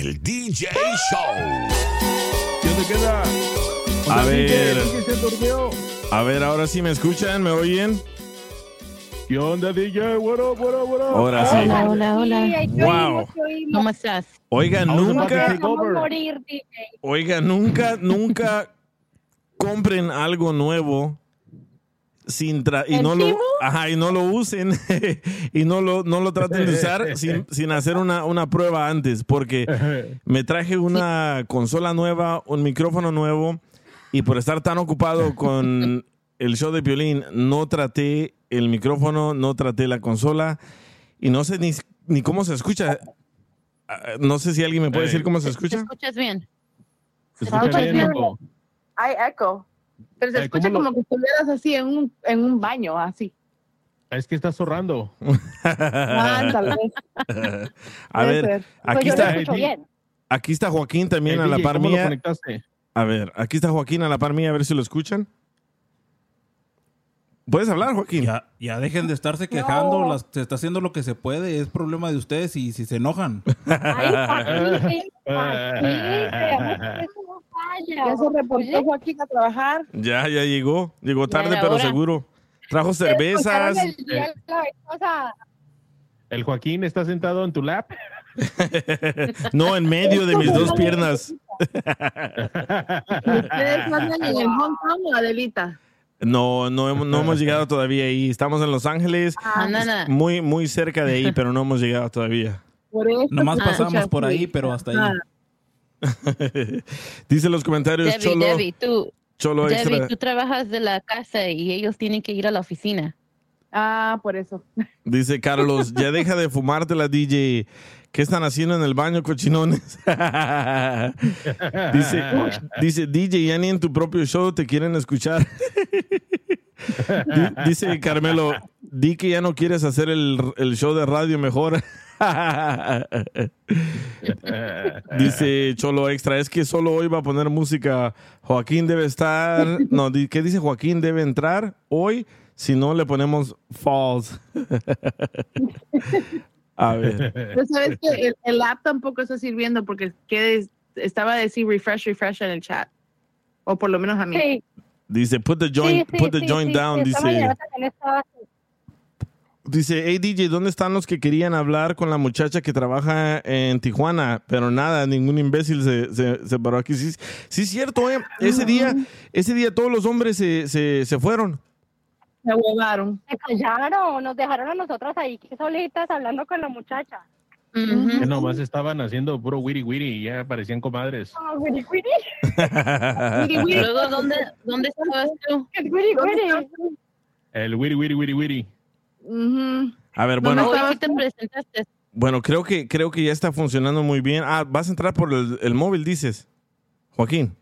El DJ Show. ¿Dónde queda? A ver. DJ se durmió. A ver, ahora sí me escuchan, ¿me oyen? ¿Qué onda, DJ? What up, what up, what up? Ahora sí. Hola, hola, hola. Wow. ¿Cómo estás? Oiga, nunca, oiga, nunca, nunca compren algo nuevo sin tra- y ¿El no lo, ajá, y no lo usen y no lo, no lo traten de usar sin, sin hacer una, una prueba antes, porque me traje una consola nueva, un micrófono nuevo y por estar tan ocupado con el show de violín no traté el micrófono, no traté la consola y no sé ni, ni cómo se escucha. Ah, No sé si alguien me puede decir cómo se ¿Te escucha. escuchas bien? Se escucha escucha bien, bien. Hay eco. Pero se Ay, escucha ¿cómo lo- como que estuvieras así en un, en un baño, así. Es que está zorrando. Ándale. A ver, ser. aquí Pues lo está, bien. aquí está Joaquín también Eh, a la par ¿cómo lo mía. conectaste? A ver, aquí está Joaquín a la par mía, a ver si lo escuchan. ¿Puedes hablar, Joaquín? Ya, ya dejen de estarse quejando, las- se está haciendo lo que se puede, es problema de ustedes y si se enojan. Ay, Joaquín, Joaquín, falla. Ya se reportó Joaquín a trabajar. Ya, ya llegó. Llegó tarde, pero hora. seguro. Trajo cervezas. El día de la vez pasada. ¿El Joaquín está sentado en tu lap? No, en medio de mis dos piernas. ¿Ustedes andan en el Hong Kong o Adelita? No, no, hemos- no hemos llegado todavía ahí. Estamos en Los Ángeles, Anda, muy, muy cerca de ahí, pero no hemos llegado todavía. Por eso Nomás pasamos por ahí, pero hasta ahí. Ah, Dice en los comentarios Debbie, Cholo, Debbie, tú, Cholo Debbie, extra. tú trabajas de la casa y ellos tienen que ir a la oficina. Ah, por eso. Dice Carlos, ya deja de fumarte la DJ. ¿Qué están haciendo en el baño, cochinones? dice, dice, DJ, ya ni en tu propio show te quieren escuchar. Di- dice Carmelo, di que ya no quieres hacer el, el show de radio mejor. dice Cholo Extra, es que solo hoy va a poner música. Joaquín debe estar, no, di- ¿qué dice Joaquín? Debe entrar hoy, si no le ponemos false. a ver. Pero sabes que el, el app tampoco está sirviendo porque que estaba a decir refresh, refresh en el chat. O por lo menos a mí. Sí, Dice, put the joint, sí, sí, put the sí, joint sí, down. dice, mañana también estaba así. Dice, hey DJ, ¿dónde están los que querían hablar con la muchacha que trabaja en Tijuana? Pero nada, ningún imbécil se, se, se paró aquí. Sí, sí es cierto, eh. Ese día, ese día todos los hombres se, se, se fueron. Se huevaron. Se callaron, nos dejaron a nosotras ahí solitas hablando con la muchacha. Ujú. Que nomás estaban haciendo puro wiri wiri y ya parecían comadres. Ah, güiri, güiri, Wiri, wiri. Luego, ¿dónde, dónde estabas tú? el güiri, güiri. El wiri wiri wiri wiri. A ver, ¿Dónde bueno, Hoy sí te presentaste. bueno, creo que, creo que ya está funcionando muy bien. Ah, vas a entrar por el, el móvil, dices. Joaquín.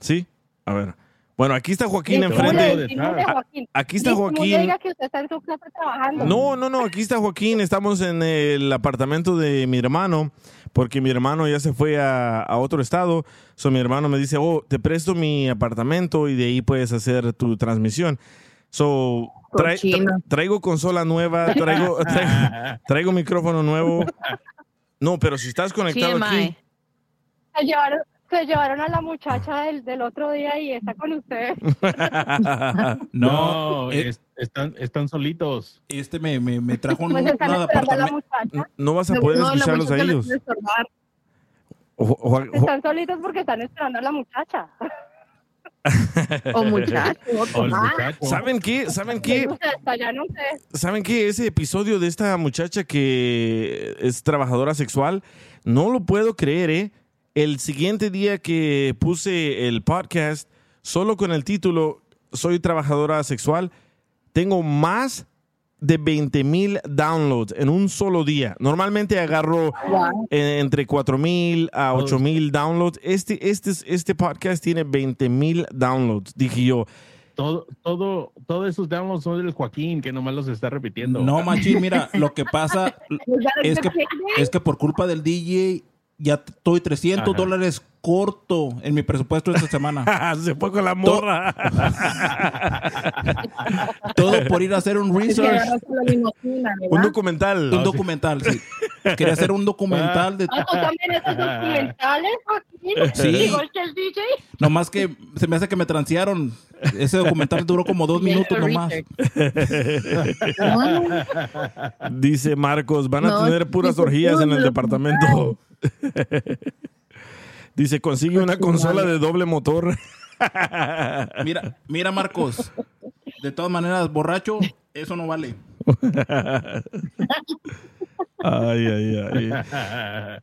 ¿Sí? A ver. Bueno, aquí está Joaquín enfrente. Joaquín. Aquí está Joaquín. diga que usted está en su casa trabajando. No, no, no, aquí está Joaquín, estamos en el apartamento de mi hermano, porque mi hermano ya se fue a, a otro estado, so mi hermano me dice, oh, te presto mi apartamento y de ahí puedes hacer tu transmisión. So, tra- traigo consola nueva, traigo, traigo, traigo micrófono nuevo. No, pero si estás conectado aquí. Se llevaron, Se llevaron a la muchacha del, del otro día y está con ustedes. No, No, eh, es- están, están solitos. este me, me, me trajo un, Pues están una esperando a la apartamento. muchacha. No vas a poder no, escucharlos a ellos. quiere estorbar. O- o- o- Están solitos porque están esperando a la muchacha. O muchacho, O muchacho. ¿Saben qué? ¿Saben qué? ¿Saben qué? Ese episodio de esta muchacha que es trabajadora sexual, no lo puedo creer, ¿eh? El siguiente día que puse el podcast, solo con el título Soy trabajadora sexual, tengo más de 20 mil downloads en un solo día. Normalmente agarro Wow. eh, entre 4 mil a 8 mil downloads. Este, este, este podcast tiene 20 mil downloads, dije yo. Todo, todo, todos esos downloads son del Joaquín, que nomás los está repitiendo. No, machín, mira, lo que pasa es que, es que por culpa del DJ ya estoy 300 Ajá. dólares corto en mi presupuesto esta semana. Se fue con la morra. Todo por ir a hacer un research, un documental. un documental. sí. Quería hacer un documental de... Ah, ¿tú también esos documentales? Sí. Igual que el DJ. Nomás que se me hace que me transearon. Ese documental duró como dos minutos nomás. Dice Marcos, van a No, tener puras orgías en el departamento. Dice, consigue una consola de doble motor. Mira, mira Marcos. De todas maneras, borracho, eso no vale. Ay, ay, ay.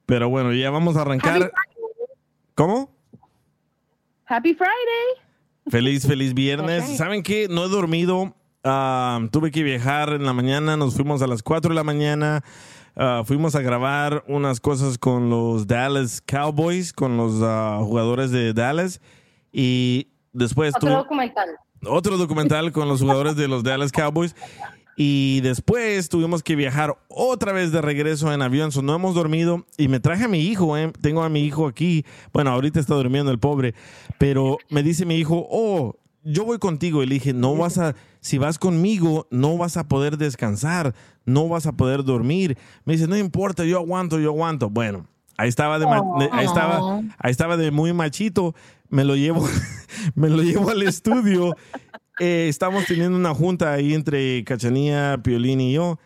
Pero bueno, ya vamos a arrancar. ¿Cómo? Happy Friday. Feliz, feliz viernes. ¿Saben qué? No he dormido. Ah, tuve que viajar en la mañana. Nos fuimos a las 4 de la mañana. Ah, fuimos a grabar unas cosas con los Dallas Cowboys, con los ah, jugadores de Dallas. Y después Otro documental. otro documental con los jugadores de los Dallas Cowboys. Y después tuvimos que viajar otra vez de regreso en avión. So, no hemos dormido. Y me traje a mi hijo. eh. Tengo a mi hijo aquí. Bueno, ahorita está durmiendo el pobre. Pero me dice mi hijo, oh, yo voy contigo. Y le dije, no vas a, si vas conmigo, no vas a poder descansar. No vas a poder dormir. Me dice, no importa, yo aguanto, yo aguanto. Bueno, ahí estaba de, de- ahí estaba, ahí estaba de muy machito. Me lo llevo, me lo llevo al estudio. Eh, estamos teniendo una junta ahí entre Cachanía, Piolín y yo.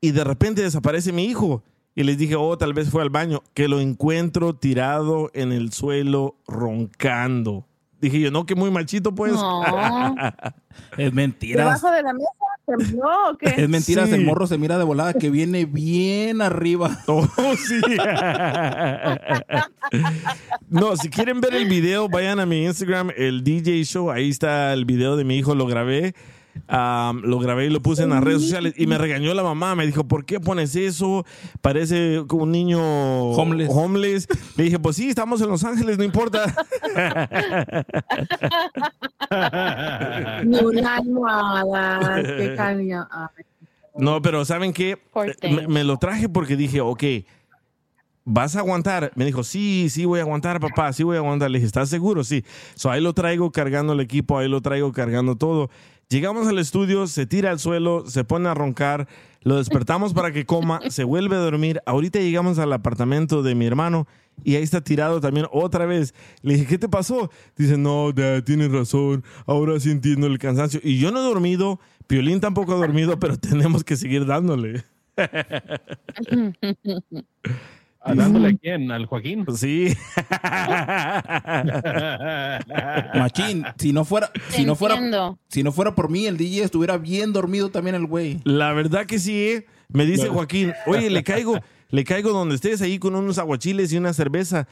Y de repente desaparece mi hijo. Y les dije, oh, tal vez fue al baño. Que lo encuentro tirado en el suelo roncando. Dije yo, no, que muy machito, pues. No. Es mentira. Debajo de la mesa tembló o qué? Es mentira, Sí. el morro se mira de volada que viene bien arriba. Oh, sí. no, si quieren ver el video, vayan a mi Instagram, el DJ Show. Ahí está el video de mi hijo, lo grabé. Lo grabé y lo puse en las redes sociales. Y me regañó la mamá. Me dijo, ¿por qué pones eso? Parece como un niño Homeless. homeless. Le dije, pues sí, estamos en Los Ángeles, no importa. Ni una almohada. Qué cariño. Ay. No, pero ¿saben qué? Eh, me lo traje porque dije, ok, ¿vas a aguantar? Me dijo, sí, sí voy a aguantar, papá, sí voy a aguantar. Le dije, ¿estás seguro? Sí. So, ahí lo traigo cargando el equipo, ahí lo traigo cargando todo. Llegamos al estudio, se tira al suelo, se pone a roncar, lo despertamos para que coma, se vuelve a dormir. Ahorita llegamos al apartamento de mi hermano y ahí está tirado también otra vez. Le dije, ¿qué te pasó? Dice, no, dad, tienes razón, ahora sí entiendo el cansancio. Y yo no he dormido, Piolín tampoco ha dormido, pero tenemos que seguir dándole. ¿A dándole a quién? ¿Al Joaquín? Sí. Machín, si no fuera, si no fuera, Entiendo. si no fuera por mí, el DJ estuviera bien dormido también el güey. La verdad que sí, ¿eh? Me dice Joaquín, oye, le caigo, le caigo donde estés ahí con unos aguachiles y una cerveza.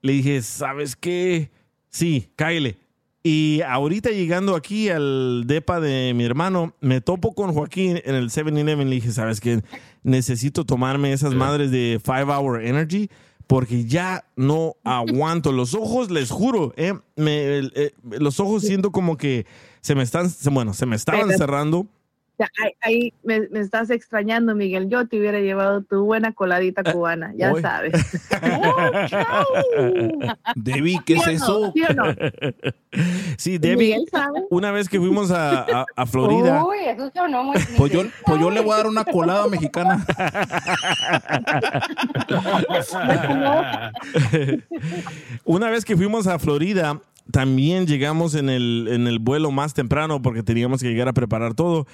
Le dije, ¿sabes qué? Sí, cáele. Y ahorita llegando aquí al depa de mi hermano, me topo con Joaquín en el 7-Eleven. Le dije, ¿sabes qué? Necesito tomarme esas madres de 5 Hour Energy porque ya no aguanto. Los ojos, les juro, ¿eh? Me- eh, los ojos siento como que se me están, bueno, se me estaban cerrando. Sea, ahí, ahí me, me estás extrañando, Miguel. Yo te hubiera llevado tu buena coladita cubana, ya sabes. Debbie, ¿qué es eso? ¿Sí no? Sí, Debbie, una vez que fuimos a, a- a Florida, Uy, eso sonó muy Pues yo, pues yo le voy a dar una colada mexicana. una vez que fuimos a Florida, también llegamos en el, en el vuelo más temprano porque teníamos que llegar a preparar todo.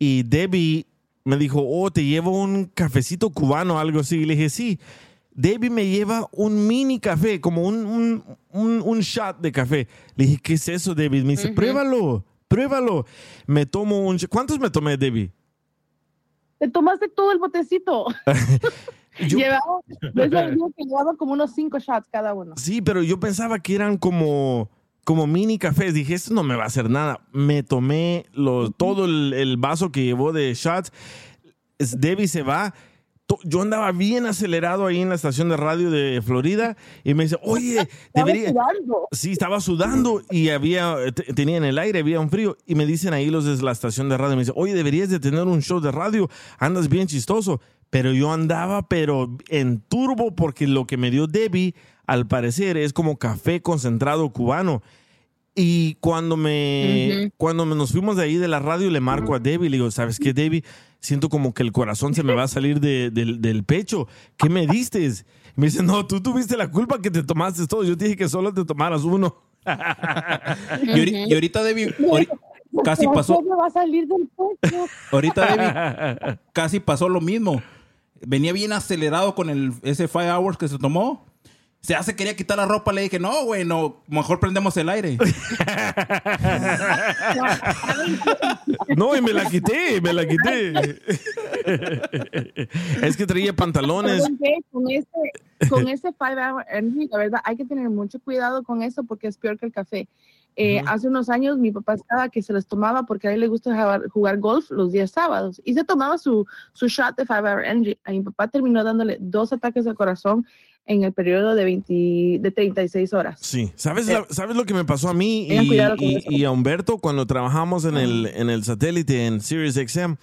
Y Debbie me dijo, oh, te llevo un cafecito cubano, algo así. Y le dije, sí. Debbie me lleva un mini café, como un, un, un- un shot de café. Le dije, ¿qué es eso, Debbie? Me dice, pruébalo, pruébalo. Me tomo un... ¿Cuántos me tomé, Debbie? Te tomaste todo el botecito. Yo- que llevaba como unos cinco shots cada uno. Sí, pero yo pensaba que eran como, como mini cafés. Dije, esto no me va a hacer nada. Me tomé lo- todo el, el vaso que llevó de shots. Debbie se va. Yo andaba bien acelerado ahí en la estación de radio de Florida y me dice, oye, debería... sudando. Sí, estaba sudando y había, te- tenía en el aire, había un frío. Y me dicen ahí los de la estación de radio, me dicen, oye, deberías de tener un show de radio, andas bien chistoso. Pero yo andaba, pero en turbo, porque lo que me dio Debbie, al parecer, es como café concentrado cubano. Y cuando me, cuando me- nos fuimos de ahí de la radio, le marco a Debbie, le digo, ¿sabes qué, Debbie? Siento como que el corazón se me va a salir de- del- del pecho. ¿Qué me diste? Y me dice, no, tú tuviste la culpa que te tomaste todo. Yo te dije que solo te tomaras uno. Y, ahori- y ahorita Debbie, casi ¿Por pasó, me va a salir del pecho? ahorita Debbie, casi pasó lo mismo. Venía bien acelerado con el, ese five hours que se tomó. Se hace quería quitar la ropa, le dije, no, güey, no, mejor prendemos el aire. No, y me la quité, me la quité. Es que traía pantalones. Con ese, con ese five hour energy, la verdad, hay que tener mucho cuidado con eso porque es peor que el café. Eh, Hace unos años mi papá estaba que se los tomaba porque a él le gusta jugar, jugar golf los días sábados y se tomaba su, su shot de five hour energy. A mi papá terminó dándole dos ataques de corazón en el periodo de, 20, de 36 horas. Sí, ¿sabes, la- ¿sabes lo que me pasó a mí y, a Humberto cuando trabajamos en el, en el satélite, en Sirius XM?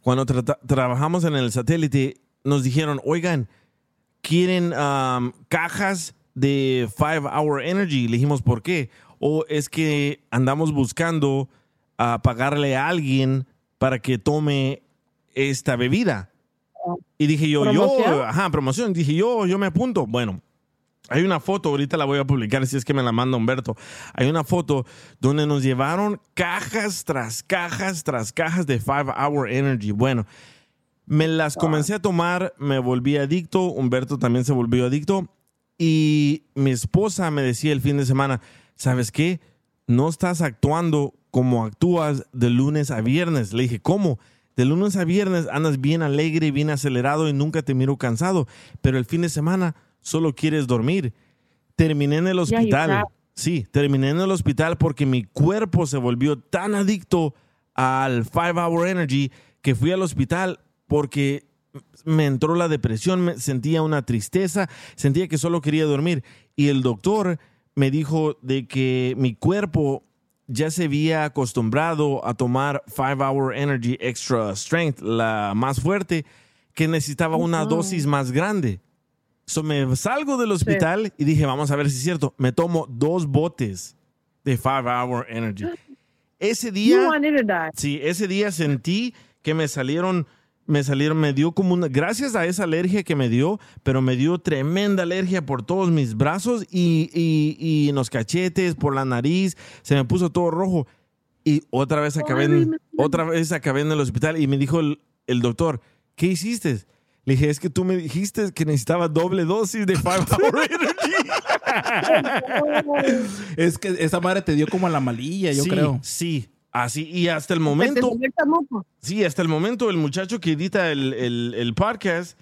Cuando trabajamos en el satélite, nos dijeron, oigan, ¿quieren um, cajas de Five Hour Energy? Le dijimos, ¿por qué? O es que andamos buscando a pagarle a alguien para que tome esta bebida. Y dije yo, ¿Promoción? yo, ajá, promoción. Dije yo, yo me apunto. Bueno, hay una foto, ahorita la voy a publicar si es que me la manda Humberto. Hay una foto donde nos llevaron cajas tras cajas tras cajas de Five Hour Energy. Bueno, me las comencé a tomar, me volví adicto, Humberto también se volvió adicto y mi esposa me decía el fin de semana, ¿sabes qué? No estás actuando como actúas de lunes a viernes. Le dije, ¿cómo? De lunes a viernes andas bien alegre, bien acelerado y nunca te miro cansado, pero el fin de semana solo quieres dormir. Terminé en el hospital. Sí, terminé en el hospital porque mi cuerpo se volvió tan adicto al Five Hour Energy que fui al hospital porque me entró la depresión, me sentía una tristeza, sentía que solo quería dormir. Y el doctor me dijo de que mi cuerpo ya se había acostumbrado a tomar Five Hour Energy Extra Strength, la más fuerte, que necesitaba una dosis más grande. So me salgo del hospital y dije, vamos a ver si es cierto. Me tomo dos botes de Five Hour Energy. Ese día, sí, ese día sentí que me salieron, me salieron, me dio como una, gracias a esa alergia que me dio, pero me dio tremenda alergia por todos mis brazos y, y, y en los cachetes, por la nariz, se me puso todo rojo. Y otra vez acabé en, otra vez acabé en el hospital y me dijo el, el doctor, ¿qué hiciste? Le dije, es que tú me dijiste que necesitaba doble dosis de Five Hour Energy. Es que esa madre te dio como a la malilla, yo sí, creo. Sí, así. Y hasta el te momento, sí, hasta el momento el muchacho que edita el, el- el podcast,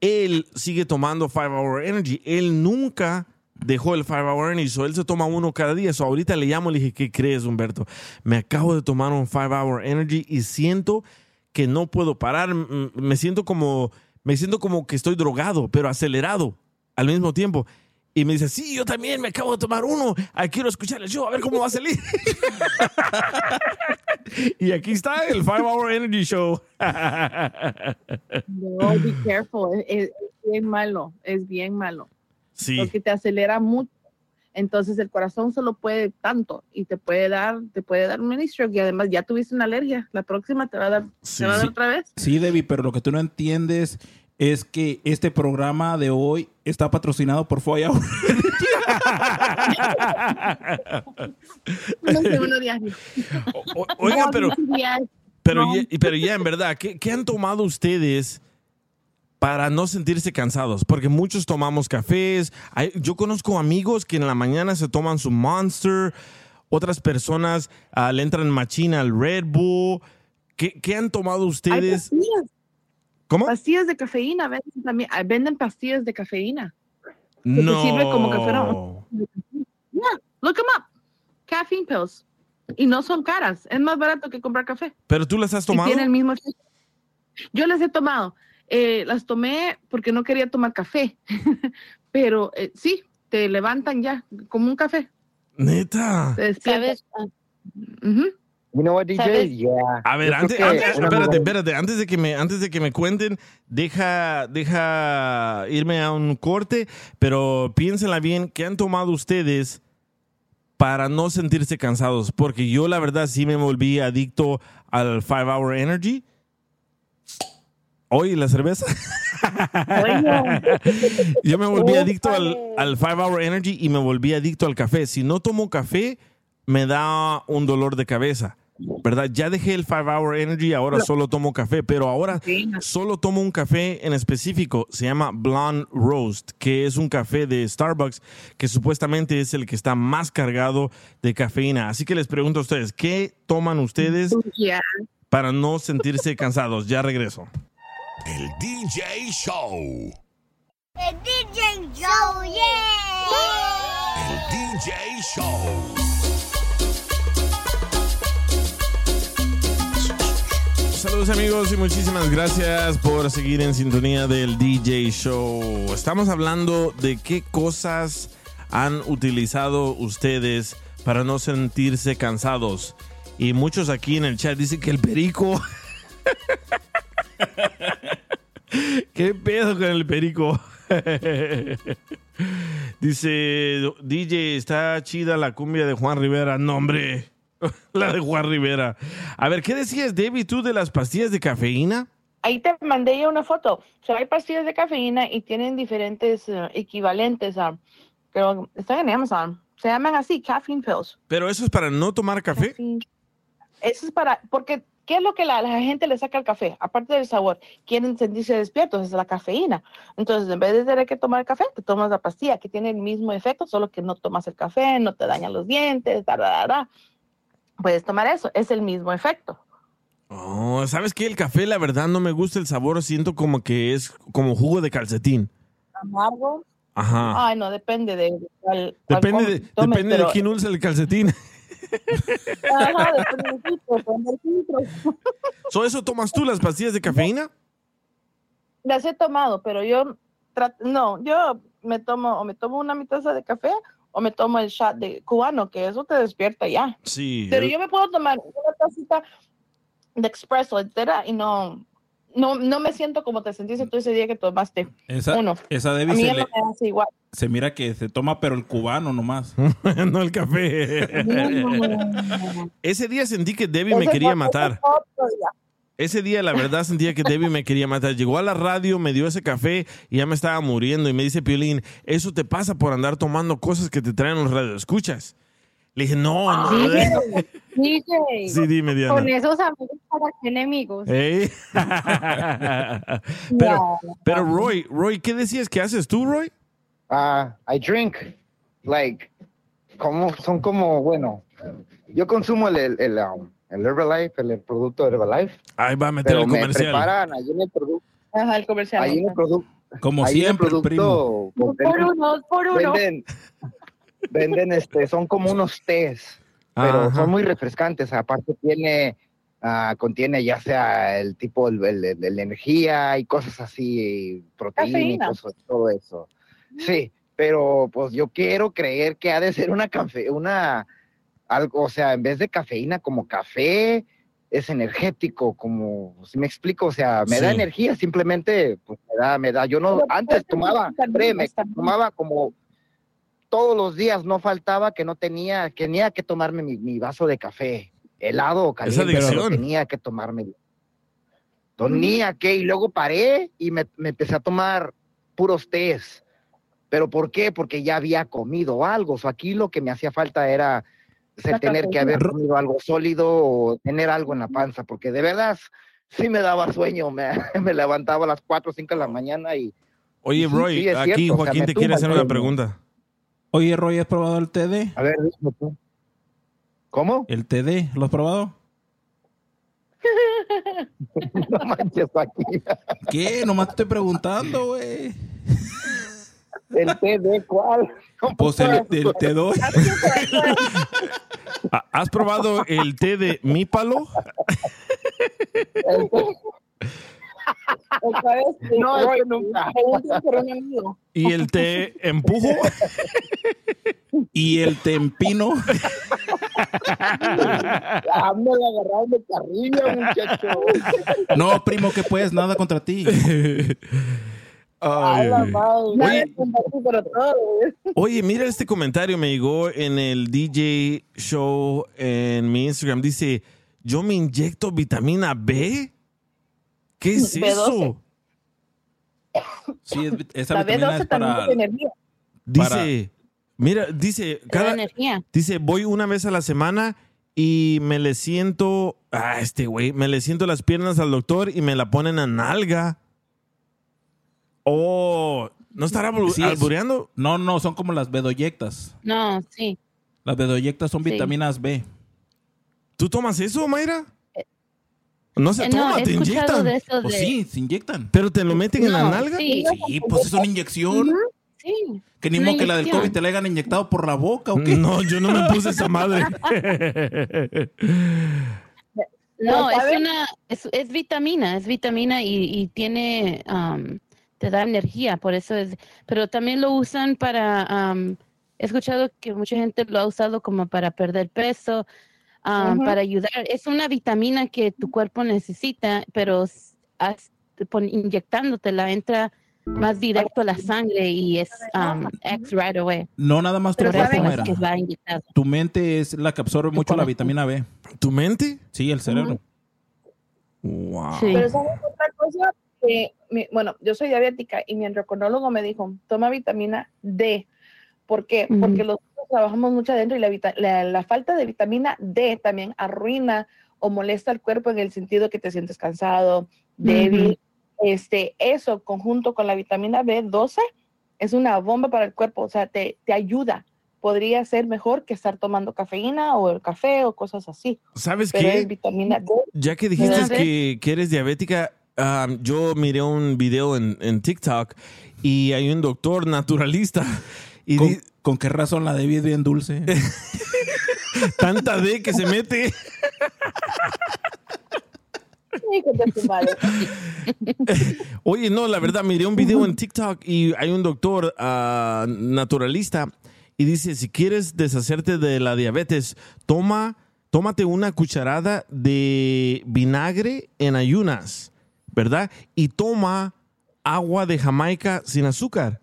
él sigue tomando Five Hour Energy. Él nunca dejó el Five Hour Energy, so él se toma uno cada día. So ahorita le llamo y le dije, ¿qué crees, Humberto? Me acabo de tomar un Five Hour Energy y siento que no puedo parar. Me siento como, me siento como que estoy drogado, pero acelerado al mismo tiempo. Y me dice, sí, yo también me acabo de tomar uno. Quiero escuchar el show, a ver cómo va a salir. y aquí está el Five Hour Energy Show. No, be careful. Es, es bien malo, es bien malo. sí. Porque te acelera mucho. Entonces el corazón solo puede tanto y te puede dar, te puede dar un mini stroke y además ya tuviste una alergia. La próxima te va a dar, Sí, te va a dar sí. otra vez. Sí, Debbie, pero lo que tú no entiendes es que este programa de hoy está patrocinado por Foya. Uno segundo diario. O- oiga, pero, pero, No. ya, pero ya en verdad, ¿qué, qué han tomado ustedes para no sentirse cansados? Porque muchos tomamos cafés. Hay- yo conozco amigos que en la mañana se toman su Monster. Otras personas ah, le entran machina al Red Bull. ¿Qué, qué han tomado ustedes? ¿Cómo? pastillas de cafeína, venden también, ah, venden pastillas de cafeína. te No. sirve como que fuera Yeah, look them up. Caffeine pills. Y no son caras, es más barato que comprar café. ¿Pero tú las has tomado? tiene el mismo efecto. Yo las he tomado. Eh, las tomé porque no quería tomar café. Pero eh, sí, te levantan ya, como un café. Neta. Te. ¿Sabes? Ujú. You know what, DJ? ¿Sabes? Yeah. A ver, antes, que antes- espérate, espérate, antes de que me, antes de que me cuenten, deja, deja irme a un corte, pero piénsenla bien, ¿qué han tomado ustedes para no sentirse cansados? Porque yo la verdad sí me volví adicto al Five Hour Energy. Oye, la cerveza. Yo me volví adicto al, al Five Hour Energy y me volví adicto al café. Si no tomo café, me da un dolor de cabeza. ¿Verdad? Ya dejé el Five Hour Energy, ahora solo tomo café, pero ahora solo tomo un café en específico. Se llama Blonde Roast, que es un café de Starbucks que supuestamente es el que está más cargado de cafeína. Así que les pregunto a ustedes, ¿qué toman ustedes Yeah. para no sentirse cansados? Ya regreso. El DJ Show. El DJ Show, yeah. El DJ Show. Saludos amigos y muchísimas gracias por seguir en sintonía del DJ Show. Estamos hablando de qué cosas han utilizado ustedes para no sentirse cansados. Y muchos aquí en el chat dicen que el perico... ¿Qué pedo con el perico? Dice, DJ, está chida la cumbia de Juan Rivera. No, hombre. La de Juan Rivera. A ver, ¿qué decías, David, tú de las pastillas de cafeína? Ahí te mandé ya una foto. O sea, hay pastillas de cafeína y tienen diferentes eh, equivalentes a, pero están en Amazon. Se llaman así, caffeine pills. Pero eso es para no tomar café. Caffeine. Eso es para, porque, ¿qué es lo que la, la gente le saca al café? Aparte del sabor, quieren sentirse despiertos, es la cafeína. Entonces, en vez de tener que tomar café, te tomas la pastilla, que tiene el mismo efecto, solo que no tomas el café, no te dañan los dientes, da, da, da, da. Puedes tomar eso, es el mismo efecto. Oh, ¿sabes qué? El café, la verdad, no me gusta el sabor. Siento como que es como jugo de calcetín. Amargo. Ajá. Ay, no, depende de cuál, Depende, de, tomes, depende pero- de quién usa el calcetín. Ajá, depende filtro. ¿So eso tomas tú, las pastillas de cafeína? Las he tomado, pero yo no, yo me tomo o me tomo una mi taza de café o me tomo el shot de cubano, que eso te despierta ya. Sí. Pero el- yo me puedo tomar una tacita de expreso entera y no no no me siento como te sentiste tú ese día que tomaste Esa, uno. esa A Debbie mí se, le- no me hace igual. se mira que se toma, pero el cubano nomás. no el café. Ese día sentí que Debbie me quería matar. otro día. Ese día, la verdad, sentía que Debbie me quería matar. Llegó a la radio, me dio ese café y ya me estaba muriendo. Y me dice, Piolín, eso te pasa por andar tomando cosas que te traen los radioescuchas. Le dije, no, no. DJ, Sí, dime, Diana. con esos amigos para enemigos. Ey. pero, pero Roy, Roy, ¿qué decías que haces tú, Roy? Ah, I drink, like, como, son como, bueno, yo consumo el, el, el, um, el Herbalife, el, el producto Herbalife. Ahí va a meter pero el me comercial. preparan ahí en el producto, Ajá, el comercial. ahí en el producto, Como ahí en el siempre, producto primo. Dos por uno, dos por uno. venden, venden este, son como unos tés, pero Ajá. son muy refrescantes. Aparte tiene, ah, contiene ya sea el tipo el energía y cosas así, cosas, todo eso. Sí, pero pues yo quiero creer que ha de ser una café, una, algo, o sea, en vez de cafeína como café, es energético, como, si me explico, o sea, me da energía, simplemente, pues me da, me da, yo no, Pero antes tomaba, créeme, tomaba como todos los días, no faltaba que no tenía, que tenía que tomarme mi, mi vaso de café, helado o caliente, pero tenía que tomarme. Tenía que, y luego paré y me, me empecé a tomar puros tés. ¿Pero por qué? Porque ya había comido algo. O sea, aquí lo que me hacía falta era tener que haber comido algo sólido o tener algo en la panza, porque de verdad sí me daba sueño. Me, me levantaba a las 4 o 5 de la mañana y Oye, Roy, sí, aquí cierto, o sea, Joaquín te quiere hacer una pregunta. Oye, Roy, ¿has probado el TD? A ver, dime tú. ¿Cómo? ¿El TD? ¿Lo has probado? no manches, Joaquín. ¿Qué? Nomás te estoy preguntando, güey. ¿El té de cuál? Pues el, el te doy. Ah, ¿Has probado el té de mípalo? El té- No, ese nunca. ¿Y el té empujo? Y el. Ah, de carrilla, muchacho. No, primo, que puedes, nada contra ti. Ay, Oye. mira este comentario, me llegó en el DJ show en mi Instagram. Dice, yo me inyecto vitamina B. ¿Qué es B12. eso? Sí, es- esa La vitamina B12 es también para... energía. Dice, mira, dice, cada, dice, voy una vez a la semana y me le siento, ah, este güey, me le siento las piernas al doctor y me la ponen a nalga. Oh, ¿no estará albu- Sí, es- albureando? No, no, son como las bedoyectas. No, sí. Las bedoyectas son Sí. vitaminas B. ¿Tú tomas eso, Mayra? No se Eh, toma, no, te inyectan. de eso Pues sí, se inyectan. ¿Pero te lo meten en la nalga? Sí, Sí, pues es una inyección. sí. Que ni modo que la del. COVID te la hayan inyectado por la boca o qué. No, yo no me puse esa madre. No, es una, es, es vitamina, es vitamina y, y tiene, um, te da energía, por eso es, pero también lo usan para, um, he escuchado que mucha gente lo ha usado como para perder peso, um, para ayudar, es una vitamina que tu cuerpo necesita, pero s- haz- pon- inyectándotela entra más directo a la sangre y es um, X right away. No nada más tu inyectado. Tu mente es la que absorbe mucho la vitamina B. ¿Tu mente? Sí, el cerebro. Wow. Sí. Pero ¿sabes otra cosa? Que, mi- bueno, yo soy diabética y mi endocrinólogo me dijo, toma vitamina D. ¿Por qué? Porque los trabajamos mucho adentro y la, la, la falta de vitamina D también arruina o molesta al cuerpo en el sentido que te sientes cansado, débil. Este, eso conjunto con la vitamina B12 es una bomba para el cuerpo, o sea, te, te ayuda. Podría ser mejor que estar tomando cafeína o el café o cosas así. ¿Sabes Pero es qué? vitamina D. Ya que dijiste que eres diabética, ah, yo miré un video en, en TikTok y hay un doctor naturalista y ¿Con, con qué razón la de es bien dulce? tanta D que se mete. Oye, no, la verdad, miré un video en TikTok y hay un doctor ah, naturalista y dice, si quieres deshacerte de la diabetes, toma, tómate una cucharada de vinagre en ayunas, ¿verdad? Y toma agua de Jamaica sin azúcar.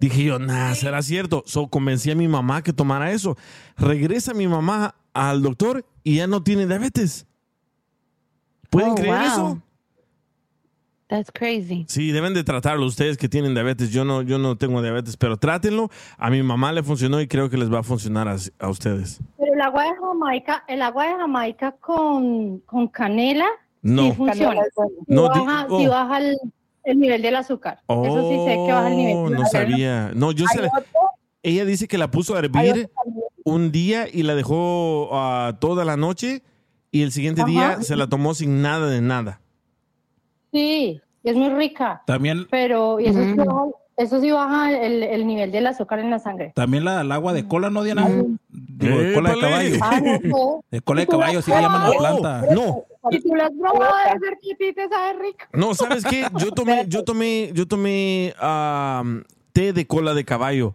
Dije yo, nah, será cierto. So convencí a mi mamá que tomara eso. Regresa mi mamá al doctor y ya no tiene diabetes. ¿Pueden Oh, creer wow. eso? That's crazy. Sí, deben de tratarlo ustedes que tienen diabetes. Yo no, yo no tengo diabetes, pero trátenlo. A mi mamá le funcionó y creo que les va a funcionar a, a ustedes. Pero el agua de Jamaica, el agua de Jamaica con, con canela No. sí funciona. Sí No, di- baja, oh. sí baja el, el nivel del azúcar. Eso sí sé que baja el nivel. Oh, del no azúcar. sabía. No, yo sé. Ella dice que la puso a hervir un día y la dejó ah, toda la noche y el siguiente Ajá. día se la tomó sin nada de nada. Sí, es muy rica. También, Pero y eso, Mm. baja, eso sí baja el, el nivel del azúcar en la sangre. también la, el agua de cola, ¿no, Diana? Digo, de cola de caballo. Ah, no. De cola de caballo, así le llaman la planta. No, Si tú lo has probado, debe ser que a ti te sabe rico. no, ¿sabes qué? Yo tomé, yo tomé, yo tomé ah, té de cola de caballo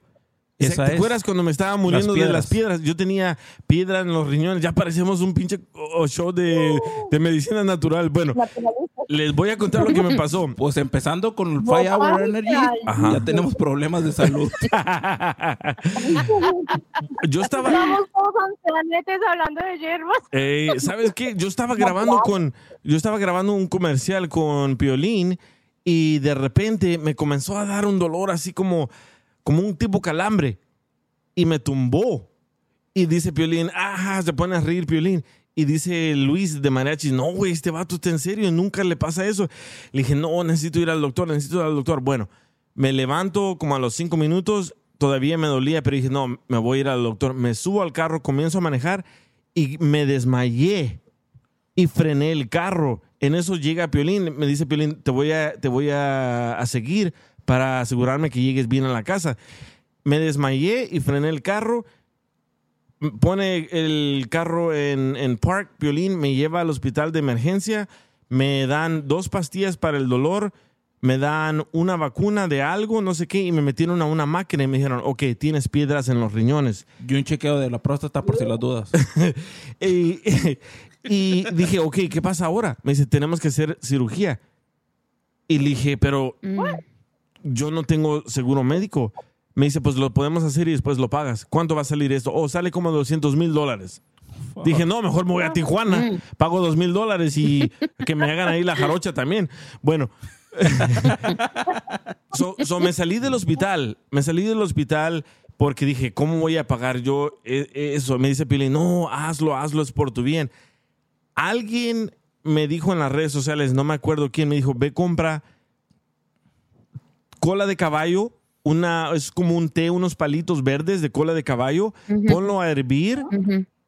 Esa ¿Te es. acuerdas cuando me estaba muriendo de las piedras? Yo tenía piedra en los riñones. Ya parecíamos un pinche oh, show de, de medicina natural. Bueno, les voy a contar lo que me pasó. Pues empezando con el Five Hour Energy, Ajá. ya tenemos problemas de salud. Yo estaba... Estamos todos ancianetes hablando de hierbas. Eh, ¿Sabes qué? Yo estaba grabando con, yo estaba grabando un comercial con Piolín y de repente me comenzó a dar un dolor así como, como un tipo calambre y me tumbó. Y dice Piolín, ajá, se pone a reír Piolín. Y dice Luis de Mariachi, no, güey, este vato está en serio, nunca le pasa eso. Le dije, no, necesito ir al doctor, necesito ir al doctor. Bueno, me levanto como a los cinco minutos, todavía me dolía, pero dije, no, me voy a ir al doctor. Me subo al carro, comienzo a manejar y me desmayé y frené el carro. En eso llega Piolín, me dice Piolín, te voy a, te voy a, a seguir para asegurarme que llegues bien a la casa. Me desmayé y frené el carro. Pone el carro en, en park, Piolín me lleva al hospital de emergencia, me dan dos pastillas para el dolor, me dan una vacuna de algo, no sé qué, y me metieron a una máquina y me dijeron, ok, tienes piedras en los riñones. Y un chequeo de la próstata por si las dudas. y, y dije, ok, ¿qué pasa ahora? Me dice, tenemos que hacer cirugía. Y le dije, pero yo no tengo seguro médico. Me dice, pues lo podemos hacer y después lo pagas. ¿Cuánto va a salir esto? Oh, sale como 200 mil dólares. Dije, no, mejor me voy a Tijuana, pago dos mil dólares y que me hagan ahí la jarocha también. Bueno, so, so me salí del hospital, me salí del hospital porque dije, ¿cómo voy a pagar yo e- eso? Me dice Pili, no, hazlo, hazlo, es por tu bien. Alguien me dijo en las redes sociales, no me acuerdo quién, me dijo, ve, compra cola de caballo, una, es como un té, unos palitos verdes de cola de caballo, ponlo a hervir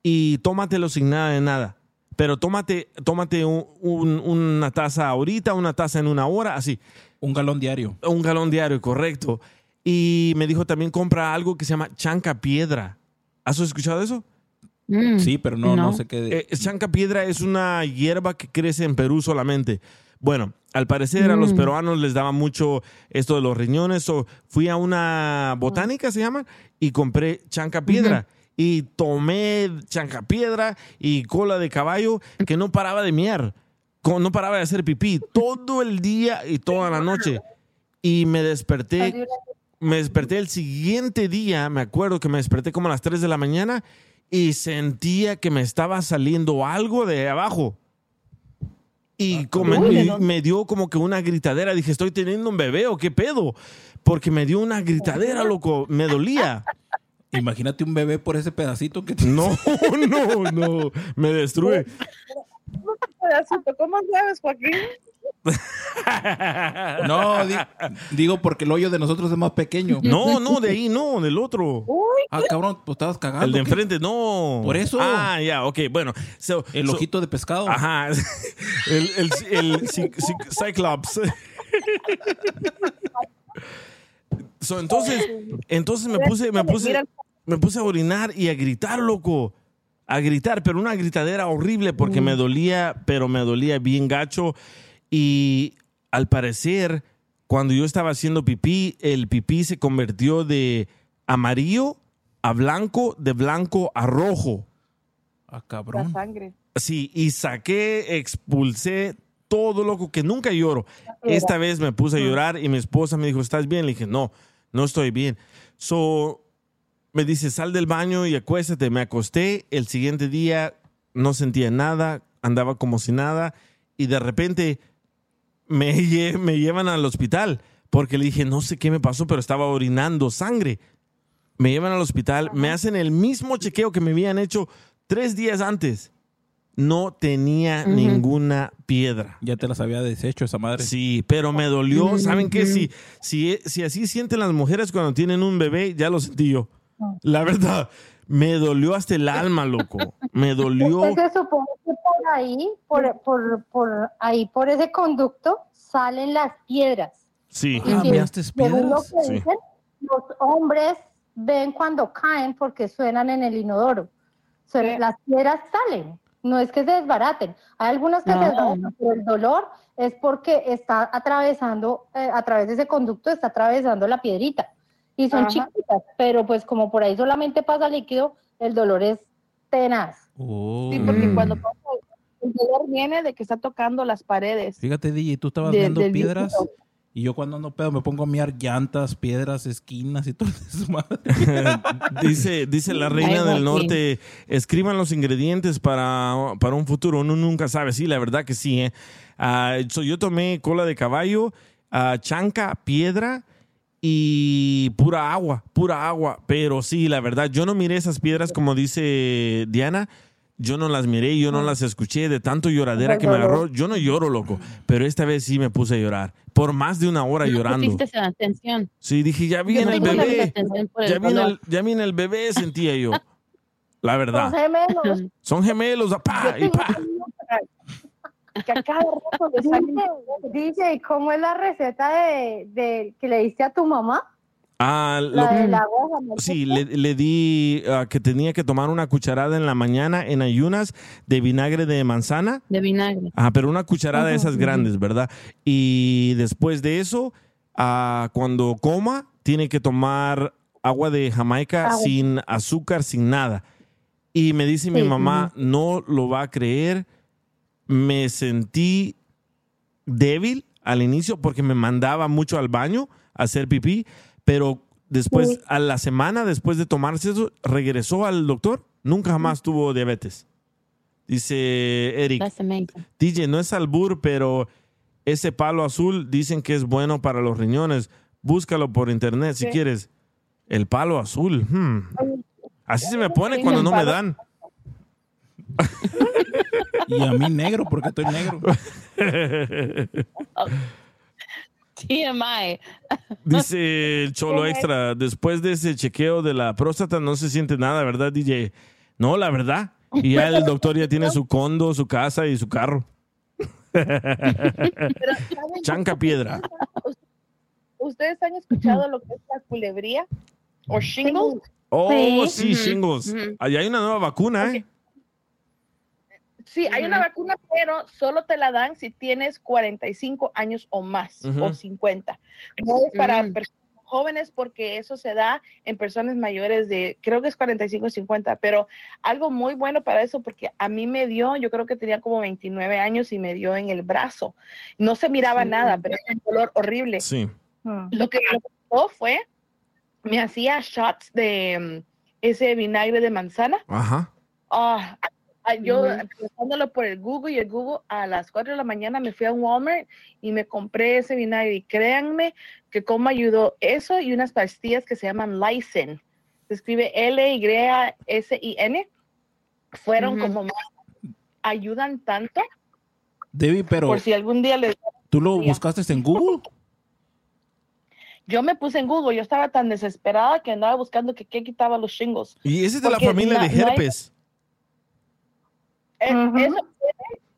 y tómatelo sin nada de nada. Pero tómate, tómate un- un- una taza ahorita, una taza en una hora, así. Un galón diario. Un galón diario, correcto. Y me dijo también compra algo que se llama chanca piedra. ¿Has escuchado eso? Sí, pero no, no, sé qué. de- Eh, chanca piedra es una hierba que crece en Perú solamente. Bueno, al parecer a los Mm. peruanos les daba mucho esto de los riñones. O fui a una botánica, se llama, y compré chanca piedra. Y tomé chanca piedra y cola de caballo que no paraba de miar. No paraba de hacer pipí todo el día y toda la noche. Y me desperté me desperté el siguiente día, me acuerdo que me desperté como a las 3 de la mañana y sentía que me estaba saliendo algo de abajo. Y como- Uy, ¿de y dónde? me dio como que una gritadera. Dije, ¿estoy teniendo un bebé o qué pedo? Porque me dio una gritadera, loco. Me dolía. Imagínate un bebé por ese pedacito que No, no, no. Me destruye. ¿Cómo sabes, Joaquín? No, di- digo porque el hoyo de nosotros es más pequeño. No, no, de ahí no, del otro. Ah, cabrón, pues estabas cagando. El de ¿qué? enfrente, no. Por eso. Ah, ya, ok, bueno. So- El so- ojito de pescado. Ajá. El, el, el cy- cy- Cyclops. So, entonces, entonces me puse, me puse, me puse a orinar y a gritar, loco. A gritar, pero una gritadera horrible porque me dolía, pero me dolía bien gacho. Y al parecer, cuando yo estaba haciendo pipí, el pipí se convirtió de amarillo a blanco, de blanco a rojo. Ah, La cabrón. sangre. Sí, y saqué, expulsé todo loco, que nunca lloro. Esta vez me puse a llorar y mi esposa me dijo, ¿estás bien? Le dije, no, no estoy bien. So, me dice, sal del baño y acuéstate. Me acosté. El siguiente día no sentía nada, andaba como si nada. Y de repente me, lle- me llevan al hospital porque le dije, no sé qué me pasó, pero estaba orinando sangre. Me llevan al hospital, me hacen el mismo chequeo que me habían hecho tres días antes. No tenía ninguna piedra. Ya te las había deshecho esa madre. Sí, pero me dolió. ¿Saben qué? Si, si, si así sienten las mujeres cuando tienen un bebé, ya lo sentí yo. La verdad, me dolió hasta el alma, loco. Me dolió. Pues se supone que por ahí, por, por, por ahí, por ese conducto, salen las piedras. Sí. Y que, según lo que Sí. dicen, los hombres ven cuando caen porque suenan en el inodoro. Suenan- Las piedras salen, no es que se desbaraten. Hay algunas que No. se desbaratan, pero el dolor es porque está atravesando, eh, a través de ese conducto está atravesando la piedrita. Y son Ajá. chiquitas, pero pues como por ahí solamente pasa líquido, el dolor es tenaz. Oh. Sí, porque Mm. cuando pasa, el dolor viene de que está tocando las paredes. Fíjate, DJ, tú estabas de- viendo piedras líquido. y yo cuando ando pedo me pongo a mirar llantas, piedras, esquinas y todo eso. dice, dice la reina del norte, escriban los ingredientes para, para un futuro. Uno nunca sabe. Sí, la verdad que sí. ¿eh? Ah, so yo tomé cola de caballo, ah, chanca, piedra y pura agua, pura agua. Pero sí, la verdad, yo no miré esas piedras como dice Diana. Yo no las miré, yo no las escuché de tanto lloradera que me agarró. Yo no lloro, loco, pero esta vez sí me puse a llorar. Por más de una hora No llorando. atención. Sí, dije, ya viene el bebé. Ya viene el, ya viene el bebé, sentía yo. La Son verdad. gemelos. Son gemelos, pa, y pa. Que a cada rato le salen- DJ, ¿cómo es la receta de, de que le diste a tu mamá? Ah, lo- La del agua. ¿no? sí, le, le di ah, que tenía que tomar una cucharada en la mañana en ayunas de vinagre de manzana. De vinagre. Ah, pero una cucharada de esas grandes, ¿verdad? Y después de eso, ah, cuando coma, tiene que tomar agua de Jamaica Agua. sin azúcar, sin nada. Y me dice mi Sí, mamá, no lo va a creer, me sentí débil al inicio porque me mandaba mucho al baño a hacer pipí, pero después, Sí. a la semana después de tomarse eso, regresó al doctor, nunca jamás tuvo diabetes. Dice Eric. DJ, no es albur, pero ese palo azul dicen que es bueno para los riñones. Búscalo por internet si quieres. El palo azul. hmm. Así se me pone cuando no me dan. Y a mí negro, porque estoy negro. TMI. Dice el Cholo Extra, después de ese chequeo de la próstata no se siente nada, ¿verdad, DJ? No, la verdad. Y ya el doctor ya tiene su condo, su casa y su carro. Chanca piedra. ¿Ustedes han escuchado lo que es la culebría o shingles? Oh, Sí. shingles. Allá hay una nueva vacuna, ¿eh? Sí, hay una vacuna, pero solo te la dan si tienes 45 años o más, o 50. No es para Mm. personas jóvenes porque eso se da en personas mayores de, creo que es 45 o 50, pero algo muy bueno para eso porque a mí me dio, yo creo que tenía como 29 años y me dio en el brazo. No se miraba Sí. nada, pero es un dolor horrible. Sí. Mm. Lo que me pasó fue, me hacía shots de mm, ese vinagre de manzana. Ajá. Ah, ah, yo Ujú. pensándolo por el Google y el Google a las 4 de la mañana me fui a Walmart y me compré ese vinagre y créanme que cómo ayudó eso y unas pastillas que se llaman Lysin. Se escribe L-Y-S-I-N. Fueron como más, ayudan tanto Debbie, pero por si algún día les... tú lo buscaste en Google. Yo me puse en Google, yo estaba tan desesperada que andaba buscando que qué quitaba los shingles. Y ese es de la familia no- de herpes. Eh, eso, viene,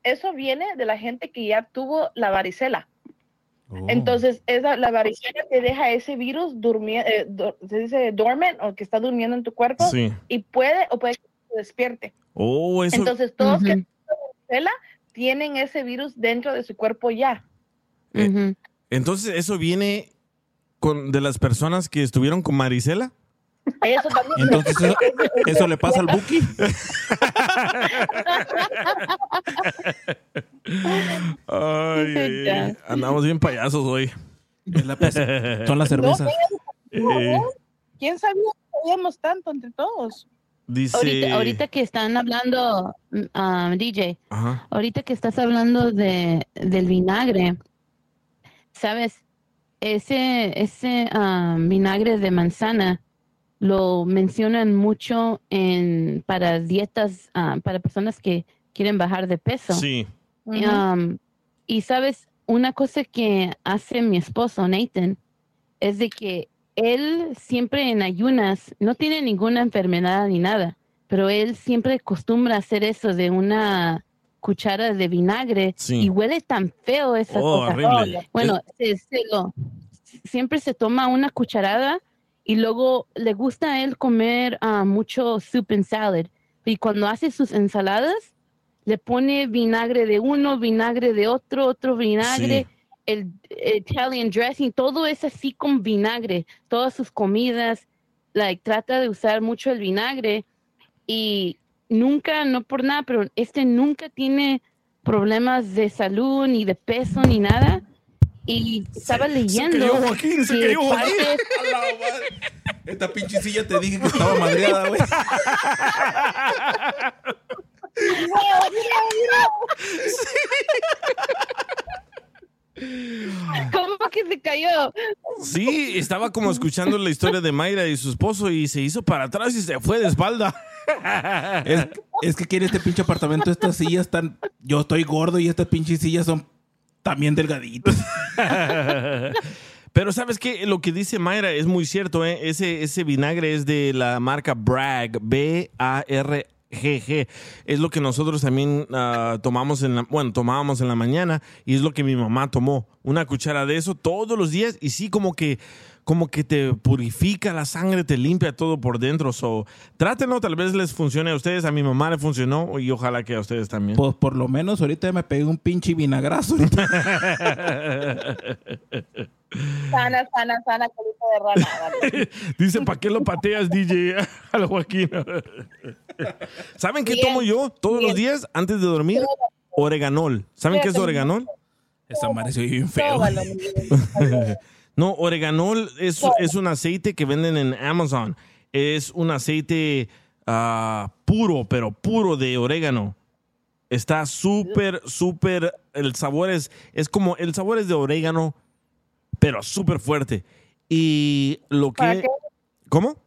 eso viene de la gente que ya tuvo la varicela. Oh. Entonces, esa, la varicela te deja ese virus durmiendo, se dice dormant o que está durmiendo en tu cuerpo Sí. y puede o puede que se despierte. Oh, eso. Entonces, todos que tienen varicela tienen ese virus dentro de su cuerpo ya. Eh. Entonces, eso viene con, de las personas que estuvieron con Marisela. Eso también. Entonces, eso, eso le pasa al Buki. Ay, ay, ay. andamos bien payasos hoy. La Son las cervezas. Eh, ¿Quién sabía que sabíamos tanto entre todos? dice. Ahorita, ahorita que están hablando, mm, ah, DJ, Ajá. ahorita que estás hablando de, del vinagre, ¿sabes? Ese, ese ah, vinagre de manzana lo mencionan mucho en, para dietas, ah, para personas que quieren bajar de peso. Sí. Um, y sabes, una cosa que hace mi esposo Nathan es de que él siempre en ayunas no tiene ninguna enfermedad ni nada, pero él siempre acostumbra a hacer eso de una cuchara de vinagre Sí. y huele tan feo esa Oh, cosa. horrible. Bueno, se- se lo- siempre se toma una cucharada y luego le gusta a él comer ah, mucho soup and salad. Y cuando hace sus ensaladas, le pone vinagre de uno, vinagre de otro, otro vinagre. el, el Italian dressing, todo es así con vinagre, todas sus comidas, like, trata de usar mucho el vinagre y nunca, no por nada, pero este nunca tiene problemas de salud, ni de peso, ni nada. Y estaba leyendo. cayó Joaquín, se cayó Joaquín. Esta pinche silla te dije que estaba madreada, güey. ¿Cómo que se cayó? Sí, estaba como escuchando la historia de Mayra y su esposo y se hizo para atrás y se fue de espalda. Es, es que aquí en este pinche apartamento estas sillas están... Yo estoy gordo y estas pinches sillas son también delgaditas. Pero sabes que lo que dice Mayra es muy cierto, ¿eh? ese, ese vinagre es de la marca Bragg, B-A-R-G-G. Es lo que nosotros también ah, tomamos en la, bueno, tomábamos en la mañana y es lo que mi mamá tomó. Una cuchara de eso todos los días y sí como que, como que te purifica la sangre, te limpia todo por dentro. So, trátenlo, tal vez les funcione a ustedes, a mi mamá le funcionó y ojalá que a ustedes también. Pues por lo menos ahorita me pegué un pinche vinagrazo. Sana, sana, sana, colita de rana. Dice, ¿para qué lo pateas, DJ? A la Joaquín. ¿Saben qué Bien. tomo yo todos los días antes de dormir? Oreganol. ¿Saben qué es oreganol? Esa madre se bien feo. No, oreganol es, es un aceite que venden en Amazon. Es un aceite ah, puro, pero puro de orégano. Está súper, súper. El sabor es, es como. El sabor es de orégano, pero súper fuerte. Y lo ¿Para que. qué? ¿Cómo?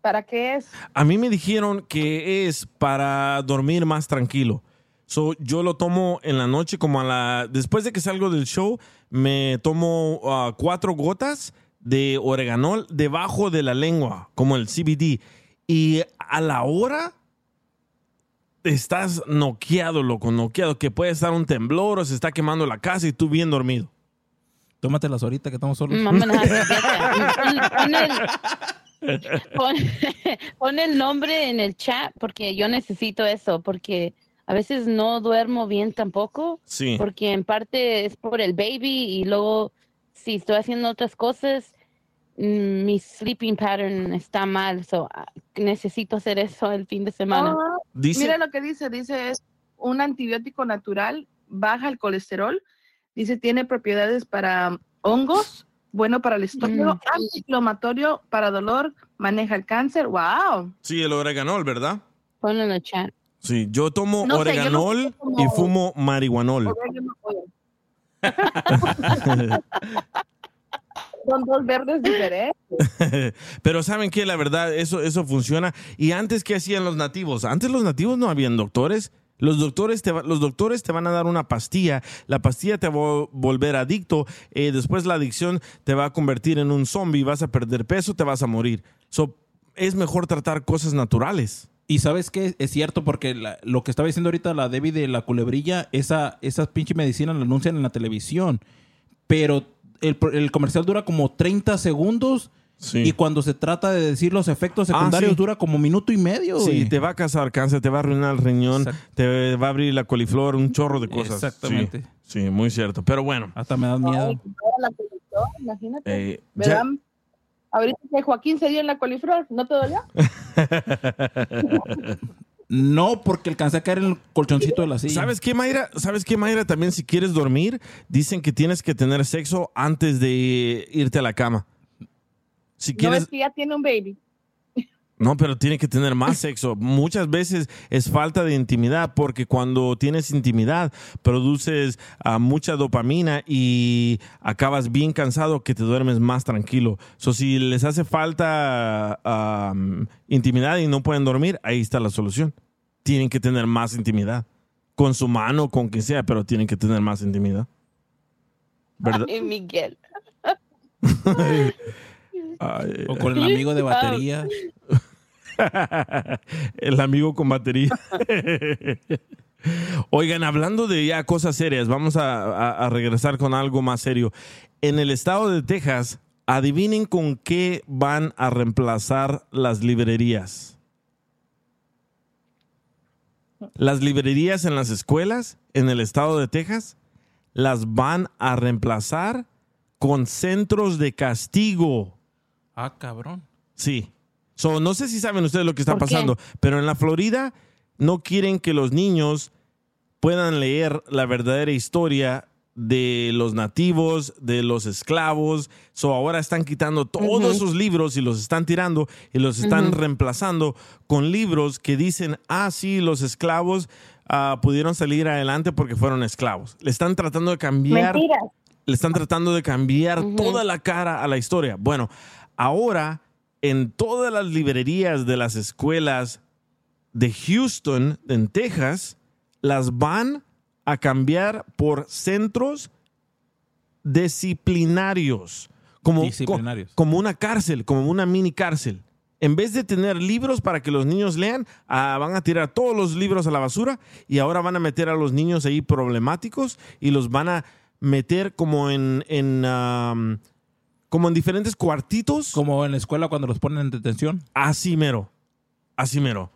¿Para qué es? A mí me dijeron que es para dormir más tranquilo. So, yo lo tomo en la noche como a la... Después de que salgo del show, me tomo ah, cuatro gotas de oreganol debajo de la lengua, como el CBD. Y a la hora estás noqueado, loco, noqueado, que puede estar un temblor o se está quemando la casa y tú bien dormido. Tómatelas ahorita que estamos solos. Mm. Pon- pon el- pon, pon el nombre en el chat porque yo necesito eso, porque a veces no duermo bien tampoco, Sí. porque en parte es por el baby y luego si estoy haciendo otras cosas, mm, mi sleeping pattern está mal, so ah, necesito hacer eso el fin de semana. Ah, Dice- Mira lo que dice, dice es un antibiótico natural, baja el colesterol, dice tiene propiedades para hongos, bueno para el estómago, Mm. antiinflamatorio para dolor, maneja el cáncer, wow. Sí, el oreganol, ¿verdad? Ponlo en el chat. Sí, yo tomo No sé, yo no oreganol y fumo marihuanol. Son dos verdes diferentes. Pero saben que la verdad, eso, eso funciona. Y antes, ¿qué hacían los nativos? Antes los nativos no habían doctores. Los doctores, te va- los doctores te van a dar una pastilla, la pastilla te va a volver adicto, eh, después la adicción te va a convertir en un zombie, vas a perder peso, te vas a morir. So, es mejor tratar cosas naturales. Y sabes qué, es cierto, porque la- lo que estaba diciendo ahorita la Debbie de la culebrilla, esa, esa pinche medicina la anuncian en la televisión. Pero el, pro- el comercial dura como 30 segundos. Y cuando se trata de decir los efectos Ah, secundarios, sí. dura como minuto y medio. Sí, güey. te va a causar cáncer, te va a arruinar el riñón, te va a abrir la coliflor, un chorro de cosas. Exactamente. Sí, sí, muy cierto. Pero bueno. Hasta me da Ay, toda la coliflor, imagínate. Eh, ¿Verdad? ya- Ahorita que Joaquín se dio en la coliflor, ¿no te dolió? No, porque alcancé a caer en el colchoncito de la silla. ¿Sabes qué, Mayra? ¿Sabes qué, Mayra? También si quieres dormir, dicen que tienes que tener sexo antes de irte a la cama. Si No quieres, es que ya tiene un baby. No, pero tiene que tener más sexo. Muchas veces es falta de intimidad porque cuando tienes intimidad produces ah, mucha dopamina y acabas bien cansado que te duermes más tranquilo. So, si les hace falta ah, intimidad y no pueden dormir, ahí está la solución. Tienen que tener más intimidad. Con su mano, con quien sea, pero tienen que tener más intimidad. ¿Verdad? Ay, Miguel. Ay, O con el amigo de batería. el amigo con batería. Oigan, hablando de ya cosas serias, vamos a, a- a regresar con algo más serio. En el estado de Texas, adivinen con qué van a reemplazar las librerías. Las librerías en las escuelas en el estado de Texas, las van a reemplazar con centros de castigo. Ah, cabrón. Sí. So, no sé si saben ustedes lo que está pasando, pero en la Florida no quieren que los niños puedan leer la verdadera historia de los nativos, de los esclavos. So, ahora están quitando todos Ujú. esos libros y los están tirando y los están reemplazando con libros que dicen, ah, sí, los esclavos ah, pudieron salir adelante porque fueron esclavos. Le están tratando de cambiar Mentiras. le están tratando de cambiar toda la cara a la historia. Bueno, ahora en todas las librerías de las escuelas de Houston, en Texas, las van a cambiar por centros disciplinarios. Como, Disciplinarios. co- como una cárcel, como una mini cárcel. En vez de tener libros para que los niños lean, ah, van a tirar todos los libros a la basura y ahora van a meter a los niños ahí problemáticos y los van a meter como en, en, como en diferentes cuartitos. Como en la escuela cuando los ponen en detención. Así mero. Así mero.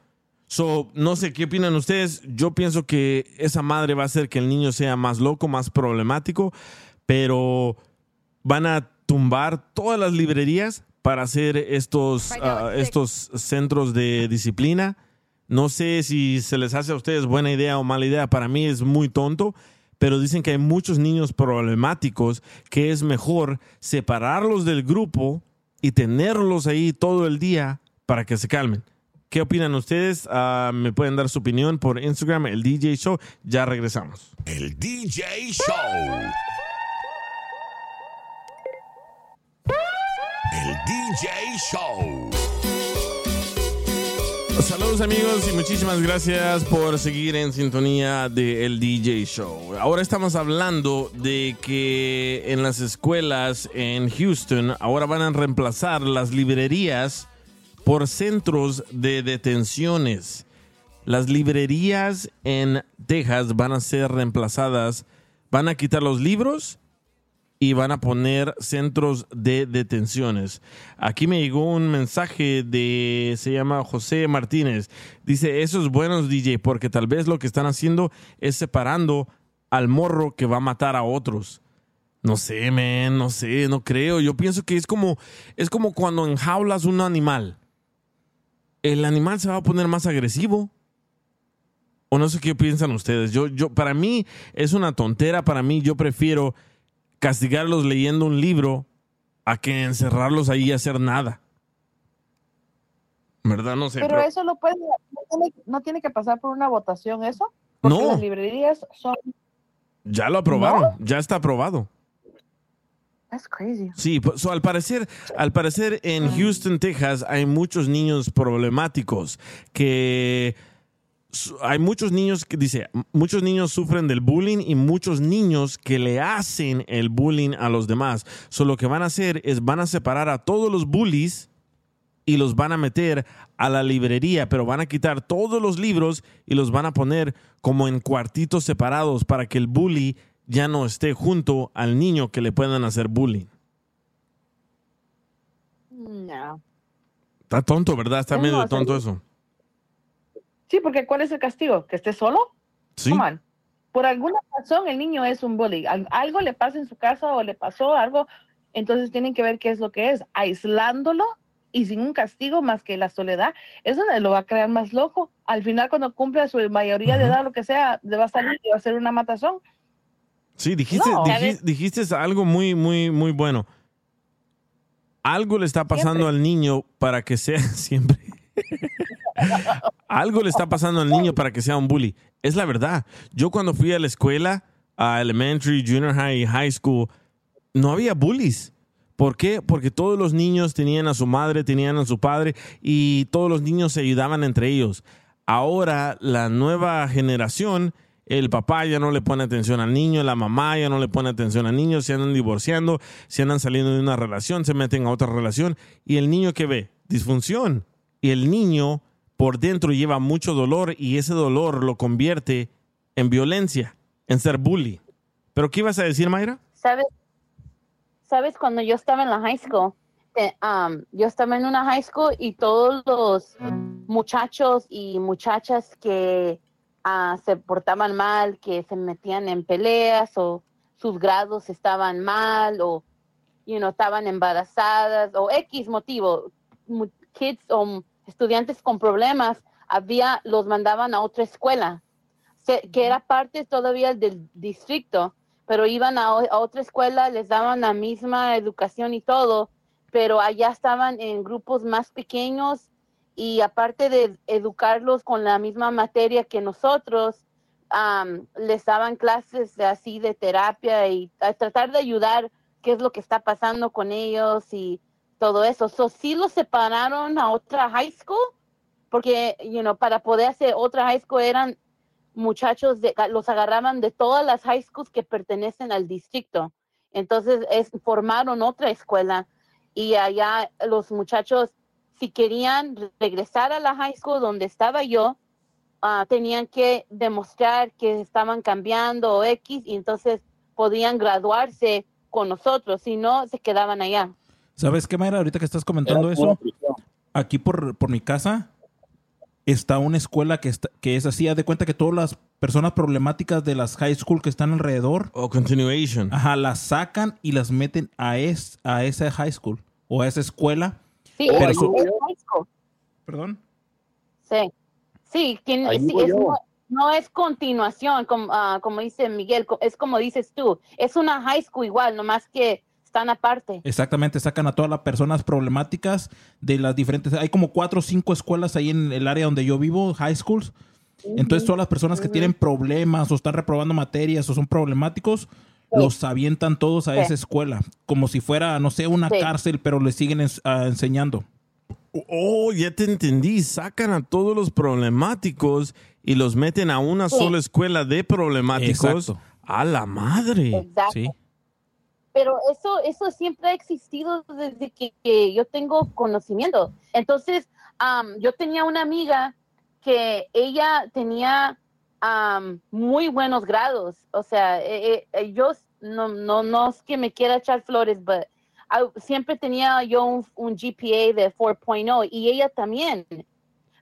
So, no sé qué opinan ustedes. Yo pienso que esa madre va a hacer que el niño sea más loco, más problemático, pero van a tumbar todas las librerías para hacer estos, ah, estos centros de disciplina. No sé si se les hace a ustedes buena idea o mala idea. Para mí es muy tonto, pero dicen que hay muchos niños problemáticos que es mejor separarlos del grupo y tenerlos ahí todo el día para que se calmen. ¿Qué opinan ustedes? Ah, me pueden dar su opinión por Instagram, el DJ Show. Ya regresamos. El DJ Show. El DJ Show. Saludos amigos y muchísimas gracias por seguir en sintonía de El DJ Show. Ahora estamos hablando de que en las escuelas en Houston ahora van a reemplazar las librerías por centros de detenciones. Las librerías en Texas van a ser reemplazadas, van a quitar los libros y van a poner centros de detenciones. Aquí me llegó un mensaje de, se llama José Martínez. Dice, eso es bueno, DJ, porque tal vez lo que están haciendo es separando al morro que va a matar a otros. No sé, man, no sé, no creo. Yo pienso que es como, es como cuando enjaulas un animal. El animal se va a poner más agresivo. O no sé qué piensan ustedes. Yo, yo, para mí es una tontera. Para mí, yo prefiero castigarlos leyendo un libro a que encerrarlos ahí y hacer nada. ¿Verdad? No sé. Pero pero- eso lo puede, no tiene, no tiene que pasar por una votación eso. Porque No. las librerías son, ya lo aprobaron, ya está aprobado. that's crazy. Sí, pues, so, al parecer, al parecer en Houston, Texas, hay muchos niños problemáticos que hay muchos niños que dice, muchos niños sufren del bullying y muchos niños que le hacen el bullying a los demás. So, lo que van a hacer es van a separar a todos los bullies y los van a meter a la librería, pero van a quitar todos los libros y los van a poner como en cuartitos separados para que el bully ya no esté junto al niño que le puedan hacer bullying. No. Está tonto, ¿verdad? Está medio tonto eso. Sí, porque ¿cuál es el castigo? ¿Que esté solo? Sí. Come on. Por alguna razón el niño es un bully. Al- Algo le pasa en su casa o le pasó algo, entonces tienen que ver qué es lo que es. Aislándolo y sin un castigo más que la soledad, eso le lo va a crear más loco. Al final, cuando cumpla su mayoría de edad, lo que sea, le va a salir y va a ser una matazón. Sí, dijiste, No. diji- dijiste algo muy, muy, muy bueno. Algo le está pasando al niño para que sea siempre. Algo le está pasando al niño para que sea un bully. Es la verdad. Yo cuando fui a la escuela, a elementary, junior high high school, no había bullies. ¿Por qué? Porque todos los niños tenían a su madre, tenían a su padre y todos los niños se ayudaban entre ellos. Ahora la nueva generación, el papá ya no le pone atención al niño, la mamá ya no le pone atención al niño, se andan divorciando, se andan saliendo de una relación, se meten a otra relación y el niño que ve disfunción y el niño por dentro lleva mucho dolor y ese dolor lo convierte en violencia, en ser bully. ¿Pero qué ibas a decir, Mayra? ¿Sabes? ¿Sabes? Cuando yo estaba en la high school, um, yo estaba en una high school y todos los muchachos y muchachas que ah, se portaban mal, que se metían en peleas o sus grados estaban mal o, you know, estaban embarazadas o X motivo, kids o estudiantes con problemas, había, los mandaban a otra escuela, se- que era parte todavía del distrito, pero iban a, otra escuela, les daban la misma educación y todo, pero allá estaban en grupos más pequeños y aparte de educarlos con la misma materia que nosotros, am, les daban clases de así de terapia y a tratar de ayudar qué es lo que está pasando con ellos y todo eso. So, sí los separaron a otra high school porque, you know, para poder hacer otra high school eran muchachos, de, los agarraban de todas las high schools que pertenecen al distrito. Entonces es, formaron otra escuela y allá los muchachos, si querían regresar a la high school donde estaba yo, ah, tenían que demostrar que estaban cambiando o X y entonces podían graduarse con nosotros, si no, se quedaban allá. ¿Sabes qué, Mayra? Ahorita que estás comentando eso, aquí por, por mi casa está una escuela que, está- que es así. Haz de cuenta que todas las personas problemáticas de las high school que están alrededor. O continuation. Ajá, las sacan y las meten a, es, a esa high school o a esa escuela. Sí, Pero es- su- es high school. Perdón. Sí, sí, es- yo. no, no es continuación, como, ah, como dice Miguel, es como dices tú, es una high school igual, nomás que están aparte. Exactamente, sacan a todas las personas problemáticas de las diferentes. Hay como cuatro o cinco escuelas ahí en el área donde yo vivo, high schools. Entonces, todas las personas que tienen problemas o están reprobando materias o son problemáticos, los avientan todos a Sí. esa escuela, como si fuera, no sé, una Sí. cárcel, pero les siguen ens- ah, enseñando. Oh, ya te entendí. Sacan a todos los problemáticos y los meten a una Sí. sola escuela de problemáticos. Exacto. A la madre. Exacto. Pero eso, eso siempre ha existido desde que, yo tengo conocimiento. Entonces, am, yo tenía una amiga que ella tenía am, muy buenos grados. O sea, eh, yo no, no, no es que me quiera echar flores, pero siempre tenía yo un, un GPA de 4.0 y ella también.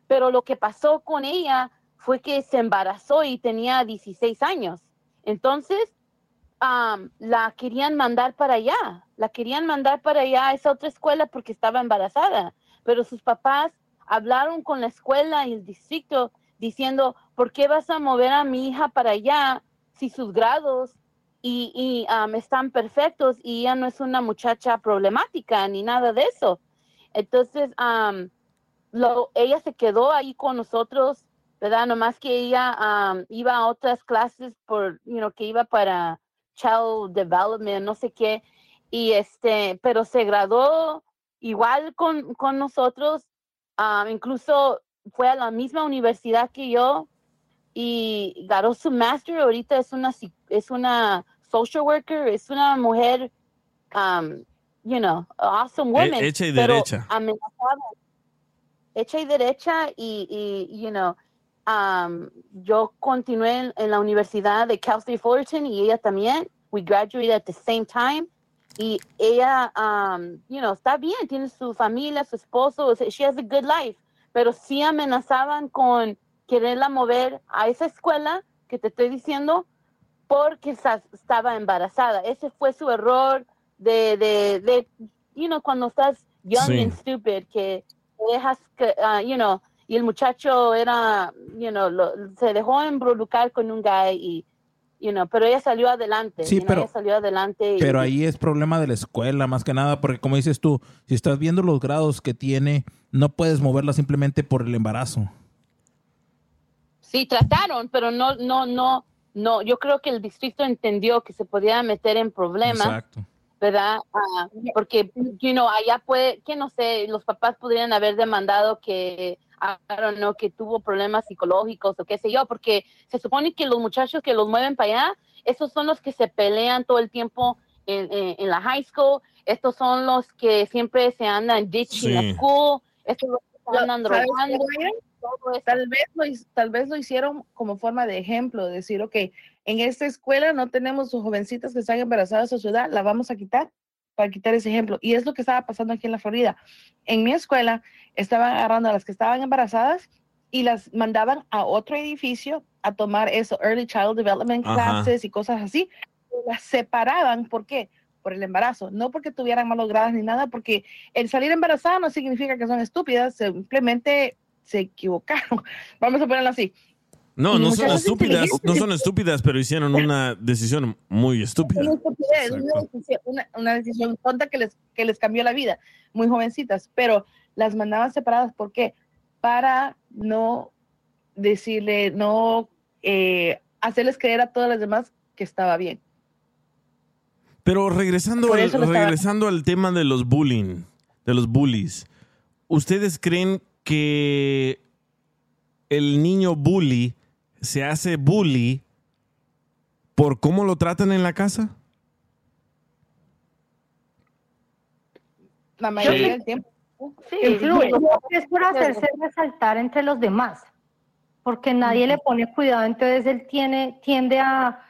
Pero lo que pasó con ella fue que se embarazó y tenía 16 años. Entonces, am, la querían mandar para allá, la querían mandar para allá a esa otra escuela porque estaba embarazada, pero sus papás hablaron con la escuela y el distrito diciendo, ¿por qué vas a mover a mi hija para allá si sus grados y, y, están perfectos y ella no es una muchacha problemática ni nada de eso? Entonces, lo, ella se quedó ahí con nosotros, ¿verdad? Nomás que ella iba a otras clases por, you know, que iba para child development, no sé qué, y este, pero se graduó igual con, con nosotros, am, incluso fue a la misma universidad que yo y ganó su master, ahorita es una, es una social worker, es una mujer, um, you know, awesome woman. E- hecha y derecha. amenazada hecha y derecha y, y you know, um, yo continué en, en la universidad de Cal State Fullerton y ella también. We graduated at the same time. Y ella, um, you know, está bien, tiene su familia, su esposo, she has a good life. Pero sí amenazaban con quererla mover a esa escuela que te estoy diciendo porque estaba embarazada. Ese fue su error de, de, de you know, cuando estás young Sí. and stupid, que dejas que, ah, you know, y el muchacho era, you know, lo- se dejó embrucar con un guy y, you know, pero ella salió adelante. Sí, you know, pero- ella salió adelante. y- Pero ahí es problema de la escuela, más que nada, porque como dices tú, si estás viendo los grados que tiene, no puedes moverla simplemente por el embarazo. Sí, trataron, pero no, no, no, no. Yo creo que el distrito entendió que se podía meter en problemas. Exacto. ¿verdad? Ah, porque, you know, allá puede, que no sé, los papás podrían haber demandado que, I don't know, que tuvo problemas psicológicos o qué sé yo, porque se supone que los muchachos que los mueven para allá, esos son los que se pelean todo el tiempo en, en- en la high school, estos son los que siempre se andan ditching la Sí. school, estos los que se andan ¿Sabes qué, drogando. Tal vez, lo, tal vez lo hicieron como forma de ejemplo, decir, ok, en esta escuela no tenemos jovencitas que están embarazadas a su edad, la vamos a quitar para quitar ese ejemplo. Y es lo que estaba pasando aquí en la Florida. En mi escuela estaban agarrando a las que estaban embarazadas y las mandaban a otro edificio a tomar eso, Early Child Development Ajá. Classes y cosas así. las separaban, ¿por qué? Por el embarazo, no porque tuvieran malos grados ni nada, porque el salir embarazada no significa que son estúpidas, simplemente se equivocaron. Vamos a ponerlo así. No, no son estúpidas, no son estúpidas, pero hicieron una decisión muy estúpida. Una decisión, una, una decisión tonta que les, que les cambió la vida, muy jovencitas, pero las mandaban separadas, ¿por qué? Para no decirle, no eh, hacerles creer a todas las demás que estaba bien. Pero regresando, al, regresando al tema de los bullying, de los bullies, ¿ustedes creen que el niño bully se hace bully por cómo lo tratan en la casa? La mayoría Sí. del tiempo. Sí, Influye. es por hacerse resaltar entre los demás, porque nadie le pone cuidado, entonces él tiene, tiende a,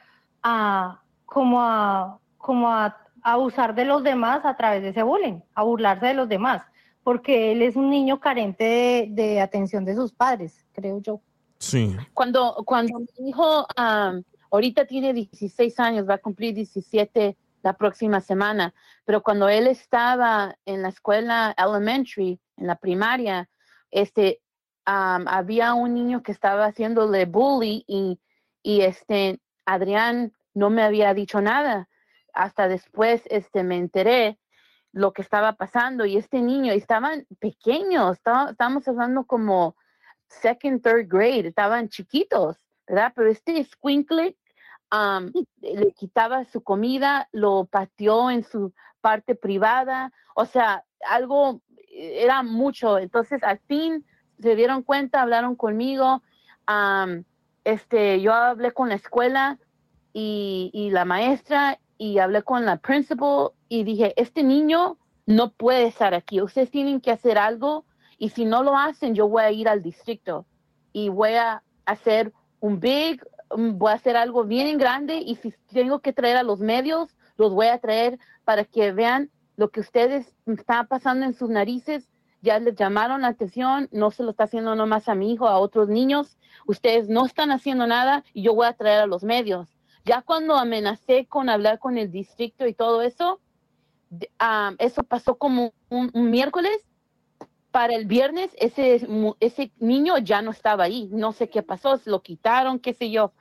a como a como a abusar de los demás a través de ese bullying, a burlarse de los demás, porque él es un niño carente de, de atención de sus padres, creo yo. Sí. Cuando, cuando mi hijo am, ahorita tiene 16 años, va a cumplir 17 la próxima semana, pero cuando él estaba en la escuela elementary, en la primaria, este, había un niño que estaba haciéndole bully y, y este, Adrián no me había dicho nada. Hasta después este, me enteré lo que estaba pasando y este niño, estaban pequeños, estaba- estábamos hablando como second, third grade, estaban chiquitos, ¿verdad? Pero este squinkle um, le quitaba su comida, lo pateó en su parte privada, o sea, algo, eh, era mucho. Entonces, al fin se dieron cuenta, hablaron conmigo, este, yo hablé con la escuela y, y la maestra y hablé con la principal y dije, este niño no puede estar aquí, ustedes tienen que hacer algo y si no lo hacen, yo voy a ir al distrito y voy a hacer un big, um, voy a hacer algo bien grande y si tengo que traer a los medios, los voy a traer para que vean lo que ustedes están pasando en sus narices. Ya les llamaron la atención, no se lo está haciendo nomás a mi hijo, a otros niños. Ustedes no están haciendo nada y yo voy a traer a los medios. Ya cuando amenacé con hablar con el distrito y todo eso, ah, eso pasó como un miércoles para el viernes ese, ese niño ya no estaba ahí. No sé qué pasó, lo quitaron, qué sé yo.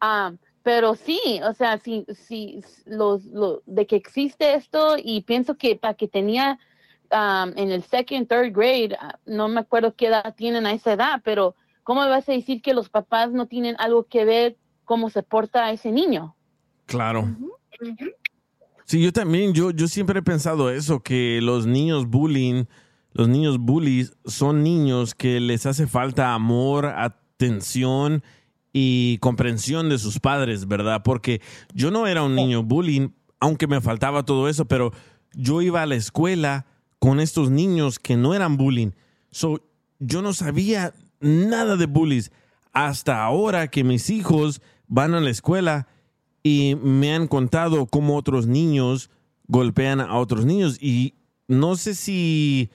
Ah, pero sí, o sea, sí, sí, los, lo- de que existe esto y pienso que para que tenía um, en el second, third grade, ah, no me acuerdo qué edad tienen a esa edad, pero ¿cómo me vas a decir que los papás no tienen algo que ver cómo se porta ese niño? Claro. Sí, yo también, yo, yo siempre he pensado eso, que los niños bullying, los niños bullies son niños que les hace falta amor, atención y comprensión de sus padres, ¿verdad? Porque yo no era un niño bullying, aunque me faltaba todo eso, pero yo iba a la escuela con estos niños que no eran bullying. So, yo no sabía nada de bullies hasta ahora que mis hijos van a la escuela y me han contado cómo otros niños golpean a otros niños y no sé si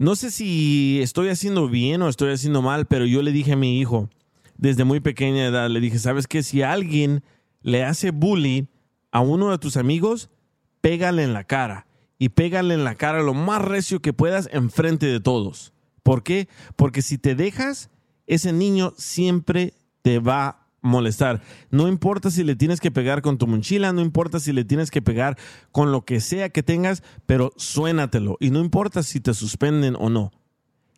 no sé si estoy haciendo bien o estoy haciendo mal, pero yo le dije a mi hijo desde muy pequeña edad, le dije, ¿sabes qué? Si alguien le hace bullying a uno de tus amigos, pégale en la cara y pégale en la cara lo más recio que puedas enfrente de todos. ¿Por qué? Porque si te dejas, ese niño siempre te va molestar. No importa si le tienes que pegar con tu mochila, no importa si le tienes que pegar con lo que sea que tengas, pero suénatelo. Y no importa si te suspenden o no.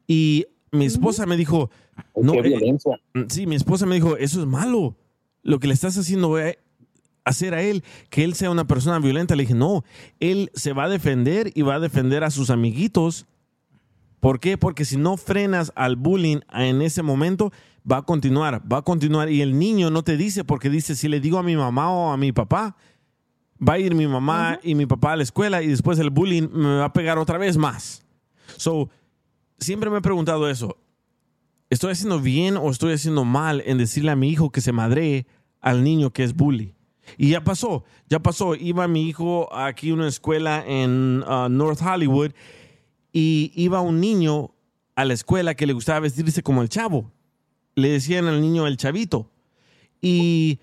Y mi esposa me dijo, no, eh, sí, mi esposa me dijo, eso es malo. Lo que le estás haciendo a- hacer a él, que él sea una persona violenta. Le dije, no, él se va a defender y va a defender a sus amiguitos. ¿Por qué? Porque si no frenas al bullying en ese momento, va a continuar, va a continuar. Y el niño no te dice, porque dice, si le digo a mi mamá o a mi papá, va a ir mi mamá y mi papá a la escuela y después el bullying me va a pegar otra vez más. So, siempre me he preguntado eso. ¿Estoy haciendo bien o estoy haciendo mal en decirle a mi hijo que se madree al niño que es bully? Y ya pasó, ya pasó. Iba mi hijo aquí a una escuela en uh, North Hollywood y iba un niño a la escuela que le gustaba vestirse como el chavo. Le decían al niño el chavito. Y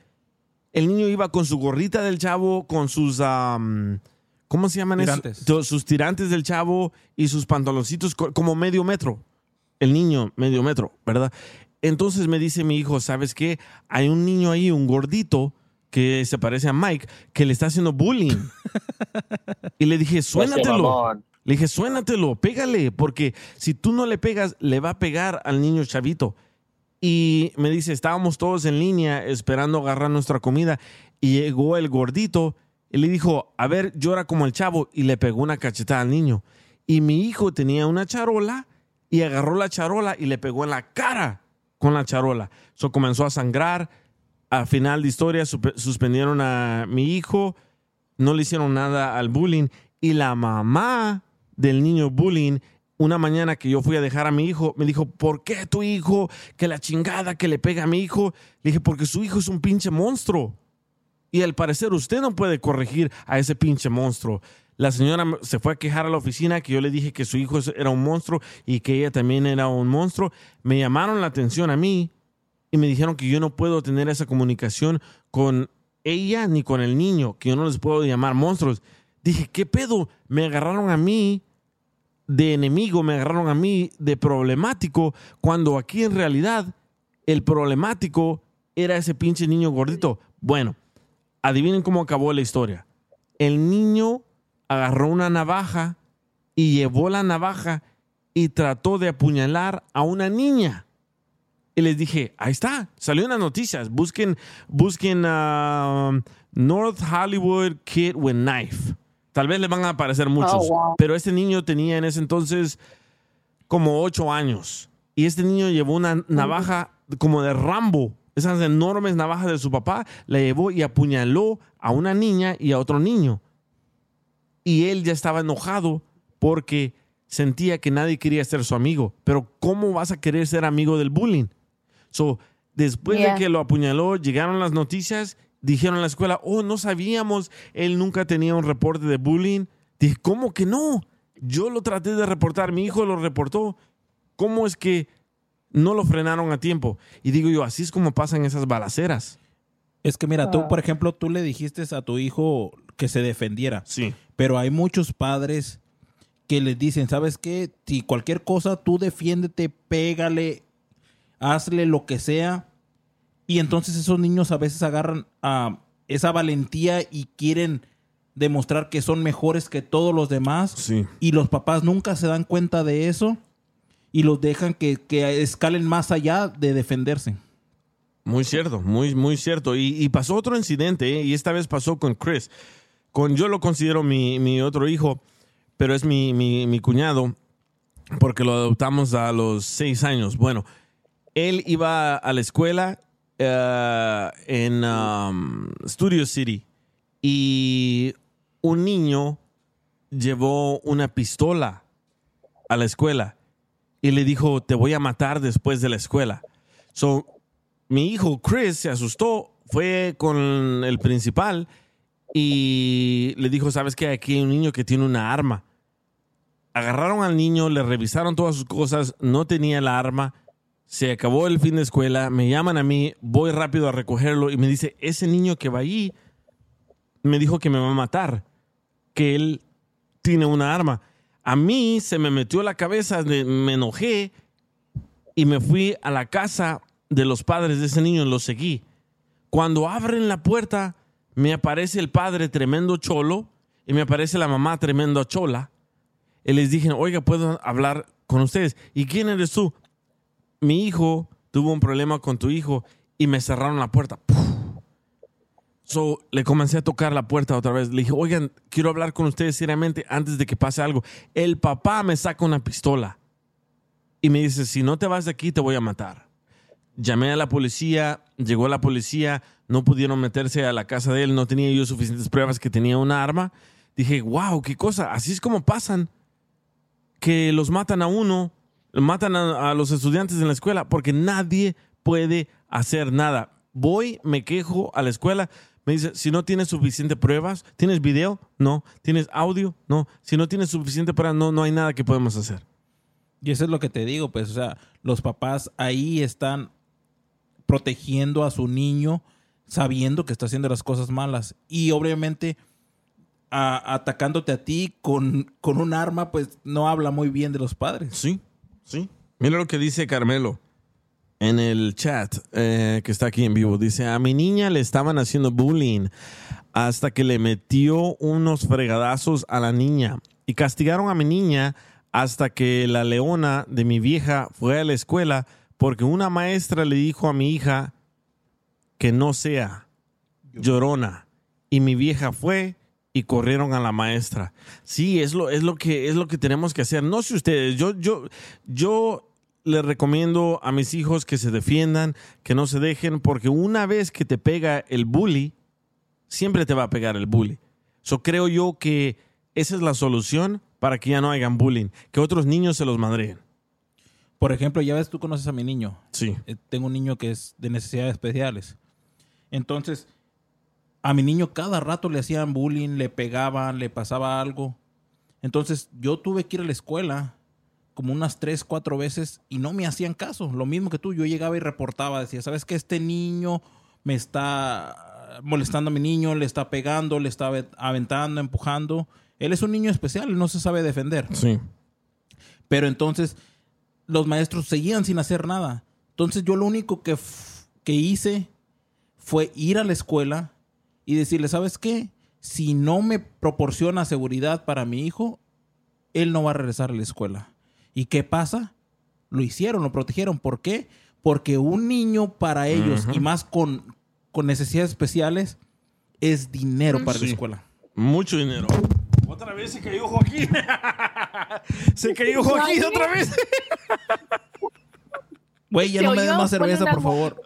El niño iba con su gorrita del chavo, con sus... am, ¿Cómo se llaman Tirantes. esos? Sus tirantes del chavo y sus pantaloncitos co- como medio metro. El niño, medio metro, ¿verdad? Entonces me dice mi hijo, ¿sabes qué? Hay un niño ahí, un gordito, que se parece a Mike, que le está haciendo bullying. y le dije, suénatelo. Le dije, suénatelo, pégale, porque si tú no le pegas, le va a pegar al niño chavito. Y me dice, estábamos todos en línea esperando agarrar nuestra comida y llegó el gordito y le dijo, a ver, llora como el chavo y le pegó una cachetada al niño. Y mi hijo tenía una charola y agarró la charola y le pegó en la cara con la charola. Eso comenzó a sangrar. A final de historia suspendieron a mi hijo, no le hicieron nada al bullying y la mamá del niño bullying una mañana que yo fui a dejar a mi hijo, me dijo, ¿por qué tu hijo? Que la chingada que le pega a mi hijo. Le dije, porque su hijo es un pinche monstruo. Y al parecer usted no puede corregir a ese pinche monstruo. La señora se fue a quejar a la oficina que yo le dije que su hijo era un monstruo y que ella también era un monstruo. Me llamaron la atención a mí y me dijeron que yo no puedo tener esa comunicación con ella ni con el niño, que yo no les puedo llamar monstruos. Dije, ¿qué pedo? Me agarraron a mí de enemigo, me agarraron a mí de problemático, cuando aquí en realidad el problemático era ese pinche niño gordito. Bueno, adivinen cómo acabó la historia. El niño agarró una navaja y llevó la navaja y trató de apuñalar a una niña. Y les dije, ahí está, salió en noticias. Busquen, busquen um, North Hollywood Kid with Knife. Tal vez le van a aparecer muchos. Oh, wow. Pero este niño tenía en ese entonces como ocho años. Y este niño llevó una navaja como de Rambo. Esas enormes navajas de su papá. La llevó y apuñaló a una niña y a otro niño. Y él ya estaba enojado porque sentía que nadie quería ser su amigo. Pero ¿cómo vas a querer ser amigo del bullying? So, después Yeah. de que lo apuñaló, llegaron las noticias, dijeron en la escuela, oh, no sabíamos, él nunca tenía un reporte de bullying. Dije, ¿cómo que no? Yo lo traté de reportar, mi hijo lo reportó. ¿Cómo es que no lo frenaron a tiempo? Y digo yo, así es como pasan esas balaceras. Es que mira, tú, por ejemplo, tú le dijiste a tu hijo que se defendiera. Sí. Pero hay muchos padres que les dicen, ¿sabes qué? Si cualquier cosa, tú defiéndete, pégale, hazle lo que sea. Y entonces esos niños a veces agarran a esa valentía y quieren demostrar que son mejores que todos los demás. Sí. Y los papás nunca se dan cuenta de eso y los dejan que, que escalen más allá de defenderse. Muy cierto, muy, muy cierto. Y, y pasó otro incidente, ¿eh? y esta vez pasó con Chris. Con, yo lo considero mi, mi otro hijo, pero es mi, mi, mi cuñado, porque lo adoptamos a los seis años. Bueno, él iba a la escuela eh, en um, Studio City y un niño llevó una pistola a la escuela y le dijo, te voy a matar después de la escuela. So, mi hijo Chris se asustó, fue con el principal y le dijo, ¿sabes qué? Aquí hay un niño que tiene una arma. Agarraron al niño, le revisaron todas sus cosas, no tenía la arma, se acabó el fin de escuela, me llaman a mí, voy rápido a recogerlo y me dice, ese niño que va allí me dijo que me va a matar, que él tiene una arma. A mí se me metió la cabeza, me enojé y me fui a la casa de los padres de ese niño lo seguí. Cuando abren la puerta, me aparece el padre tremendo cholo y me aparece la mamá tremendo chola. Y les dije, oiga, ¿puedo hablar con ustedes? ¿Y quién eres tú? Mi hijo tuvo un problema con tu hijo y me cerraron la puerta. So, le comencé a tocar la puerta otra vez. Le dije, oigan, quiero hablar con ustedes seriamente antes de que pase algo. El papá me saca una pistola y me dice, si no te vas de aquí, te voy a matar. Llamé a la policía, llegó la policía, no pudieron meterse a la casa de él, no tenía yo suficientes pruebas que tenía una arma. Dije, wow, qué cosa, así es como pasan, que los matan a uno, matan a, a los estudiantes en la escuela, porque nadie puede hacer nada. Voy, me quejo a la escuela, me dice, si no tienes suficientes pruebas, ¿tienes video? No. ¿Tienes audio? No. Si no tienes suficiente pruebas, no, no hay nada que podemos hacer. Y eso es lo que te digo, pues, o sea, los papás ahí están protegiendo a su niño sabiendo que está haciendo las cosas malas. Y obviamente a- atacándote a ti con, con un arma, pues no habla muy bien de los padres. Sí, sí. Mira lo que dice Carmelo en el chat eh, que está aquí en vivo. Dice, a mi niña le estaban haciendo bullying hasta que le metió unos fregadazos a la niña. Y castigaron a mi niña hasta que la leona de mi vieja fue a la escuela porque una maestra le dijo a mi hija que no sea llorona. Y mi vieja fue y corrieron a la maestra. Sí, es lo, es lo que es lo que tenemos que hacer. No sé ustedes, yo, yo, yo les recomiendo a mis hijos que se defiendan, que no se dejen, porque una vez que te pega el bully, siempre te va a pegar el bully. So creo yo que esa es la solución para que ya no hagan bullying, que otros niños se los madreen. Por ejemplo, ya ves, tú conoces a mi niño. Sí. Eh, Tengo un niño que es de necesidades especiales. Entonces, a mi niño cada rato le hacían bullying, le pegaban, le pasaba algo. Entonces, yo tuve que ir a la escuela como unas tres, cuatro veces y no me hacían caso. Lo mismo que tú, yo llegaba y reportaba, decía, ¿sabes qué? Este niño me está molestando a mi niño, le está pegando, le está ave- aventando, empujando. Él es un niño especial, no se sabe defender. Sí. Pero entonces los maestros seguían sin hacer nada. Entonces yo lo único que, que hice fue ir a la escuela y decirle, ¿sabes qué? Si no me proporciona seguridad para mi hijo, él no va a regresar a la escuela. ¿Y qué pasa? Lo hicieron, lo protegieron. ¿Por qué? Porque un niño para ellos, Ujú. y más con, con necesidades especiales, es dinero para Sí. la escuela. Mucho dinero. Otra vez se cayó Joaquín. se cayó Joaquín otra vez. Güey, ya Se no me des más cerveza, por favor.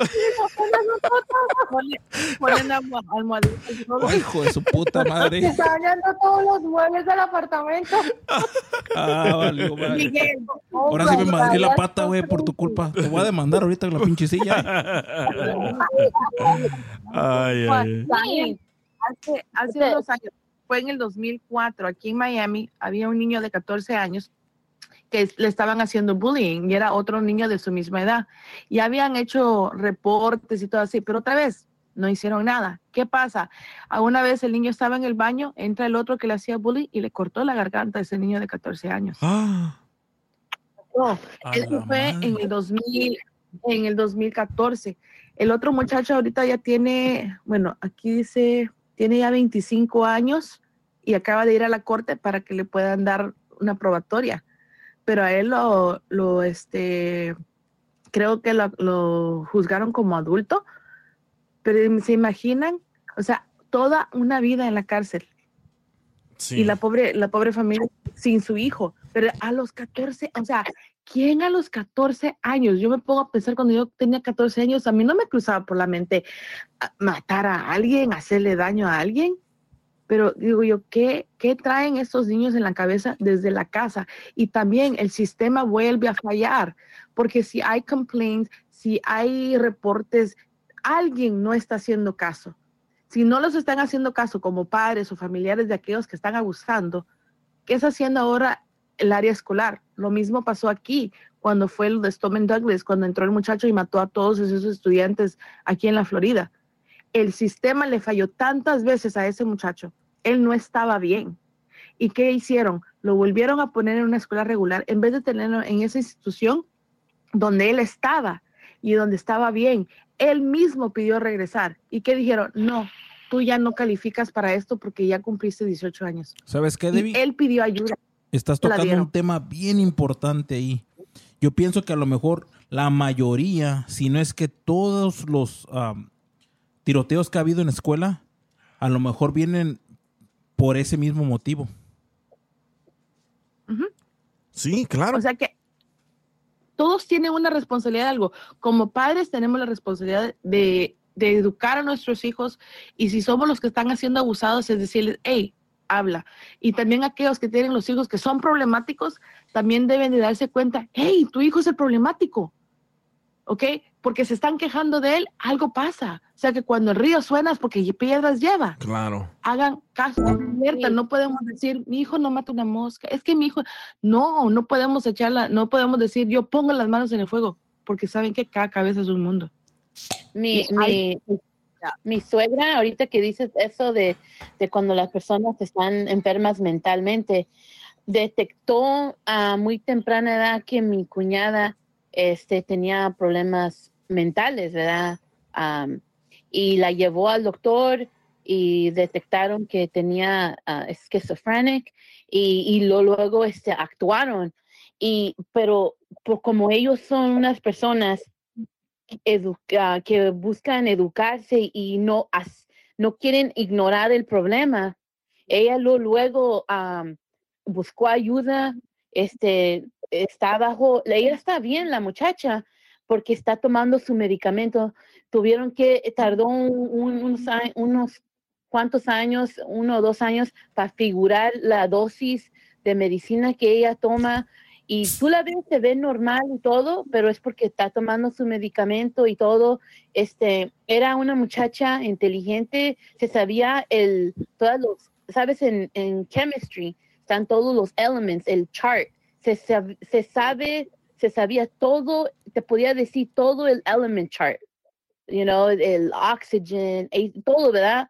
Ponen- Ponen almo- almohaditas hijo de su puta Se madre. está dañando todos los muebles del apartamento. Ah, madre. Miguel, Ahora sí me madré la pata, güey, por tu culpa. Te voy a demandar ahorita con la pinche silla. Ay, ay, ay. También, hace, hace unos años, fue en el 2004, aquí en Miami, había un niño de 14 años que le estaban haciendo bullying y era otro niño de su misma edad. Y habían hecho reportes y todo así, pero otra vez no hicieron nada. ¿Qué pasa? A una vez el niño estaba en el baño, entra el otro que le hacía bullying y le cortó la garganta a ese niño de 14 años. Ah, No, eso fue en el 2000, en el 2014. El otro muchacho ahorita ya tiene, bueno, aquí dice, tiene ya 25 años y acaba de ir a la corte para que le puedan dar una probatoria. Pero a él lo, lo este, creo que lo, lo juzgaron como adulto. Pero se imaginan, o sea, toda una vida en la cárcel sí. y la pobre, la pobre familia sin su hijo. Pero a los 14, o sea, ¿quién a los 14 años? Yo me pongo a pensar cuando yo tenía 14 años, a mí no me cruzaba por la mente ah, matar a alguien, hacerle daño a alguien. Pero digo yo, ¿qué, ¿qué traen estos niños en la cabeza desde la casa? Y también el sistema vuelve a fallar, porque si hay complaints, si hay reportes, alguien no está haciendo caso. Si no los están haciendo caso como padres o familiares de aquellos que están abusando, ¿qué está haciendo ahora el área escolar? Lo mismo pasó aquí cuando fue el de Stoneman Douglas, cuando entró el muchacho y mató a todos esos estudiantes aquí en la Florida. El sistema le falló tantas veces a ese muchacho. Él no estaba bien. ¿Y qué hicieron? Lo volvieron a poner en una escuela regular en vez de tenerlo en esa institución donde él estaba y donde estaba bien. Él mismo pidió regresar. ¿Y qué dijeron? No, tú ya no calificas para esto porque ya cumpliste 18 años. ¿Sabes qué, Y Debbie? él pidió ayuda. Estás tocando un tema bien importante ahí. Yo pienso que a lo mejor la mayoría, si no es que todos los tiroteos que ha habido en la escuela, a lo mejor vienen por ese mismo motivo. Sí, claro. O sea que todos tienen una responsabilidad de algo. Como padres tenemos la responsabilidad de, de educar a nuestros hijos y si somos los que están haciendo abusados es decirles, hey, habla. Y también aquellos que tienen los hijos que son problemáticos también deben de darse cuenta, hey, tu hijo es el problemático. ¿Ok? Porque se están quejando de él, algo pasa. O sea que cuando el río suena es porque piedras lleva Claro. hagan caso, alerta, no podemos decir, mi hijo no mata una mosca, es que mi hijo, no, no podemos echarla, no podemos decir, yo pongo las manos en el fuego, porque saben que cada cabeza es un mundo. Mi, mi, mi suegra, ahorita que dices eso de, de cuando las personas están enfermas mentalmente, detectó a muy temprana edad que mi cuñada este, tenía problemas mentales, ¿verdad? Y la llevó al doctor y detectaron que tenía uh, y, y lo, luego este, actuaron. Y, pero por como ellos son unas personas educa- que buscan educarse y no, as- no quieren ignorar el problema, ella lo, luego buscó ayuda, este, está bajo, ella está bien, la muchacha, porque está tomando su medicamento. Tuvieron que, tardó un- un- unos, unos cuantos años, uno o dos años, para figurar la dosis de medicina que ella toma. Y tú la ves, se ve normal y todo, pero es porque está tomando su medicamento y todo. Este, era una muchacha inteligente, se sabía el, todos los, sabes, en, en chemistry están todos los elements, el chart, se, sab- se sabe, se sabía todo, te podía decir todo el element chart, you know, el oxygen, eh, todo, ¿verdad?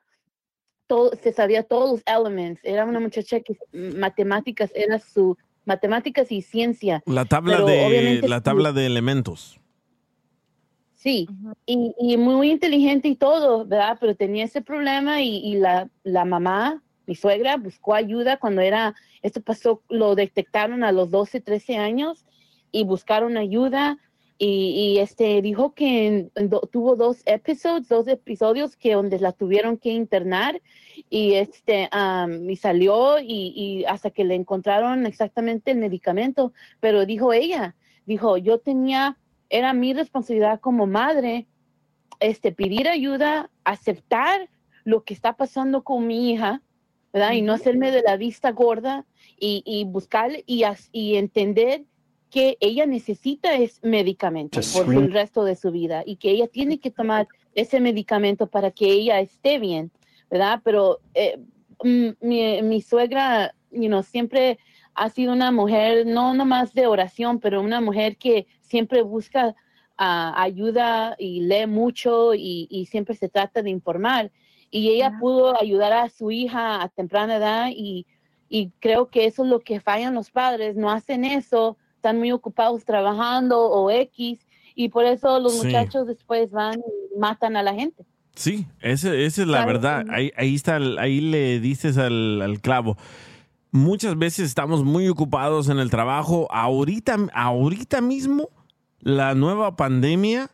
Todo, se sabía todos los elements. Era una muchacha que mm, matemáticas era su matemáticas y ciencia. La tabla de la tabla de elementos. Sí, y, y muy inteligente y todo, ¿verdad? Pero tenía ese problema y, y la, la mamá, mi suegra, buscó ayuda cuando era, esto pasó, lo detectaron a los 12, 13 años y buscaron ayuda y, este dijo que tuvo dos episodios, dos episodios que donde la tuvieron que internar y este am, y salió y, y hasta que le encontraron exactamente el medicamento, pero dijo ella, dijo, yo tenía era mi responsabilidad como madre este, pedir ayuda, aceptar lo que está pasando con mi hija, ¿verdad? Y no hacerme de la vista gorda y, y buscar y, entender que ella necesita ese medicamento To por el resto de su vida y que ella tiene que tomar ese medicamento para que ella esté bien, ¿verdad? Pero eh, mi, mi suegra, you know, siempre ha sido una mujer, no nomás de oración, pero una mujer que siempre busca ah, ayuda y lee mucho y, y siempre se trata de informar. Y ella pudo ayudar a su hija a temprana edad y, y creo que eso es lo que fallan los padres, no hacen eso, están muy ocupados trabajando o X y por eso los Sí. muchachos después van y matan a la gente. Sí, ese- esa es la ¿Sabes? verdad. Ahí, ahí está, ahí le dices al, al clavo. Muchas veces estamos muy ocupados en el trabajo. Ahorita, ahorita mismo, la nueva pandemia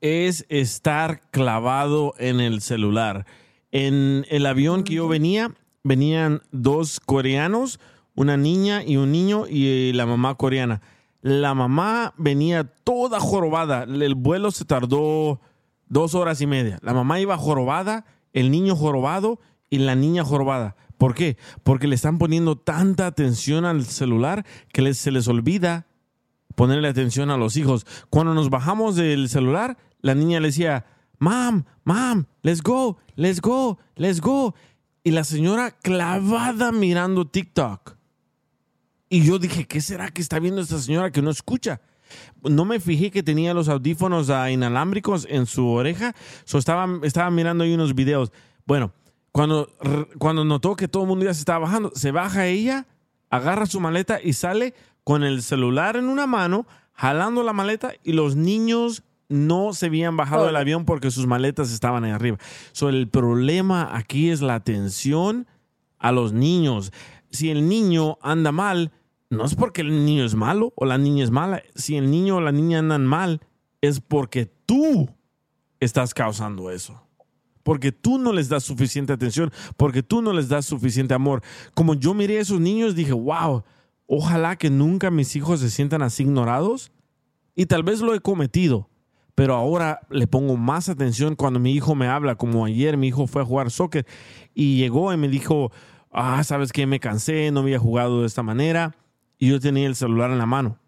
es estar clavado en el celular. En el avión que yo venía, venían dos coreanos, una niña y un niño y eh, la mamá coreana. La mamá venía toda jorobada. El vuelo se tardó dos horas y media. La mamá iba jorobada, el niño jorobado y la niña jorobada. ¿Por qué? Porque le están poniendo tanta atención al celular que les- se les olvida ponerle atención a los hijos. Cuando nos bajamos del celular, la niña le decía, Mam, mam, let's go, let's go, let's go. Y la señora clavada mirando TikTok. Y yo dije, ¿qué será que está viendo esta señora que no escucha? No me fijé que tenía los audífonos inalámbricos en su oreja. So estaba, estaba mirando ahí unos videos. Bueno, cuando, cuando notó que todo el mundo ya se estaba bajando, se baja ella, agarra su maleta y sale con el celular en una mano, jalando la maleta y los niños no se habían bajado del avión porque sus maletas estaban ahí arriba. So, el problema aquí es la atención a los niños. Si el niño anda mal, no es porque el niño es malo o la niña es mala. Si el niño o la niña andan mal, es porque tú estás causando eso. Porque tú no les das suficiente atención, porque tú no les das suficiente amor. Como yo miré a esos niños, dije, wow, ojalá que nunca mis hijos se sientan así ignorados. Y tal vez lo he cometido, pero ahora le pongo más atención cuando mi hijo me habla, como ayer mi hijo fue a jugar soccer y llegó y me dijo, ah, sabes que me cansé, no había jugado de esta manera y yo tenía el celular en la mano.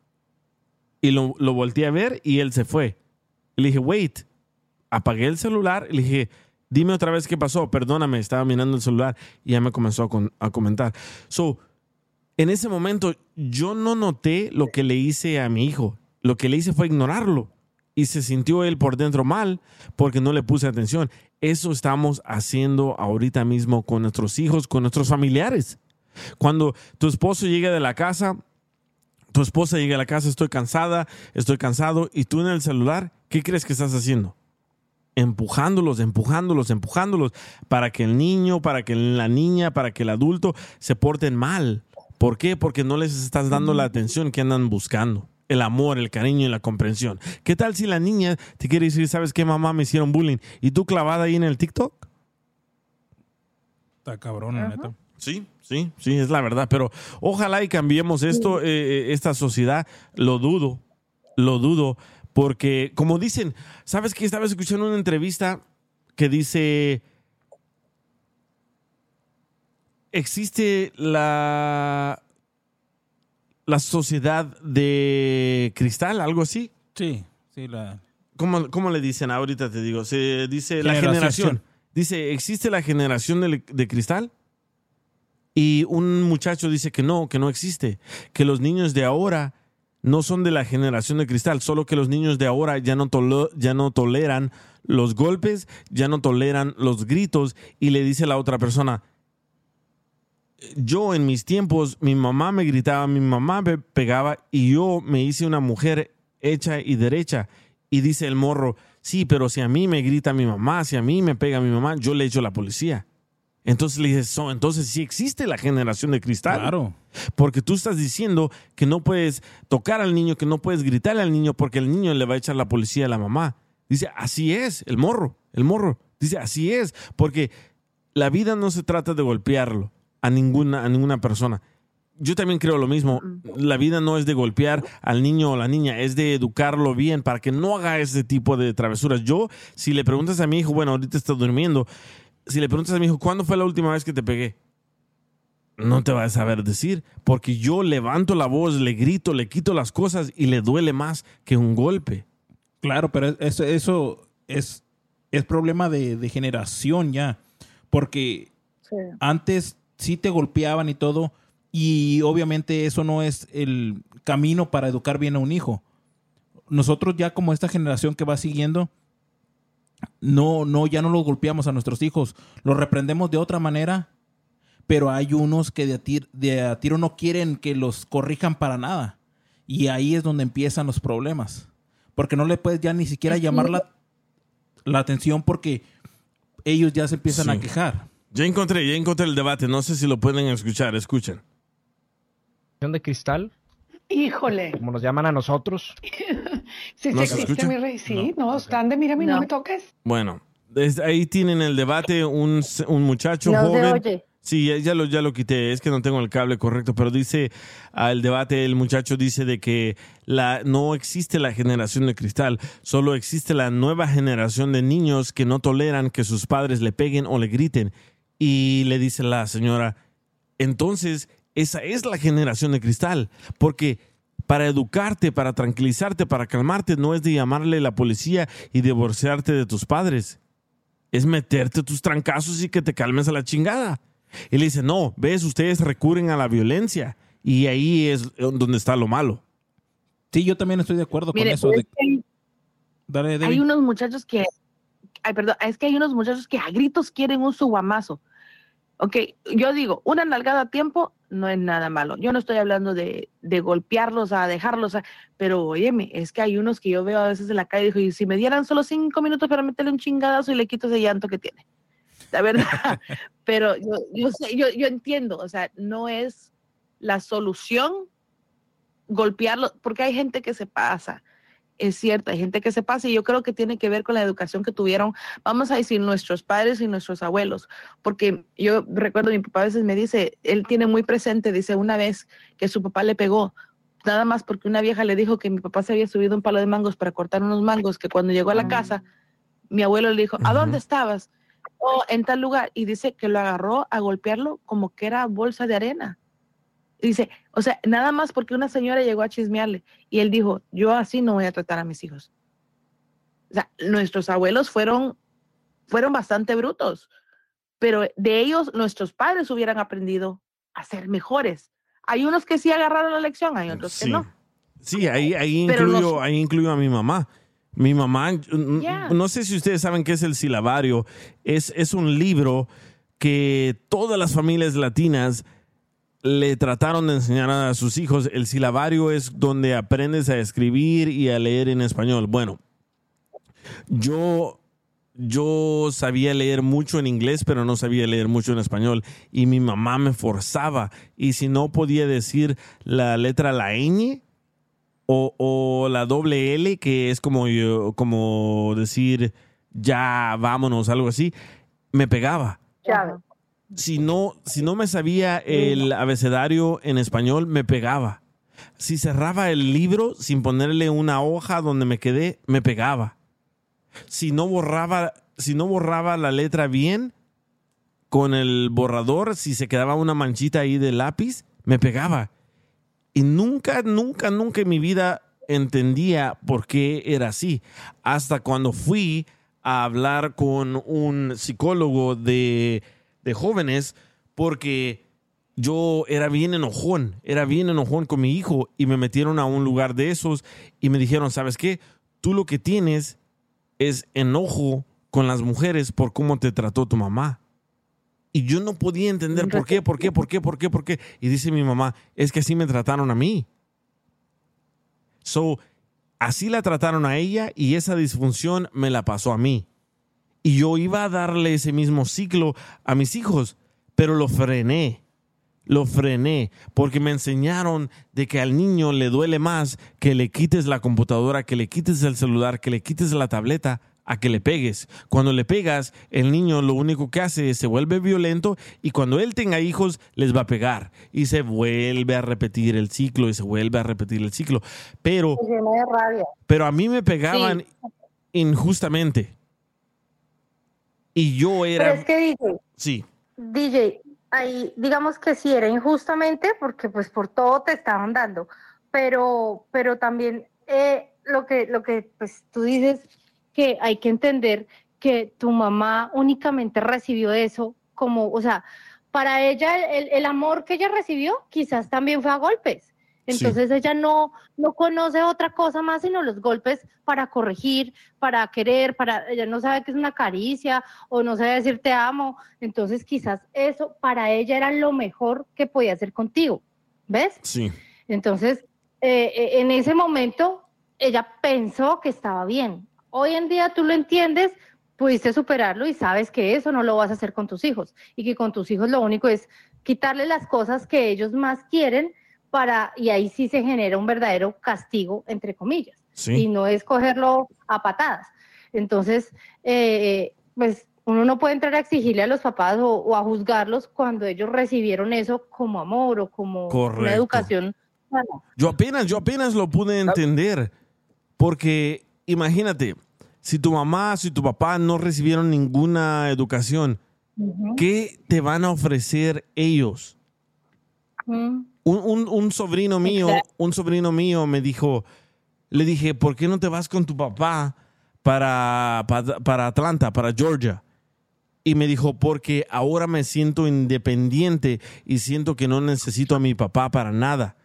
Y lo, lo volteé a ver y él se fue. Y le dije, wait, apagué el celular y le dije, dime otra vez qué pasó, perdóname, estaba mirando el celular y ya me comenzó a, comentar. So, en ese momento yo no noté lo que le hice a mi hijo. Lo que le hice fue ignorarlo. Y se sintió él por dentro mal porque no le puse atención. Eso estamos haciendo ahorita mismo con nuestros hijos, con nuestros familiares. Cuando tu esposo llega de la casa, tu esposa llega a la casa, estoy cansada, estoy cansado, y tú en el celular, ¿qué crees que estás haciendo? Empujándolos, empujándolos, empujándolos, para que el niño, para que la niña, para que el adulto se porten mal. ¿Por qué? Porque no les estás dando la atención que andan buscando. El amor, el cariño y la comprensión. ¿Qué tal si la niña te quiere decir, sabes qué, mamá, me hicieron bullying? ¿Y tú clavada ahí en el TikTok? Está cabrón, la neta. Sí, sí, sí, es la verdad. Pero ojalá y cambiemos esto, eh, eh, esta sociedad. Lo dudo, lo dudo, porque como dicen, ¿sabes qué? Estaba escuchando una entrevista que dice, existe la, la sociedad de cristal, algo así. Sí, sí, la... ¿Cómo, cómo le dicen? Ahorita te digo. Se dice la Generación. generación. Dice, ¿existe la generación de, de cristal? Y un muchacho dice que no, que no existe. Que los niños de ahora no son de la generación de cristal, solo que los niños de ahora ya no, tolo- ya no toleran los golpes, ya no toleran los gritos. Y le dice la otra persona, yo en mis tiempos, mi mamá me gritaba, mi mamá me pegaba y yo me hice una mujer hecha y derecha. Y dice el morro, sí, pero si a mí me grita mi mamá, si a mí me pega mi mamá, yo le echo a la policía. Entonces le dices, "So, entonces sí existe la generación de cristal. Claro. Porque tú estás diciendo que no puedes tocar al niño, que no puedes gritarle al niño porque el niño le va a echar la policía a la mamá. Dice, así es, el morro, el morro. Dice, así es, porque la vida no se trata de golpearlo a ninguna, a ninguna persona. Yo también creo lo mismo. La vida no es de golpear al niño o la niña, es de educarlo bien para que no haga ese tipo de travesuras. Yo, si le preguntas a mi hijo, bueno, ahorita está durmiendo, si le preguntas a mi hijo, ¿cuándo fue la última vez que te pegué? No te vas a saber decir, porque yo levanto la voz, le grito, le quito las cosas y le duele más que un golpe. Claro, pero eso, eso es, es problema de, de generación ya. Porque antes sí te golpeaban y todo, y obviamente eso no es el camino para educar bien a un hijo. Nosotros ya como esta generación que va siguiendo, no, no, ya no los golpeamos a nuestros hijos, los reprendemos de otra manera, pero hay unos que de a, tir- de a tiro no quieren que los corrijan para nada. Y ahí es donde empiezan los problemas. Porque no le puedes ya ni siquiera llamar la, la atención porque ellos ya se empiezan a quejar. Ya encontré, ya encontré el debate. No sé si lo pueden escuchar. Escuchen. de cristal, Híjole. como nos llaman a nosotros. Sí, ¿No sí se existe, mi rey. Sí, no, grande, mira, no. No. me toques. Bueno, desde ahí tienen el debate. Un, un muchacho No se joven. oye. Sí, ya, ya lo, ya lo quité. Es que no tengo el cable correcto, pero dice el debate, el muchacho dice de que la, no existe la generación de cristal, solo existe la nueva generación de niños que no toleran que sus padres le peguen o le griten. Y le dice la señora, entonces esa es la generación de cristal, porque para educarte, para tranquilizarte, para calmarte, no es de llamarle a la policía y divorciarte de tus padres es meterte tus trancazos y que te calmes a la chingada. Y le dice, no, ves, ustedes recurren a la violencia y ahí es donde está lo malo. Sí, yo también estoy de acuerdo Mire, con eso. es de- que Dale, hay unos muchachos que, ay, perdón, es que hay unos muchachos que a gritos quieren un suguamazo. Ok, yo digo, una nalgada a tiempo no es nada malo. Yo no estoy hablando de, de golpearlos, a dejarlos, a- pero óyeme, es que hay unos que yo veo a veces en la calle y digo, y si me dieran solo cinco minutos para meterle un chingadazo y le quito ese llanto que tiene. La verdad, pero yo, yo, sé, yo, yo entiendo, o sea, no es la solución golpearlo, porque hay gente que se pasa, es cierto, hay gente que se pasa y yo creo que tiene que ver con la educación que tuvieron, vamos a decir, nuestros padres y nuestros abuelos, porque yo recuerdo, mi papá a veces me dice, él tiene muy presente, dice una vez que su papá le pegó, nada más porque una vieja le dijo que mi papá se había subido un palo de mangos para cortar unos mangos, que cuando llegó a la casa, mi abuelo le dijo, ¿a dónde estabas? Oh, en tal lugar, y dice que lo agarró a golpearlo como que era bolsa de arena. Dice, o sea, nada más porque una señora llegó a chismearle y él dijo, yo así no voy a tratar a mis hijos. O sea, nuestros abuelos fueron, fueron bastante brutos, pero de ellos nuestros padres hubieran aprendido a ser mejores. Hay unos que sí agarraron la lección, hay otros que no. Sí, ahí, ahí, Pero incluyo, los- ahí incluyo a mi mamá. Mi mamá, Yeah. no sé si ustedes saben qué es el silabario. Es, es un libro que todas las familias latinas le trataron de enseñar a sus hijos. El silabario es donde aprendes a escribir y a leer en español. Bueno, yo, yo sabía leer mucho en inglés, pero no sabía leer mucho en español. Y mi mamá me forzaba. Y si no podía decir la letra la ñ o, o la doble L, que es como, como decir ya vámonos, algo así, me pegaba si no, si no me sabía el abecedario en español, me pegaba. Si cerraba el libro sin ponerle una hoja donde me quedé, me pegaba. Si no borraba, si no borraba la letra bien con el borrador, si se quedaba una manchita ahí de lápiz, me pegaba. Y nunca, nunca, nunca en mi vida entendía por qué era así. Hasta cuando fui a hablar con un psicólogo de, de jóvenes, porque yo era bien enojón, era bien enojón con mi hijo y me metieron a un lugar de esos y me dijeron, ¿sabes qué? Tú lo que tienes es enojo con las mujeres por cómo te trató tu mamá. Y yo no podía entender por qué, por qué, por qué, por qué, por qué. Y dice mi mamá, es que así me trataron a mí. So, así la trataron a ella y esa disfunción me la pasó a mí. Y yo iba a darle ese mismo ciclo a mis hijos, pero lo frené. Lo frené porque me enseñaron de que al niño le duele más que le quites la computadora, que le quites el celular, que le quites la tableta, a que le pegues. Cuando le pegas, el niño lo único que hace es se vuelve violento y cuando él tenga hijos les va a pegar y se vuelve a repetir el ciclo y se vuelve a repetir el ciclo. Pero, pero a mí me pegaban injustamente. Y yo era... Pero es que DJ, Sí, DJ, ahí digamos que sí era injustamente porque pues por todo te estaban dando, pero, pero también eh, lo que, lo que pues tú dices que hay que entender que tu mamá únicamente recibió eso como, o sea, para ella el, el amor que ella recibió quizás también fue a golpes. Entonces ella no, no conoce otra cosa más sino los golpes para corregir, para querer, para ella no sabe qué es una caricia o no sabe decir te amo. Entonces quizás eso para ella era lo mejor que podía hacer contigo. ¿Ves? sí. Entonces, eh, eh, en ese momento, ella pensó que estaba bien. Hoy en día tú lo entiendes, pudiste superarlo y sabes que eso no lo vas a hacer con tus hijos y que con tus hijos lo único es quitarle las cosas que ellos más quieren para, y ahí sí se genera un verdadero castigo, entre comillas, Sí. y no es cogerlo a patadas. Entonces, eh, pues uno no puede entrar a exigirle a los papás o, o a juzgarlos cuando ellos recibieron eso como amor o como una educación. Yo apenas, yo apenas lo pude entender. Porque imagínate, si tu mamá, si tu papá no recibieron ninguna educación, ¿qué te van a ofrecer ellos? Un, un- un sobrino mío, un sobrino mío me dijo, le dije, ¿por qué no te vas con tu papá para, para, para Atlanta, para Georgia? Y me dijo, porque ahora me siento independiente y siento que no necesito a mi papá para nada.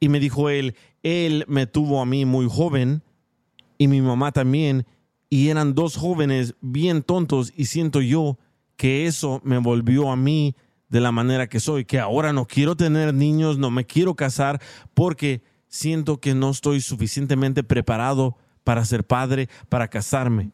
Y me dijo él, él me tuvo a mí muy joven y mi mamá también, y eran dos jóvenes bien tontos y siento yo que eso me volvió a mí de la manera que soy, que ahora no quiero tener niños, no me quiero casar porque siento que no estoy suficientemente preparado para ser padre, para casarme.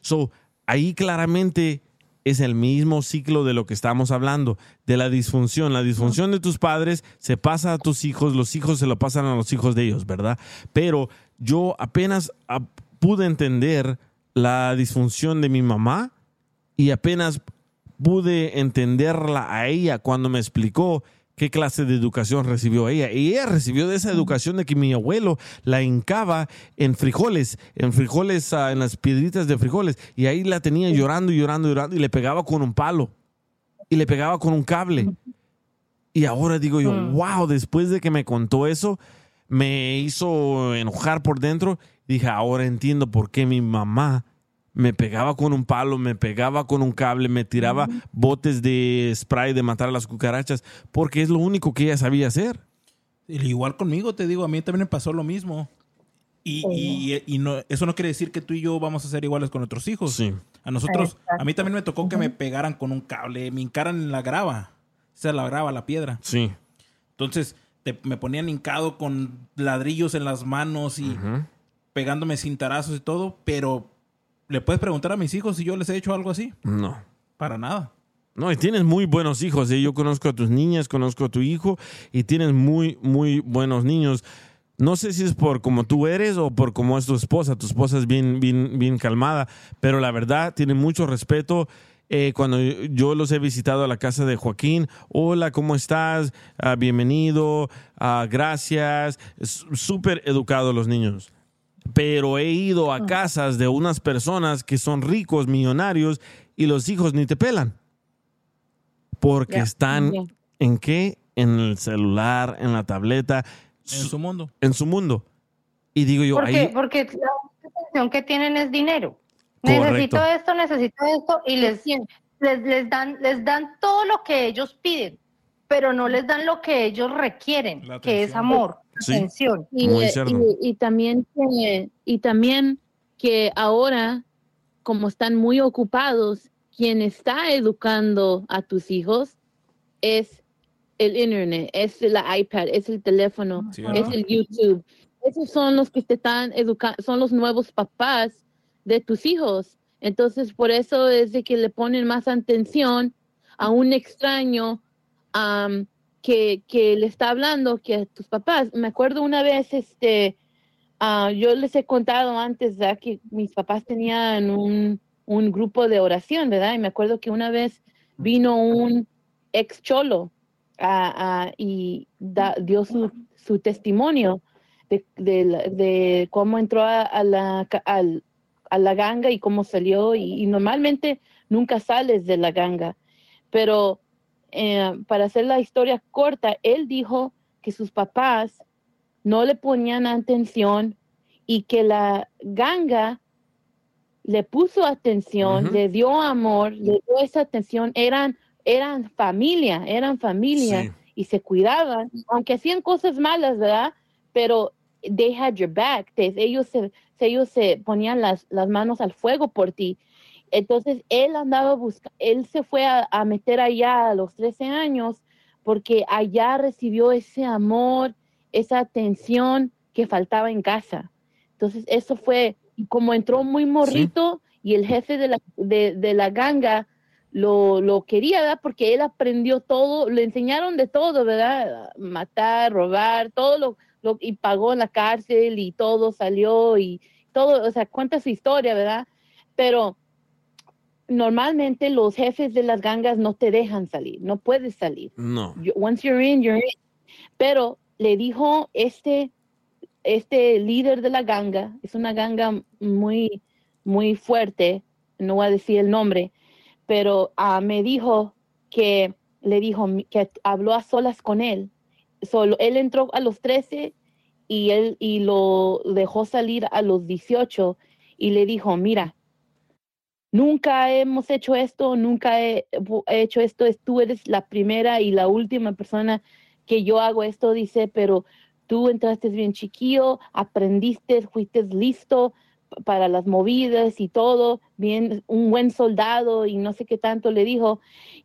So, ahí claramente es el mismo ciclo de lo que estamos hablando, de la disfunción. La disfunción de tus padres se pasa a tus hijos, los hijos se lo pasan a los hijos de ellos, ¿verdad? Pero yo apenas ah, pude entender la disfunción de mi mamá y apenas pude entenderla a ella cuando me explicó qué clase de educación recibió ella. Y ella recibió de esa educación de que mi abuelo la hincaba en frijoles, en frijoles, ah, en las piedritas de frijoles, y ahí la tenía llorando, llorando, llorando, y le pegaba con un palo, y le pegaba con un cable. Y ahora digo yo, wow, después de que me contó eso, me hizo enojar por dentro. Dije, ahora entiendo por qué mi mamá me pegaba con un palo, me pegaba con un cable, me tiraba botes de spray de matar a las cucarachas, porque es lo único que ella sabía hacer. Igual conmigo, te digo, a mí también me pasó lo mismo. Y, y- y no, eso no quiere decir que tú y yo vamos a ser iguales con nuestros hijos. Sí. A nosotros, a mí también me tocó que me pegaran con un cable, me hincaran en la grava. O sea, la grava, la piedra. Sí. Entonces, te- me ponían hincado con ladrillos en las manos y pegándome cintarazos y todo, pero ¿le puedes preguntar a mis hijos si yo les he hecho algo así? No. Para nada. No, y tienes muy buenos hijos. ¿eh? Yo conozco a tus niñas, conozco a tu hijo y tienes muy, muy buenos niños. No sé si es por como tú eres o por cómo es tu esposa. Tu esposa es bien, bien, bien calmada, pero la verdad tiene mucho respeto. Eh, cuando yo los he visitado a la casa de Joaquín, hola, ¿cómo estás? Ah, bienvenido, ah, gracias. Súper educados los niños. Pero he ido a casas de unas personas que son ricos, millonarios, y los hijos ni te pelan. Porque están en qué? En el celular, en la tableta. En su mundo. En su mundo. Y digo yo, Porque, ahí. porque la única atención que tienen es dinero. Correcto. Necesito esto, necesito esto, y les, les, les dan, les dan todo lo que ellos piden, pero no les dan lo que ellos requieren, que es amor, Sí. atención. Y, Muy eh, cierto. y- y también que, y también que ahora, como están muy ocupados, quien está educando a tus hijos es el internet, es la iPad, es el teléfono, es el YouTube. Esos son los que te están educando, son los nuevos papás de tus hijos. Entonces, por eso es de que le ponen más atención a un extraño am, que, que le está hablando que a tus papás. Me acuerdo una vez, este, ah, yo les he contado antes ¿verdad? que mis papás tenían un, un grupo de oración, ¿verdad? Y me acuerdo que una vez vino un ex cholo y dio su, su testimonio de, de cómo entró a, a la, al- a la ganga y cómo salió. Y normalmente nunca sales de la ganga. Pero eh, para hacer la historia corta, él dijo que sus papás no le ponían atención y que la ganga le puso atención, le dio amor, le dio esa atención, eran, eran familia, eran familia Sí. y se cuidaban, aunque hacían cosas malas, ¿verdad? Pero they had your back, ellos, se, ellos se ponían las, las manos al fuego por ti. Entonces él andaba buscando, él se fue a, a meter allá a los 13 años porque allá recibió ese amor, esa atención que faltaba en casa. Entonces eso fue, como entró muy morrito y el jefe de la, de, de la ganga lo, lo quería, ¿verdad? Porque él aprendió todo, le enseñaron de todo, ¿verdad? Matar, robar, todo lo, lo y pagó en la cárcel y todo salió y todo, o sea, cuenta su historia, ¿verdad? Pero normalmente los jefes de las gangas no te dejan salir, no puedes salir. No. You- once you're in, you're in. Pero le dijo este, este líder de la ganga, es una ganga muy, muy fuerte, no voy a decir el nombre, pero ah, me dijo que le dijo que habló a solas con él. Solo, él entró a los 13 y él y lo dejó salir a los 18 y le dijo, mira, nunca hemos hecho esto, nunca he, he hecho esto, es- tú eres la primera y la última persona que yo hago esto, dice, pero tú entraste bien chiquillo, aprendiste, fuiste listo para las movidas y todo, bien, un buen soldado y no sé qué tanto le dijo,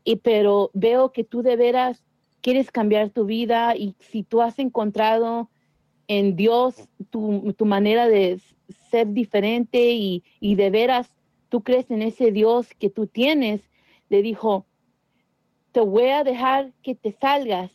y pero veo que tú de veras quieres cambiar tu vida y si tú has encontrado en Dios tu, tu manera de ser diferente y, y de veras tú crees en ese Dios que tú tienes, le dijo, te voy a dejar que te salgas.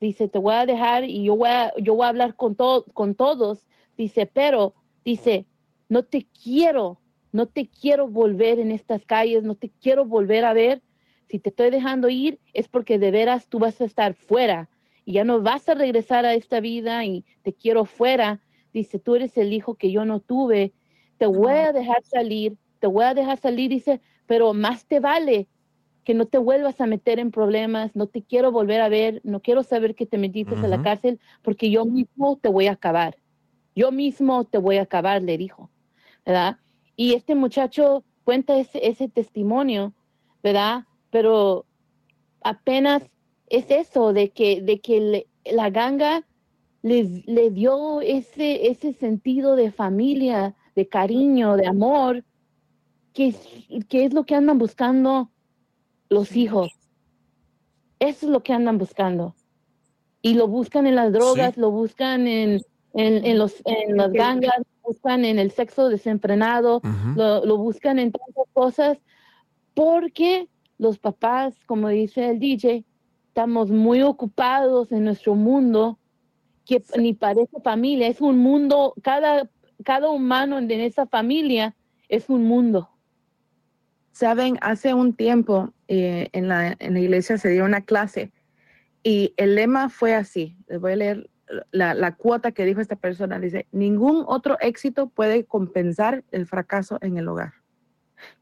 Dice, te voy a dejar y yo voy a, yo voy a hablar con, to- con todos. Dice, pero, dice, no te quiero, no te quiero volver en estas calles, no te quiero volver a ver. Si te estoy dejando ir es porque de veras tú vas a estar fuera y ya no vas a regresar a esta vida y te quiero fuera. Dice, tú eres el hijo que yo no tuve, te voy a dejar salir, te voy a dejar salir, dice, pero más te vale que no te vuelvas a meter en problemas, no te quiero volver a ver, no quiero saber que te metiste a la cárcel, porque yo mismo te voy a acabar. Yo mismo te voy a acabar, le dijo, ¿verdad? Y este muchacho cuenta ese, ese testimonio, ¿verdad? Pero apenas es eso, de que, de que le- la ganga les, le dio ese, ese sentido de familia, de cariño, de amor, que es, que es lo que andan buscando los hijos. Eso es lo que andan buscando. Y lo buscan en las drogas, lo buscan en, en, en los, en las gangas, lo buscan en el sexo desenfrenado, lo, lo buscan en tantas cosas, porque los papás, como dice el DJ, estamos muy ocupados en nuestro mundo que ni parece familia, es un mundo, cada, cada humano en esa familia es un mundo. Saben, hace un tiempo eh, en, la, en la iglesia se dio una clase y el lema fue así. Les voy a leer la, la cuota que dijo esta persona. Dice, ningún otro éxito puede compensar el fracaso en el hogar.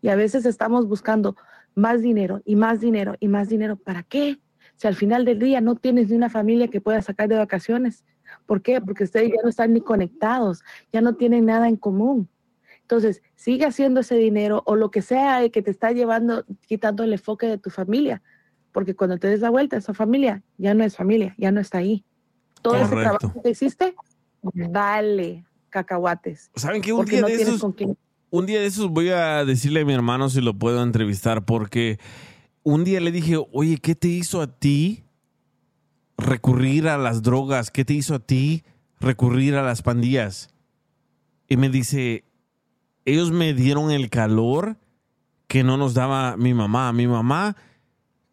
Y a veces estamos buscando más dinero y más dinero y más dinero. ¿Para qué? Si al final del día no tienes ni una familia que pueda sacar de vacaciones. ¿Por qué? Porque ustedes ya no están ni conectados, ya no tienen nada en común. Entonces, sigue haciendo ese dinero o lo que sea que te está llevando, quitando el enfoque de tu familia. Porque cuando te des la vuelta, esa familia ya no es familia, ya no está ahí. Todo ese Correcto. trabajo que hiciste, dale cacahuates. ¿Saben qué? Un día no de esos, un día de esos voy a decirle a mi hermano si lo puedo entrevistar porque un día le dije, oye, ¿qué te hizo a ti recurrir a las drogas? ¿Qué te hizo a ti recurrir a las pandillas? Y me dice, ellos me dieron el calor que no nos daba mi mamá. Mi mamá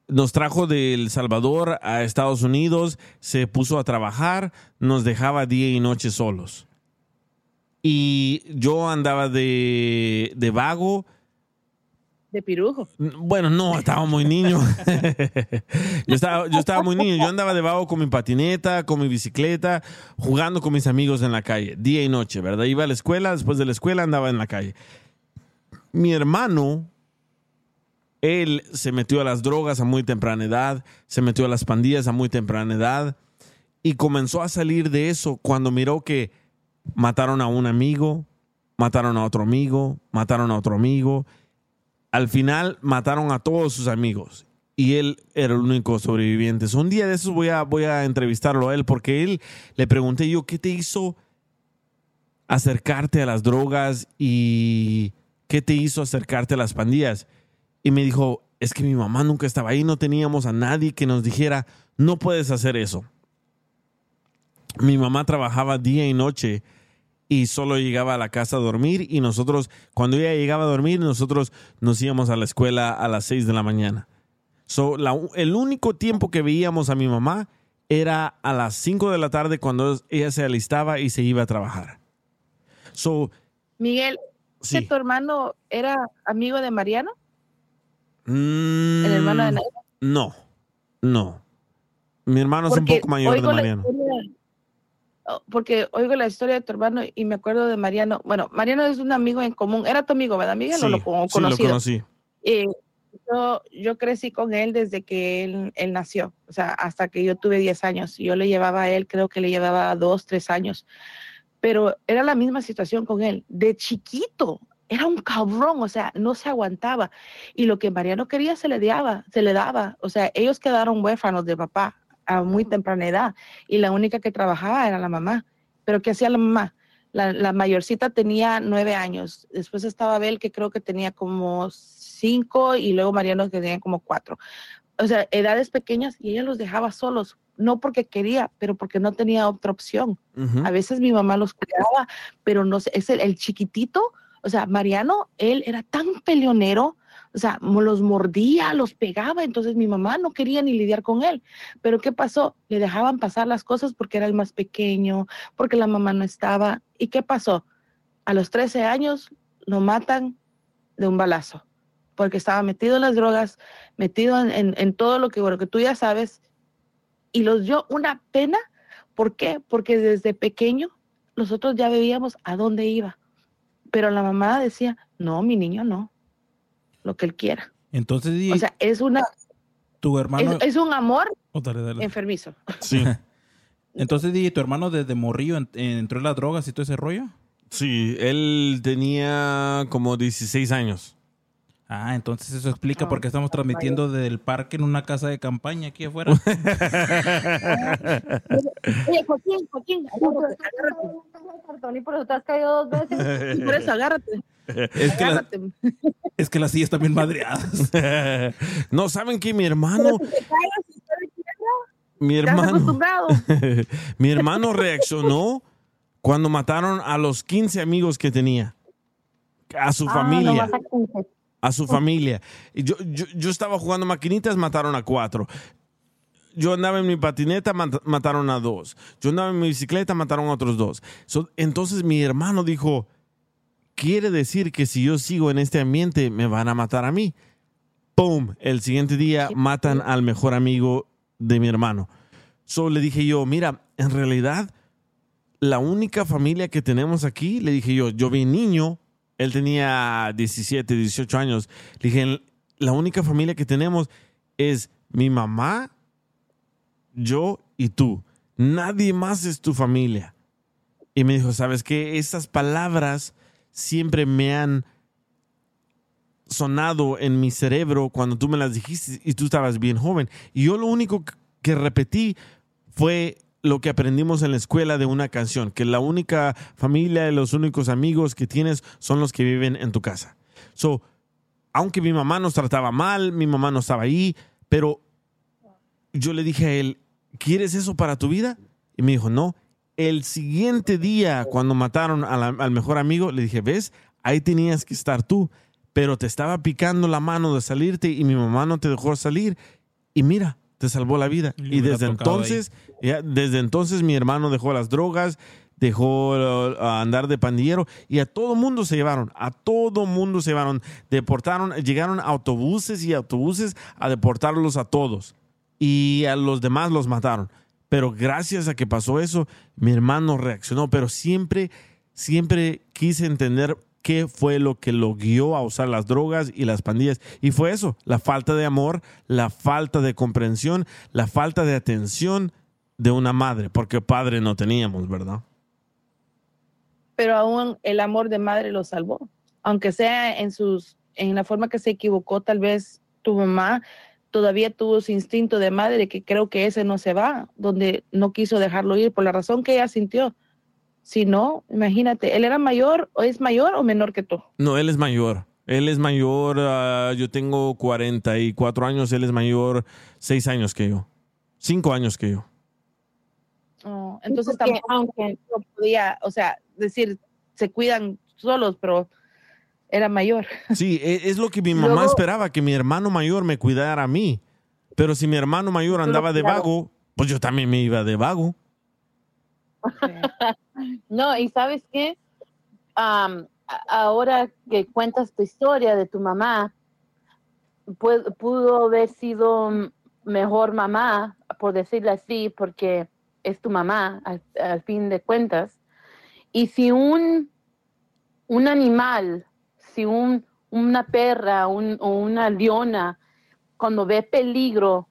nos trajo de El Salvador a Estados Unidos, se puso a trabajar, nos dejaba día y noche solos. Y yo andaba de, de vago. De pirujo. Bueno, no, estaba muy niño. yo, estaba, yo estaba muy niño. Yo andaba de vago con mi patineta, con mi bicicleta, jugando con mis amigos en la calle, día y noche, ¿verdad? Iba a la escuela, después de la escuela andaba en la calle. Mi hermano, él se metió a las drogas a muy temprana edad, se metió a las pandillas a muy temprana edad y comenzó a salir de eso cuando miró que mataron a un amigo, mataron a otro amigo, mataron a otro amigo. Al final mataron a todos sus amigos y él era el único sobreviviente. So, un día de esos voy a, voy a entrevistarlo a él porque él le pregunté yo, ¿qué te hizo acercarte a las drogas y qué te hizo acercarte a las pandillas? Y me dijo, es que mi mamá nunca estaba ahí, no teníamos a nadie que nos dijera, no puedes hacer eso. Mi mamá trabajaba día y noche y solo llegaba a la casa a dormir y nosotros, cuando ella llegaba a dormir, nosotros nos íbamos a la escuela a las 6 de la mañana. So, la- el único tiempo que veíamos a mi mamá era a las 5 de la tarde cuando ella se alistaba y se iba a trabajar. So, Miguel, Sí. ¿que tu hermano era amigo de Mariano? mm, ¿El hermano de? No, no. Mi hermano es un poco mayor de la Mariano. Porque oigo la historia de tu hermano y me acuerdo de Mariano. Bueno, Mariano es un amigo en común. Era tu amigo, ¿verdad, Miguel? Sí, ¿O lo con- sí, lo conocido? conocí. Eh, yo, yo crecí con él desde que él, él nació, o sea, hasta que yo tuve 10 años. Yo le llevaba a él, creo que le llevaba dos, tres años. Pero era la misma situación con él. De chiquito, era un cabrón, o sea, no se aguantaba. Y lo que Mariano quería se le daba, se le daba. O sea, ellos quedaron huérfanos de papá a muy temprana edad. Y la única que trabajaba era la mamá. Pero ¿qué hacía la mamá? La, la mayorcita tenía nueve años. Después estaba Abel, que creo que tenía como cinco, y luego Mariano, que tenía como cuatro. O sea, edades pequeñas, y ella los dejaba solos. No porque quería, pero porque no tenía otra opción. A veces mi mamá los cuidaba, pero no sé, es el, el chiquitito, o sea, Mariano, él era tan peleonero, o sea, los mordía, los pegaba, entonces mi mamá no quería ni lidiar con él. Pero ¿qué pasó? Le dejaban pasar las cosas porque era el más pequeño, porque la mamá no estaba. ¿Y qué pasó? A los 13 años lo matan de un balazo, porque estaba metido en las drogas, metido en, en- en todo lo que, bueno, que tú ya sabes, y los dio una pena. ¿Por qué? Porque desde pequeño nosotros ya veíamos a dónde iba. Pero la mamá decía, no, mi niño no, lo que él quiera. Entonces, O sea, es una, tu hermano. es, es un amor Oh, dale, dale. enfermizo. Sí. Entonces, di, tu hermano desde morrillo en- entró en las drogas y todo ese rollo. Sí, él tenía como 16 años. Ah, entonces eso explica por qué estamos transmitiendo desde el parque en una casa de campaña aquí afuera. Oye, Joaquín, Joaquín. Y por eso te has caído dos veces. Y por eso, agárrate. Es que, la- Agárrate. es que las sillas están bien madreadas. no, ¿saben que mi hermano, mi hermano, mi hermano reaccionó cuando mataron a los 15 amigos que tenía, a su Ah, familia. nomás a 15. a su familia. Y yo, yo, yo estaba jugando maquinitas, mataron a cuatro. Yo andaba en mi patineta, mat- mataron a dos. Yo andaba en mi bicicleta, mataron a otros dos. So, entonces mi hermano dijo, quiere decir que si yo sigo en este ambiente, me van a matar a mí. ¡Pum! El siguiente día matan al mejor amigo de mi hermano. So le dije yo, mira, en realidad, la única familia que tenemos aquí, le dije yo, yo vi niño, él tenía 17, 18 años. Le dije, la única familia que tenemos es mi mamá, yo y tú. Nadie más es tu familia. Y me dijo, ¿sabes qué? Esas palabras siempre me han sonado en mi cerebro cuando tú me las dijiste y tú estabas bien joven. Y yo lo único que repetí fue lo que aprendimos en la escuela de una canción, que la única familia y los únicos amigos que tienes son los que viven en tu casa. So, aunque mi mamá nos trataba mal, mi mamá no estaba ahí, pero yo le dije a él, ¿quieres eso para tu vida? Y me dijo, no. El siguiente día, cuando mataron la- al mejor amigo, le dije, ¿ves? Ahí tenías que estar tú, pero te estaba picando la mano de salirte y mi mamá no te dejó salir. Y mira, te salvó la vida. Y desde entonces, desde entonces mi hermano dejó las drogas, dejó uh, andar de pandillero y a todo mundo se llevaron, a todo mundo se llevaron, deportaron, llegaron autobuses y autobuses a deportarlos a todos y a los demás los mataron. Pero gracias a que pasó eso, mi hermano reaccionó, pero siempre, siempre quise entender qué fue lo que lo guió a usar las drogas y las pandillas. Y fue eso, la falta de amor, la falta de comprensión, la falta de atención de una madre, porque padre no teníamos, ¿verdad? Pero aún el amor de madre lo salvó. Aunque sea en sus, en la forma que se equivocó, tal vez tu mamá todavía tuvo su instinto de madre que creo que ese no se va, donde no quiso dejarlo ir por la razón que ella sintió. Si no, imagínate, él era mayor o es mayor o menor que tú. No, él es mayor. Él es mayor, ah, yo tengo 44 años, él es mayor 6 años que yo. 5 años que yo. Entonces porque tampoco aunque no podía, o sea, decir, se cuidan solos, pero era mayor. Sí, e- es lo que mi mamá Luego- esperaba, que mi hermano mayor me cuidara a mí. Pero si mi hermano mayor andaba de vago, pues yo también me iba de vago. No, y sabes qué, a- ahora que cuentas tu historia de tu mamá, pu- pudo haber sido mejor mamá, por decirlo así, porque es tu mamá al, al fin de cuentas. Y si un, un animal, si un, una perra un- o una leona, cuando ve peligro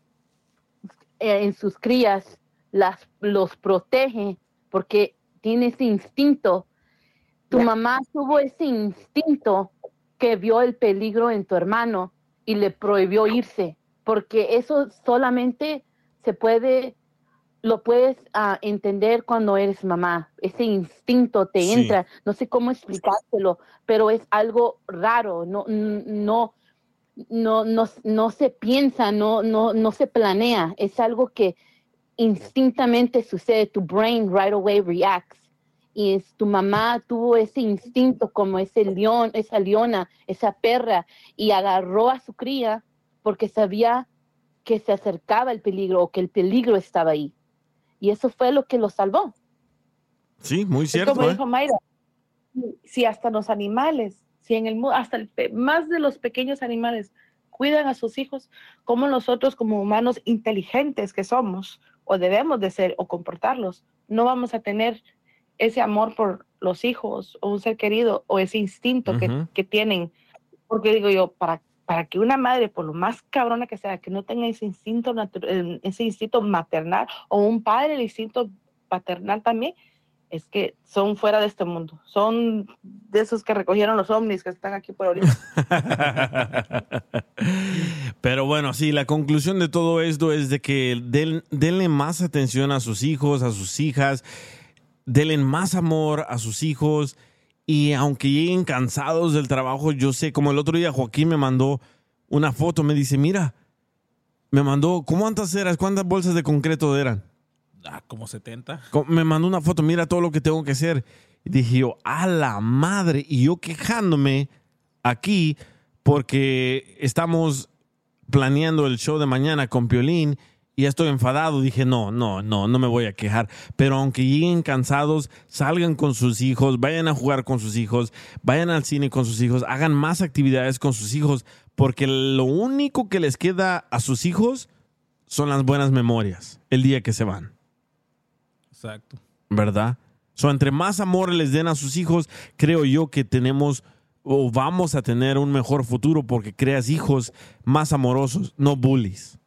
eh, en sus crías, las, los protege porque tiene ese instinto. Tu mamá tuvo ese instinto que vio el peligro en tu hermano y le prohibió irse, porque eso solamente se puede, lo puedes ah, entender cuando eres mamá. Ese instinto te Sí. entra, no sé cómo explicártelo, pero es algo raro, no, no, no, no, no se piensa, no, no, no se planea, es algo que instintamente sucede, tu brain right away reacts. Y es, tu mamá tuvo ese instinto como ese león, esa leona, esa perra, y agarró a su cría porque sabía que se acercaba el peligro o que el peligro estaba ahí. Y eso fue lo que lo salvó. Sí, muy Es cierto. como ¿eh? dijo Mayra, si hasta los animales, si en el hasta el más de los pequeños animales cuidan a sus hijos, como nosotros como humanos inteligentes que somos, o debemos de ser, o comportarlos, no vamos a tener ese amor por los hijos o un ser querido o ese instinto que, que tienen. Porque digo yo, para, para que una madre, por lo más cabrona que sea, que no tenga ese instinto, eh, ese instinto maternal o un padre el instinto paternal también, es que son fuera de este mundo. Son de esos que recogieron los ovnis que están aquí por ahorita. Pero bueno, sí, la conclusión de todo esto es de que den- denle más atención a sus hijos, a sus hijas, denle más amor a sus hijos y aunque lleguen cansados del trabajo, yo sé, como el otro día Joaquín me mandó una foto, me dice, mira, me mandó, ¿cuántas eras? ¿Cuántas bolsas de concreto eran? Ah, como 70. Co- Me mandó una foto, mira todo lo que tengo que hacer. Y dije yo, a la madre. Y yo quejándome aquí porque estamos planeando el show de mañana con Piolín y ya estoy enfadado. Dije, no, no, no, no me voy a quejar. Pero aunque lleguen cansados, salgan con sus hijos, vayan a jugar con sus hijos, vayan al cine con sus hijos, hagan más actividades con sus hijos, porque lo único que les queda a sus hijos son las buenas memorias el día que se van. Exacto. ¿verdad? So, entre más amor les den a sus hijos, creo yo que tenemos o vamos a tener un mejor futuro porque creas hijos más amorosos, no bullies.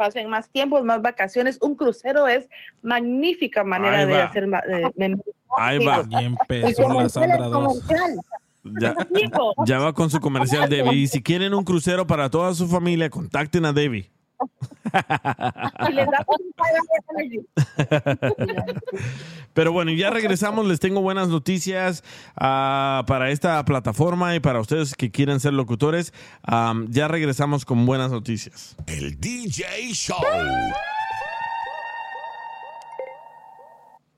Pasen más tiempo, más vacaciones. Un crucero es magnífica manera Ahí de va. hacer de- de- Ahí va. Y empezó la Sandra 2. Ya, ya va con su comercial, Debbie. Y si quieren un crucero para toda su familia, contacten a Debbie. Pero bueno, ya regresamos. Les tengo buenas noticias ah, para esta plataforma y para ustedes que quieren ser locutores. Ya regresamos con buenas noticias. El DJ Show.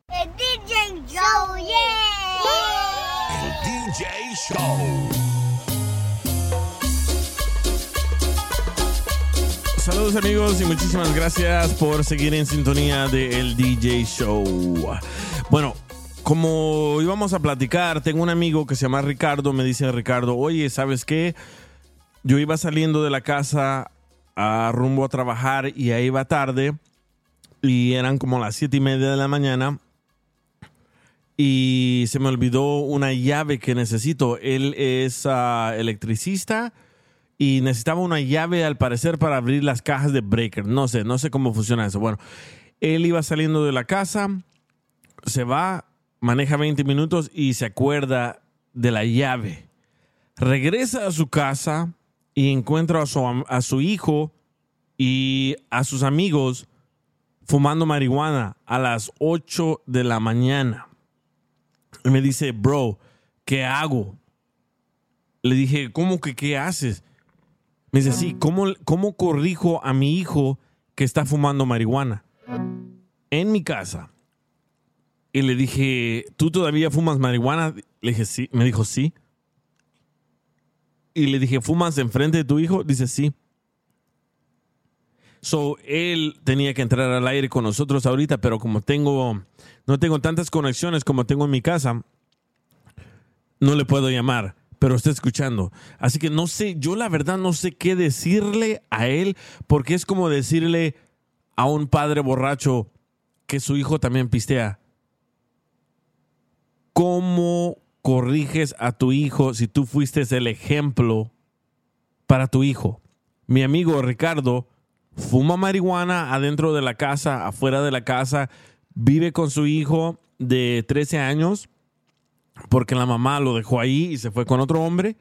El DJ Show, yeah. El DJ Show. Saludos amigos y muchísimas gracias por seguir en sintonía de El DJ Show. Bueno, como íbamos a platicar, tengo un amigo que se llama Ricardo, me dice Ricardo, oye, ¿sabes qué? Yo iba saliendo de la casa a rumbo a trabajar y ahí iba tarde y eran como las siete y media de la mañana y se me olvidó una llave que necesito. Él es ah, electricista y necesitaba una llave al parecer para abrir las cajas de breaker. No sé, no sé cómo funciona eso. Bueno, él iba saliendo de la casa, se va, maneja 20 minutos y se acuerda de la llave. Regresa a su casa y encuentra a su, a su hijo y a sus amigos fumando marihuana a las 8 de la mañana. Y me dice, bro, ¿qué hago? Le dije, ¿cómo que qué haces? Me dice, sí, ¿cómo, ¿cómo corrijo a mi hijo que está fumando marihuana? En mi casa. Y le dije, ¿tú todavía fumas marihuana? Le dije, sí. Me dijo, sí. Y le dije, ¿fumas enfrente de tu hijo? Dice, sí. So, él tenía que entrar al aire con nosotros ahorita, pero como tengo, no tengo tantas conexiones como tengo en mi casa, no le puedo llamar, pero está escuchando. Así que no sé, yo la verdad no sé qué decirle a él, porque es como decirle a un padre borracho que su hijo también pistea. ¿Cómo corriges a tu hijo si tú fuiste el ejemplo para tu hijo? Mi amigo Ricardo fuma marihuana adentro de la casa, afuera de la casa, vive con su hijo de 13 años porque la mamá lo dejó ahí y se fue con otro hombre.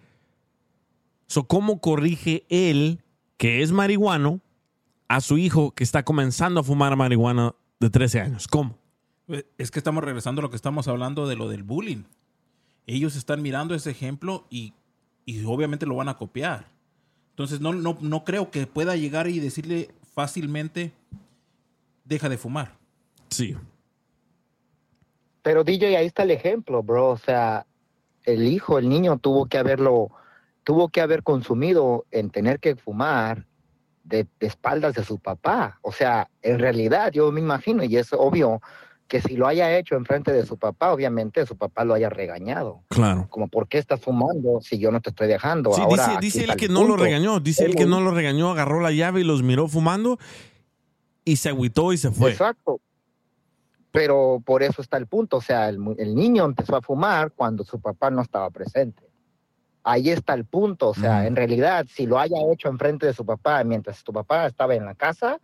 So, ¿Cómo corrige él, que es marihuano, a su hijo que está comenzando a fumar marihuana de 13 años? ¿Cómo? Es que estamos regresando a lo que estamos hablando de lo del bullying. Ellos están mirando ese ejemplo y, y obviamente lo van a copiar. Entonces no, no, no creo que pueda llegar y decirle fácilmente, deja de fumar. Sí. Pero DJ, ahí está el ejemplo, bro. O sea, el hijo, el niño tuvo que haberlo, tuvo que haber consumido en tener que fumar de, de espaldas de su papá. O sea, en realidad yo me imagino, y es obvio, que si lo haya hecho enfrente de su papá, obviamente su papá lo haya regañado. Claro. Como, ¿por qué estás fumando si yo no te estoy dejando? Sí, Ahora, dice, él que no lo regañó, dice él que no lo regañó, agarró la llave y los miró fumando y se agüitó y se fue. Exacto. Pero por eso está el punto. O sea, el, niño empezó a fumar cuando su papá no estaba presente. Ahí está el punto. O sea, en realidad, si lo haya hecho enfrente de su papá mientras su papá estaba en la casa,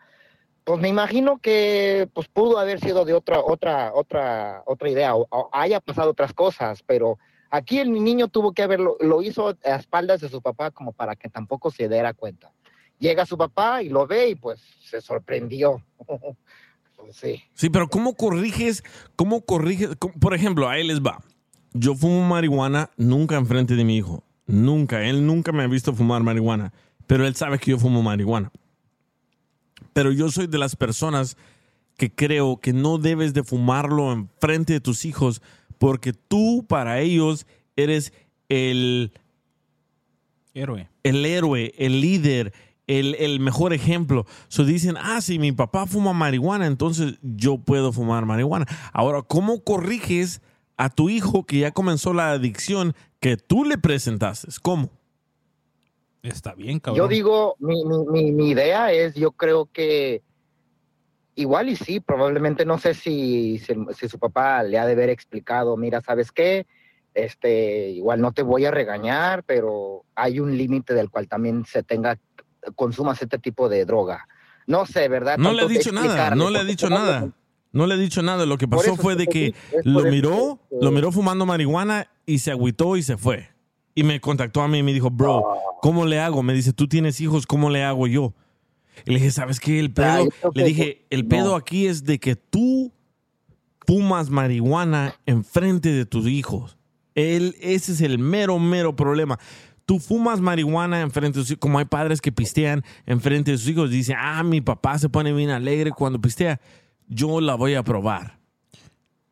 Pues me imagino que pues pudo haber sido de otra otra otra otra idea o, o haya pasado otras cosas, pero aquí el niño tuvo que haberlo lo hizo a espaldas de su papá como para que tampoco se diera cuenta. Llega su papá y lo ve y pues se sorprendió. Pues sí. Sí, pero ¿cómo corriges? ¿Cómo corriges? Cómo- Por ejemplo, ahí les va. Yo fumo marihuana nunca enfrente de mi hijo. Nunca. Él nunca me ha visto fumar marihuana. Pero él sabe que yo fumo marihuana. Pero yo soy de las personas que creo que no debes de fumarlo enfrente de tus hijos porque tú para ellos eres el Héroe. el héroe, el líder, el, el mejor ejemplo. So dicen, ah, si mi papá fuma marihuana, entonces yo puedo fumar marihuana. Ahora, ¿cómo corriges a tu hijo que ya comenzó la adicción que tú le presentaste? ¿Cómo? Está bien, cabrón. Yo digo, mi, mi, mi, idea es, yo creo que igual y sí, probablemente no sé si, si, si su papá le ha de haber explicado, mira, ¿sabes qué? Este, igual no te voy a regañar, pero hay un límite del cual también se tenga, consumas este tipo de droga. No sé, ¿verdad? No le ha dicho nada, no le ha dicho nada. No le ha dicho nada. Lo que pasó fue de que lo miró, que- lo miró fumando marihuana y se agüitó y se fue. Y me contactó a mí y me dijo, bro, ¿cómo le hago? Me dice, tú tienes hijos, ¿cómo le hago yo? Y le dije, ¿sabes qué? El Ah, pedo, le dije, el no. pedo aquí es de que tú fumas marihuana enfrente de tus hijos. Él, ese es el mero, mero problema. Tú fumas marihuana enfrente de tus hijos, como hay padres que pistean enfrente de sus hijos. Dicen, ah, mi papá se pone bien alegre cuando pistea. Yo la voy a probar.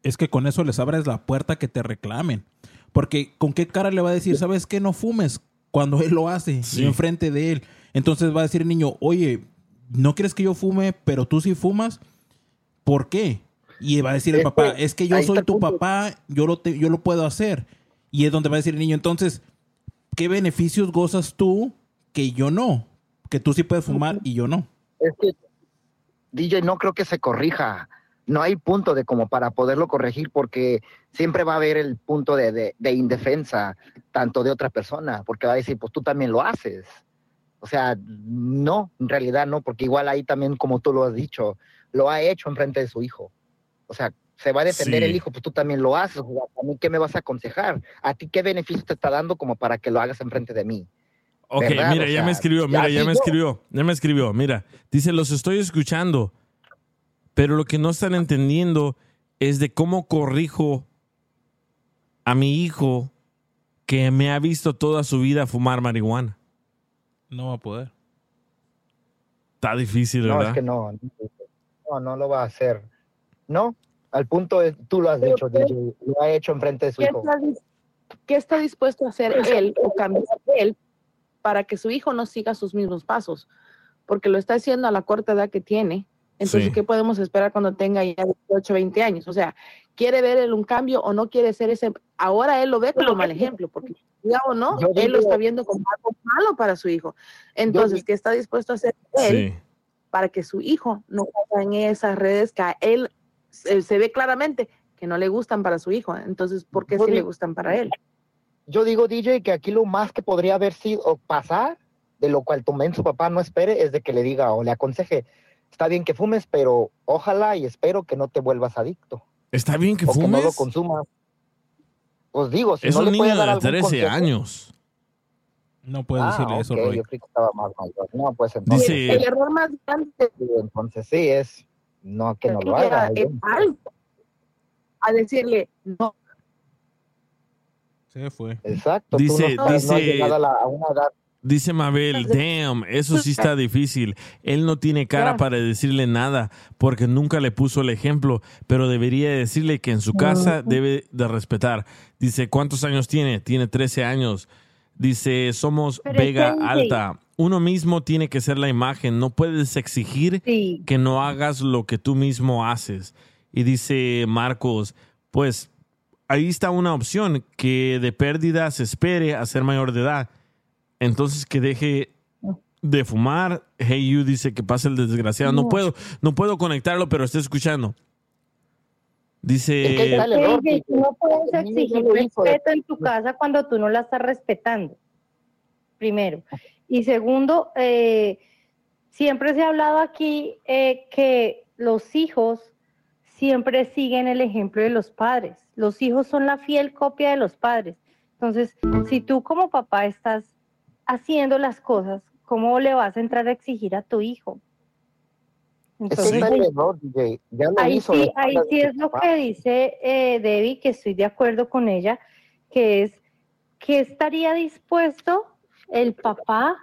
Es que con eso les abres la puerta que te reclamen. Porque con qué cara le va a decir, ¿sabes qué? No fumes cuando él lo hace Sí. enfrente de él. Entonces va a decir el niño, oye, ¿no quieres que yo fume, pero tú sí fumas? ¿Por qué? Y va a decir el papá, es que yo soy tu papá, yo lo, te- yo lo puedo hacer. Y es donde va a decir el niño, entonces, ¿qué beneficios gozas tú que yo no? Que tú sí puedes fumar y yo no. Es que, DJ, no creo que se corrija. No hay punto de como para poderlo corregir porque siempre va a haber el punto de, de, de indefensa, tanto de otra persona, porque va a decir, pues tú también lo haces. O sea, no, en realidad no, porque igual ahí también, como tú lo has dicho, lo ha hecho enfrente de su hijo. O sea, se va a defender Sí. el hijo, pues tú también lo haces. O sea, ¿A mí qué me vas a aconsejar? ¿A ti qué beneficio te está dando como para que lo hagas enfrente de mí? Ok, ¿Verdad? mira, O ya me escribió, mira, ya así me escribió, ya me escribió, mira, dice, los estoy escuchando, pero lo que no están entendiendo es de cómo corrijo a mi hijo que me ha visto toda su vida fumar marihuana. No va a poder. Está difícil, No, ¿verdad? es que no, no, no lo va a hacer. No, al punto es, tú lo has dicho, DJ, lo ha hecho enfrente de su ¿Qué hijo. está, qué está dispuesto a hacer él o cambiar él para que su hijo no siga sus mismos pasos? Porque lo está haciendo a la corta edad que tiene. Entonces, Sí. ¿qué podemos esperar cuando tenga ya 18, 20 años? O sea, ¿quiere ver él un cambio o no quiere ser ese? Ahora él lo ve como mal ejemplo, porque ya o no, Yo él lo está viendo como algo malo para su hijo. Entonces, ¿qué está dispuesto a hacer él Sí. para que su hijo no caiga en esas redes que a él se, se ve claramente que no le gustan para su hijo? Entonces, ¿por qué Yo sí le gustan para él? Yo digo, DJ, que aquí lo más que podría haber sido o pasar, de lo cual también su papá no espere, es de que le diga o le aconseje, está bien que fumes, pero ojalá y espero que no te vuelvas adicto Está bien que o que no lo fumes. consumas. Pues digo, si Es no un le puede niño de algún 13 consejo- años. No puedes Ah, decirle eso, ok, Roy. yo creí que estaba más mayor. No, pues entonces, Dice- El error más grande entonces sí es no que no lo haga. es algo a decirle no Se fue. Exacto. Dice- no, dice- a, la- a una edad. Dice Mabel, damn, eso sí está difícil. Él no tiene cara para decirle nada porque nunca le puso el ejemplo, pero debería decirle que en su casa debe de respetar. Dice, ¿cuántos años tiene? Tiene 13 años. Dice, somos Pero Vega Alta. Uno mismo tiene que ser la imagen. No puedes exigir Sí. que no hagas lo que tú mismo haces. Y dice Marcos, pues ahí está una opción que de pérdida se espere a ser mayor de edad. Entonces que deje de fumar. Hey You dice que pasa el desgraciado. No, puedo, no puedo conectarlo, pero estoy escuchando. Dice, Es que está no puedes exigir respeto en tu casa cuando tú no la estás respetando. Primero. Y segundo, eh, siempre se ha hablado aquí eh, que los hijos siempre siguen el ejemplo de los padres. Los hijos son la fiel copia de los padres. Entonces, si tú como papá estás haciendo las cosas, ¿cómo le vas a entrar a exigir a tu hijo? Ya lo ahí hizo. sí, ahí sí es lo que dice eh, Debbie, que estoy de acuerdo con ella, que es que estaría dispuesto el papá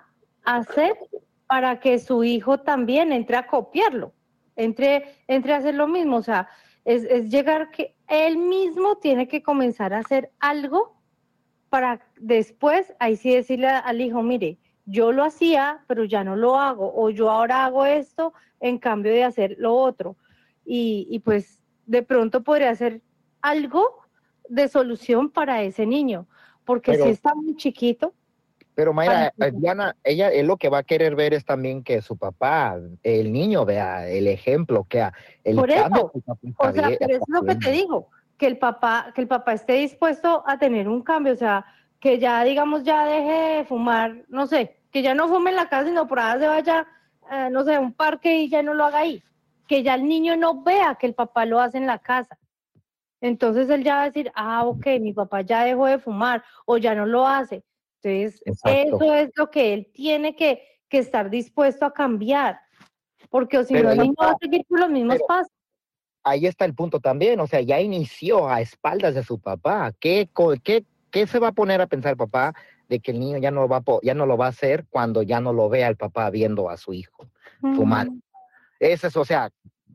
hacer para que su hijo también entre a copiarlo, entre, entre a hacer lo mismo. O sea, es, es llegar que él mismo tiene que comenzar a hacer algo para después, ahí sí decirle al hijo, mire, yo lo hacía, pero ya no lo hago, o yo ahora hago esto en cambio de hacer lo otro. Y, y pues de pronto podría hacer algo de solución para ese niño, porque Pero- si está muy chiquito, Pero Mayra, eh, Diana, ella él lo que va a querer ver es también que su papá, el niño vea el ejemplo, que a- el Por cambio eso, que o sea, bien- pero es lo que te digo, que el papá, que el papá esté dispuesto a tener un cambio, o sea, que ya digamos ya deje de fumar, no sé, que ya no fume en la casa, sino por allá se vaya, eh, no sé, a un parque y ya no lo haga ahí, que ya el niño no vea que el papá lo hace en la casa. Entonces él ya va a decir, ah, ok, mi papá ya dejó de fumar o ya no lo hace. Entonces, Exacto. eso es lo que él tiene que, que estar dispuesto a cambiar, porque o si no, niño va a seguir por los mismos Pero- pasos. Ahí está el punto también, o sea, ya inició a espaldas de su papá. ¿Qué, qué, qué se va a poner a pensar el papá de que el niño ya no, va ya no lo va a hacer cuando ya no lo vea el papá viendo a su hijo fumar? Ese es, o sea,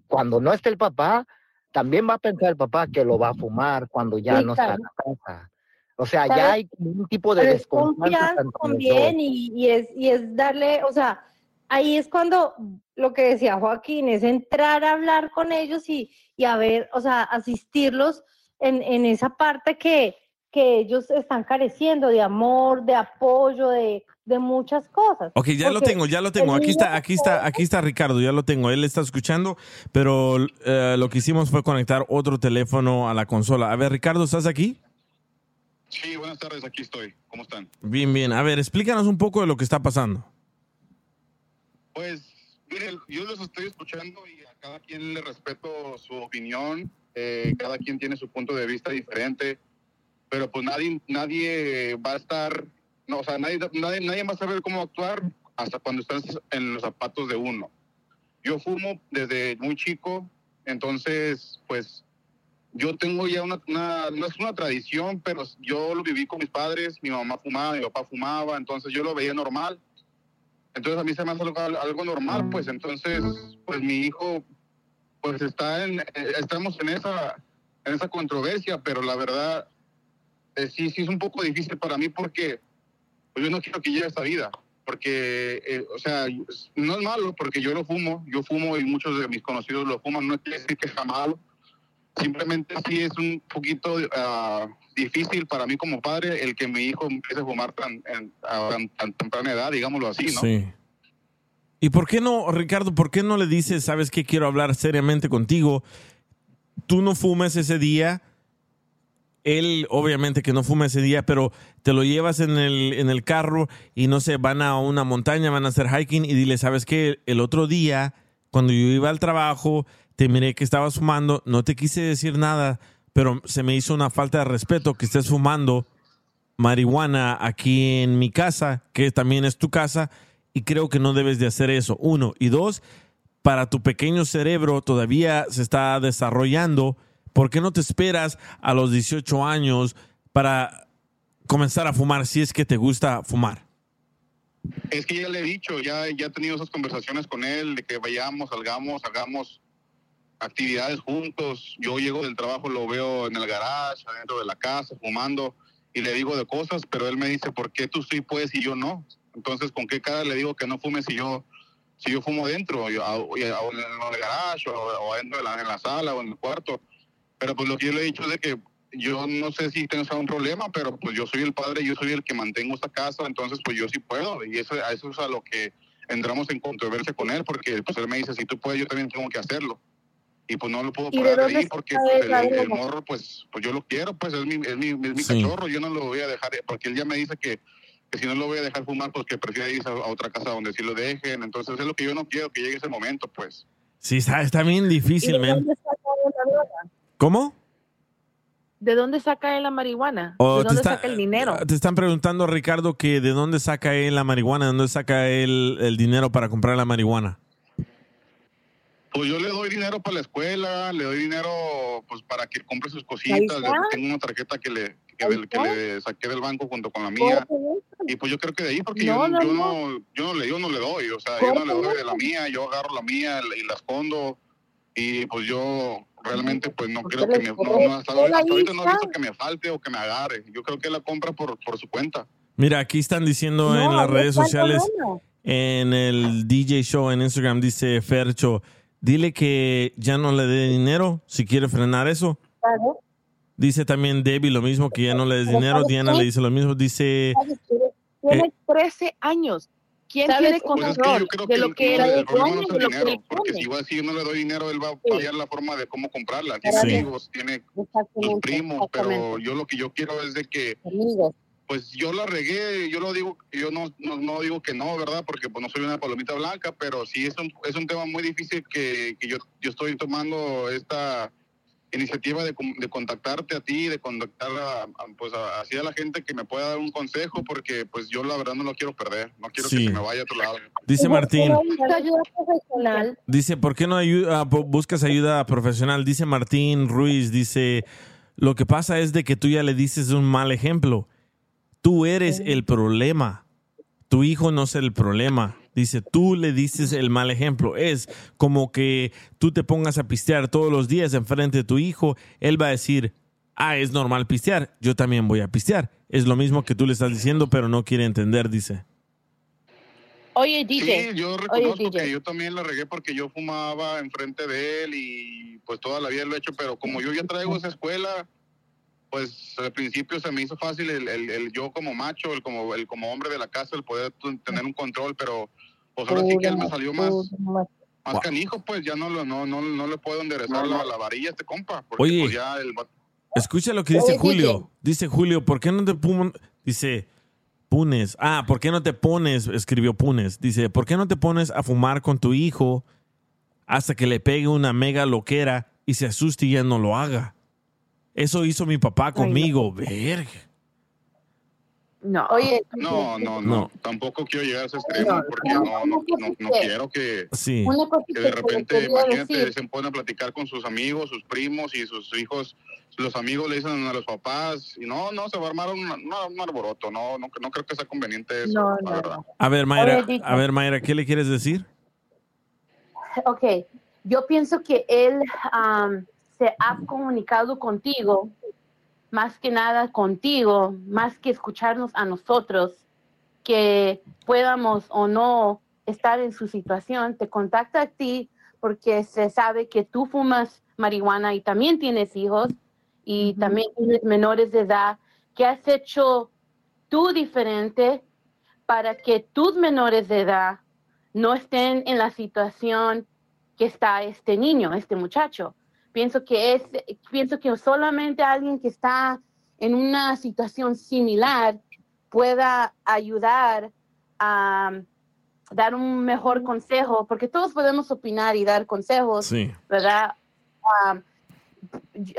cuando no esté el papá, también va a pensar el papá que lo va a fumar cuando ya Sí, no está en la casa. O sea, ¿Sabes? ya hay un tipo de desconfianza. también y, y es, y es darle, o sea, ahí es cuando lo que decía Joaquín, es entrar a hablar con ellos y, y a ver, o sea, asistirlos en, en esa parte que, que ellos están careciendo de amor, de apoyo, de, de muchas cosas. Ok, ya lo Porque tengo, ya lo tengo. Aquí está, aquí está, aquí está Ricardo, ya lo tengo. Él está escuchando, pero eh, lo que hicimos fue conectar otro teléfono a la consola. A ver, Ricardo, ¿estás aquí? Sí, buenas tardes, aquí estoy. ¿Cómo están? Bien, bien. A ver, explícanos un poco de lo que está pasando. Pues, miren, yo los estoy escuchando y a cada quien le respeto su opinión. eh, cada quien tiene su punto de vista diferente, pero pues nadie, nadie va a estar, no, o sea, nadie, nadie, nadie va a saber cómo actuar hasta cuando estás en los zapatos de uno. Yo fumo desde muy chico, entonces, pues, yo tengo ya una, una- no es una tradición, pero yo lo viví con mis padres, mi mamá fumaba, mi papá fumaba, entonces yo lo veía normal. Entonces a mí se me hace algo, algo normal, pues entonces, pues mi hijo, pues está en, eh, estamos en esa, en esa controversia, pero la verdad, eh, sí, sí es un poco difícil para mí porque pues yo no quiero que llegue a esta vida, porque, eh, o sea, no es malo porque yo lo fumo, yo fumo y muchos de mis conocidos lo fuman, no quiere decir que sea malo, simplemente sí es un poquito ah, difícil para mí como padre el que mi hijo empiece a fumar tan, a tan, tan temprana edad, digámoslo así, ¿no? Sí. ¿Y por qué no, Ricardo, por qué no le dices, sabes que quiero hablar seriamente contigo? Tú no fumes ese día. Él, obviamente que no fuma ese día, pero te lo llevas en el, en el carro y no sé, van a una montaña, van a hacer hiking y dile, ¿sabes qué? El otro día, cuando yo iba al trabajo, te miré que estabas fumando, no te quise decir nada, pero se me hizo una falta de respeto que estés fumando marihuana aquí en mi casa, que también es tu casa, y creo que no debes de hacer eso. Uno. Y dos, para tu pequeño cerebro todavía se está desarrollando. ¿Por qué no te esperas a los 18 años para comenzar a fumar si es que te gusta fumar? Es que ya le he dicho, ya, ya he tenido esas conversaciones con él, de que vayamos, salgamos, hagamos actividades juntos. Yo llego del trabajo, lo veo en el garage, adentro de la casa, fumando, y le digo de cosas, pero él me dice, ¿por qué tú sí puedes y yo no? Entonces, ¿con qué cara le digo que no fume si yo, si yo fumo dentro, o en el garage, o, o adentro de la, en la sala, o en el cuarto? Pero pues lo que yo le he dicho es de que yo no sé si tengo un problema, pero pues yo soy el padre, yo soy el que mantengo esta casa, entonces pues yo sí puedo. Y eso, a eso es a lo que entramos en controversia con él, porque pues él me dice, si tú puedes, yo también tengo que hacerlo. Y pues no lo puedo ¿Y de parar de ahí porque pues, el, morro, pues, pues yo lo quiero, pues es mi, es mi, es mi Sí. cachorro, yo no lo voy a dejar, porque él ya me dice que, que si no lo voy a dejar fumar, pues que prefiera irse a, a otra casa donde sí lo dejen. Entonces es lo que yo no quiero, que llegue ese momento, pues. Sí, está, está bien difícil. ¿Cómo? ¿De dónde saca él la marihuana? O ¿De dónde está- saca el dinero? Te están preguntando, Ricardo, que de dónde saca él la marihuana, de dónde saca él el dinero para comprar la marihuana. Pues yo le doy dinero para la escuela, le doy dinero pues para que compre sus cositas. Tengo una tarjeta que le, que, del- que le saqué del banco junto con la mía. Y pues yo creo que de ahí, porque No, yo, no, yo, no. no, yo, no le, yo no le doy, o sea, yo no le doy de la mía, yo agarro la mía y la escondo. Y pues yo realmente pues no creo que me, no, no, hasta, Él hasta ahorita no he visto que me falte o que me agarre. Yo creo que la compra por, por su cuenta. Mira, aquí están diciendo No, en las no redes sociales, en el DJ Show en Instagram, dice Fercho, dile que ya no le dé dinero si quiere frenar eso. Claro. Dice también Debbie lo mismo, que ya no le des dinero. ¿sabes Diana qué? le dice lo mismo. Dice. Tiene Eh. 13 años. ¿Quién tiene Pues es que control yo creo de lo que era dueño de el lo que él porque si, igual, si yo no le doy dinero, él va a Sí. hallar la forma de cómo comprarla. Tiene Sí. amigos, tiene primos, pero yo lo que yo quiero es de que Amigos. Pues yo la regué, yo lo digo, yo no, no, no digo que no, ¿verdad? Porque pues no soy una palomita blanca, pero sí es un, es un tema muy difícil que, que yo, yo estoy tomando esta iniciativa de, de contactarte a ti, de contactar a, a, pues a, así a la gente que me pueda dar un consejo, porque pues yo la verdad no lo quiero perder, no quiero Sí. que se me vaya a otro lado. dice Martín, Necesito ayuda profesional. dice, ¿por qué no ayuda, bu- buscas ayuda profesional? Dice Martín Ruiz, dice, lo que pasa es de que tú ya le dices un mal ejemplo. Tú eres el problema. Tu hijo no es el problema. Dice, tú le dices el mal ejemplo. Es como que tú te pongas a pistear todos los días enfrente de tu hijo. Él va a decir, ah, es normal pistear. Yo también voy a pistear. Es lo mismo que tú le estás diciendo, pero no quiere entender, dice. Oye, DJ. Sí, yo Oye, reconozco DJ. que yo también la regué porque yo fumaba enfrente de él y pues toda la vida lo he hecho, pero como yo ya traigo esa escuela, pues al principio se me hizo fácil el, el- el yo como macho, el como, el como hombre de la casa, el poder tener un control, pero pues ahora sí que él me salió más, más Wow. canijo, pues ya no, lo, no, no, no le puedo enderezar la, la varilla a este compa, porque Oye. pues ya el Escucha lo que dice Oye, Julio. Dice Julio, ¿por qué no te pon- Dice, Punes. Ah, ¿por qué no te pones? Escribió Punes. Dice, ¿por qué no te pones a fumar con tu hijo hasta que le pegue una mega loquera y se asuste y ya no lo haga? Eso hizo mi papá conmigo. Verga. No. Oye, no, no, no, No. tampoco quiero llegar a ese extremo, No, porque no, no, no, quiero que... Sí. de repente, imagínate, decir. se pone a platicar con sus amigos, sus primos y sus hijos, los amigos le dicen a los papás, y no, no, se va a armar un, un alboroto, no, no, no creo que sea conveniente eso, No, la no, verdad. no. A ver, Mayra, Oye, a ver, Mayra, ¿qué le quieres decir? Ok, yo pienso que él am, se ha comunicado contigo, más que nada contigo, más que escucharnos a nosotros, que podamos o no estar en su situación, te contacta a ti porque se sabe que tú fumas marihuana y también tienes hijos y también tienes menores de edad. ¿Qué has hecho tú diferente para que tus menores de edad no estén en la situación que está este niño, este muchacho. Pienso que es, pienso que solamente alguien que está en una situación similar pueda ayudar a dar un mejor consejo, porque todos podemos opinar y dar consejos, Sí. ¿verdad? Um,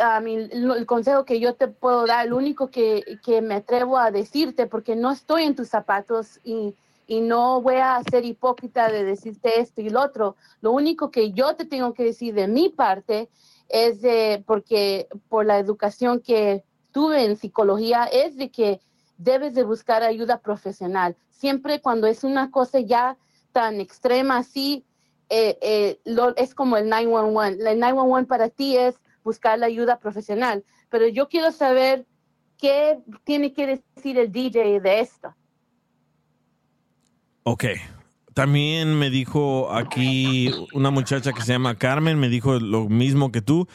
a mí, el consejo que yo te puedo dar, el único que, que me atrevo a decirte, porque no estoy en tus zapatos y, y no voy a ser hipócrita de decirte esto y lo otro. Lo único que yo te tengo que decir de mi parte es de, porque por la educación que tuve en psicología, es de que debes de buscar ayuda profesional. Siempre cuando es una cosa ya tan extrema así, eh, eh, lo- es como el 911. El 911 para ti es buscar la ayuda profesional. Pero yo quiero saber qué tiene que decir el DJ de esto. Ok. También me dijo aquí una muchacha que se llama Carmen, me dijo lo mismo que tú.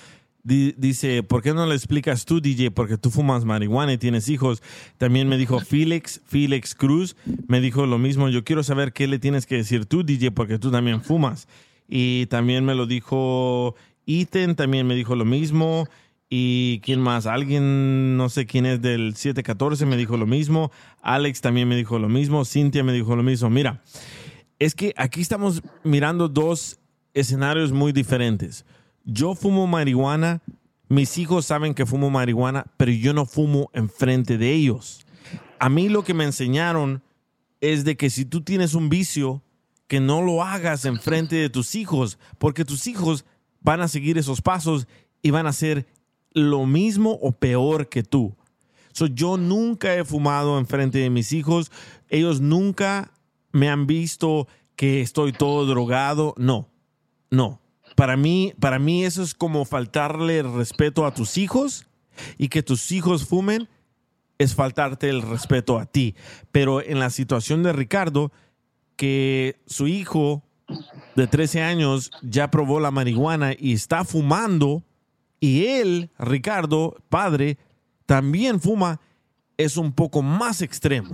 Di- dice, ¿por qué no le explicas tú, DJ? Porque tú fumas marihuana y tienes hijos. También me dijo Felix, Felix Cruz, me dijo lo mismo. Yo quiero saber qué le tienes que decir tú, DJ, porque tú también fumas. Y también me lo dijo Ethan, también me dijo lo mismo. Y quién más, alguien, no sé quién es del 714, me dijo lo mismo. Alex también me dijo lo mismo. Cintia me dijo lo mismo. Mira, es que aquí estamos mirando dos escenarios muy diferentes. Yo fumo marihuana, mis hijos saben que fumo marihuana, pero yo no fumo enfrente de ellos. A mí lo que me enseñaron es de que si tú tienes un vicio, que no lo hagas enfrente de tus hijos, porque tus hijos van a seguir esos pasos y van a hacer lo mismo o peor que tú. So, yo nunca he fumado enfrente de mis hijos, ellos nunca me han visto que estoy todo drogado, no, no. Para mí, para mí eso es como faltarle el respeto a tus hijos y que tus hijos fumen es faltarte el respeto a ti. Pero en la situación de Ricardo, que su hijo de 13 años ya probó la marihuana y está fumando, y él, Ricardo, padre, también fuma, es un poco más extremo,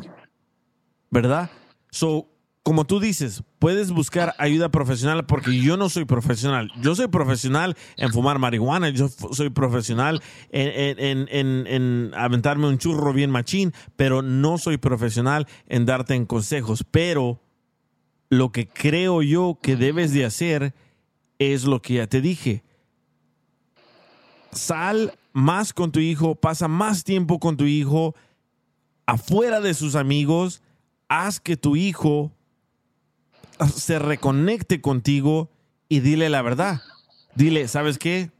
¿verdad? So, como tú dices, puedes buscar ayuda profesional porque yo no soy profesional. Yo soy profesional en fumar marihuana, yo soy profesional en, en- en- en aventarme un churro bien machín, pero no soy profesional en darte en consejos. Pero lo que creo yo que debes de hacer es lo que ya te dije. Sal más con tu hijo, pasa más tiempo con tu hijo, afuera de sus amigos, haz que tu hijo se reconecte contigo y dile la verdad. Dile, ¿sabes qué?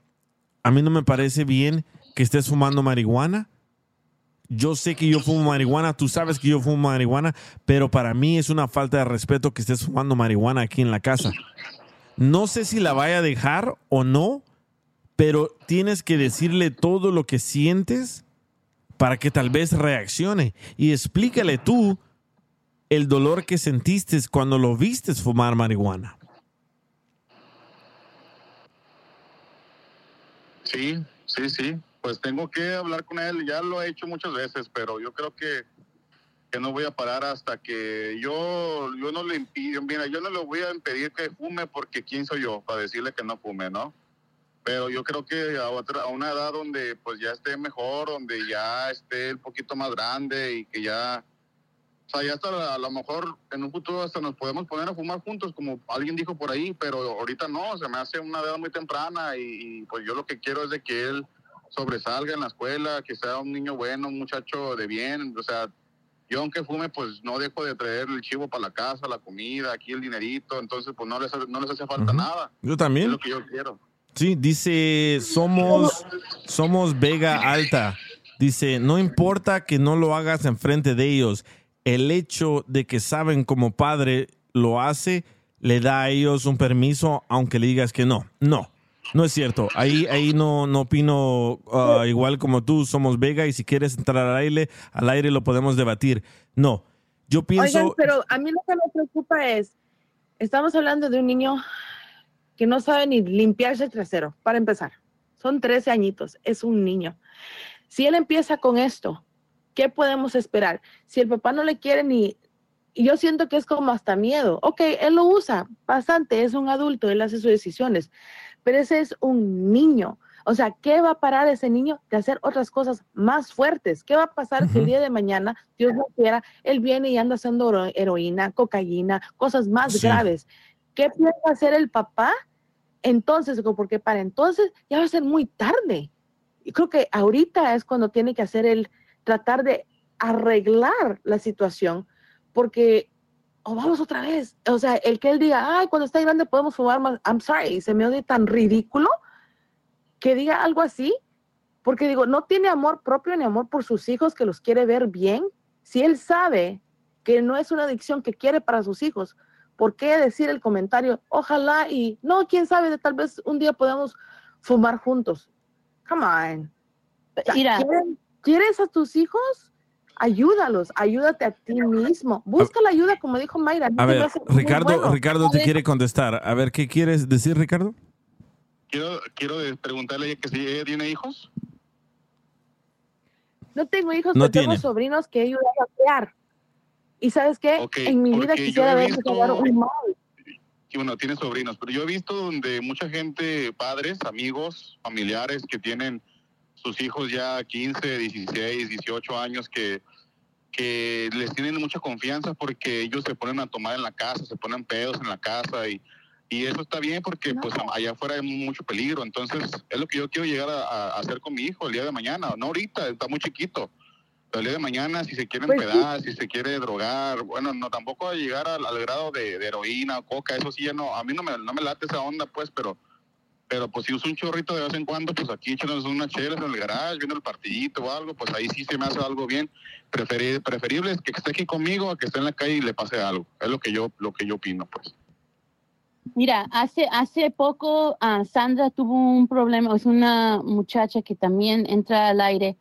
A mí no me parece bien que estés fumando marihuana. Yo sé que yo fumo marihuana, tú sabes que yo fumo marihuana, pero para mí es una falta de respeto que estés fumando marihuana aquí en la casa. No sé si la vaya a dejar o no, pero tienes que decirle todo lo que sientes para que tal vez reaccione y explícale tú el dolor que sentiste cuando lo vistes fumar marihuana. Sí, sí, sí. Pues tengo que hablar con él. Ya lo he hecho muchas veces, pero yo creo que, que no voy a parar hasta que yo, yo no le impido. Mira, yo no le voy a impedir que fume porque quién soy yo para decirle que no fume, ¿no? Pero yo creo que a, otra, a una edad donde pues ya esté mejor, donde ya esté un poquito más grande y que ya, o sea, ya hasta a lo mejor en un futuro hasta nos podemos poner a fumar juntos, como alguien dijo por ahí, pero ahorita no, se me hace una edad muy temprana y, y, pues yo lo que quiero es de que él sobresalga en la escuela, que sea un niño bueno, un muchacho de bien, o sea, yo aunque fume, pues no dejo de traer el chivo para la casa, la comida, aquí el dinerito, entonces pues no les, no les hace falta nada. Yo Es también. lo que yo quiero. Sí, dice, somos, somos Vega Alta. Dice, no importa que no lo hagas enfrente de ellos, el hecho de que saben como padre lo hace, le da a ellos un permiso, aunque le digas que no. No, no es cierto. Ahí, ahí no, no opino ah, igual como tú, somos Vega y si quieres entrar al aire, al aire lo podemos debatir. No, yo pienso... Pero a mí lo que me preocupa es, estamos hablando de un niño que no sabe ni limpiarse el trasero, para empezar. Son 13 añitos, es un niño. Si él empieza con esto, ¿qué podemos esperar? Si el papá no le quiere ni... Yo siento que es como hasta miedo. Ok, él lo usa bastante, es un adulto, él hace sus decisiones, pero ese es un niño. O sea, ¿qué va a parar ese niño de hacer otras cosas más fuertes? ¿Qué va a pasar si el día de mañana, Dios no quiera, él viene y anda haciendo hero- heroína, cocaína, cosas más Sí. graves? ¿Qué piensa hacer el papá? Entonces, porque para entonces ya va a ser muy tarde. Y creo que ahorita es cuando tiene que hacer el tratar de arreglar la situación, porque, o vamos otra vez, o sea, el que él diga, ay, cuando esté grande podemos fumar más, I'm sorry, se me oye tan ridículo que diga algo así, porque digo, no tiene amor propio ni amor por sus hijos que los quiere ver bien. Si él sabe que no es una adicción que quiere para sus hijos, ¿por qué decir el comentario? Ojalá y no, quién sabe, de tal vez un día podamos fumar juntos. Come on. Mira. ¿quieres, quieres a tus hijos? Ayúdalos, ayúdate a ti mismo. Busca la ayuda, como dijo Mayra. A ver, Ricardo, bueno. Ricardo te quiere contestar. A ver, ¿qué quieres decir, Ricardo? Quiero, quiero preguntarle que si ella tiene hijos. No tengo hijos, No pero tengo tiene. sobrinos que he ayudado a crear. Y sabes qué? Ok, en mi vida quisiera visto- jugar un mal. que bueno, tiene sobrinos, pero yo he visto donde mucha gente, padres, amigos, familiares que tienen sus hijos ya 15, 16, 18 años que, que les tienen mucha confianza porque ellos se ponen a tomar en la casa, se ponen pedos en la casa y, y eso está bien porque pues allá afuera hay mucho peligro. Entonces es lo que yo quiero llegar a, hacer con mi hijo el día de mañana, no ahorita, está muy chiquito. Pero el día de mañana, si se quiere Pues sí. empedar, si se quiere drogar, bueno, no tampoco llegar al, al grado de, de heroína o coca, eso sí ya no, a mí no me, no me late esa onda, pues, pero pero pues si uso un chorrito de vez en cuando, pues aquí echándonos unas chelas en el garage, viendo el partidito o algo, pues ahí sí se me hace algo bien. Preferi- preferible es que esté aquí conmigo a que esté en la calle y le pase algo. Es lo que yo, lo que yo opino, pues. Mira, hace, hace poco ah, Sandra tuvo un problema, es una muchacha que también entra al aire,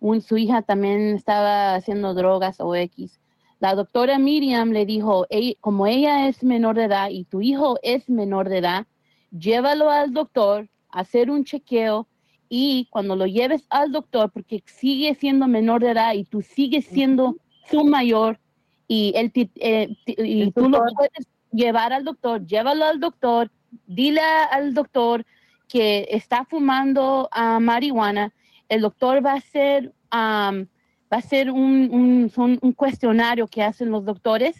un, su hija también estaba haciendo drogas o X. La doctora Miriam le dijo, "Ey, como ella es menor de edad y tu hijo es menor de edad, llévalo al doctor, hacer un chequeo y cuando lo lleves al doctor, porque sigue siendo menor de edad y tú sigues siendo su mayor y, él eh, y tú lo puedes llevar al doctor, llévalo al doctor, dile al doctor que está fumando ah, marihuana, el doctor va a hacer, am, va a hacer un, un- cuestionario que hacen los doctores,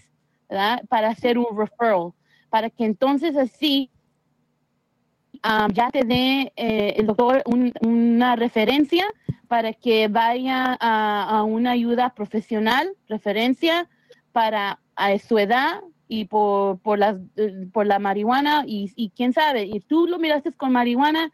¿verdad? Para hacer un referral, para que entonces así am, ya te dé eh, el doctor un- una referencia para que vaya a, a una ayuda profesional, referencia para a su edad y por, por, las, por la marihuana y, y quién sabe, y tú lo miraste con marihuana,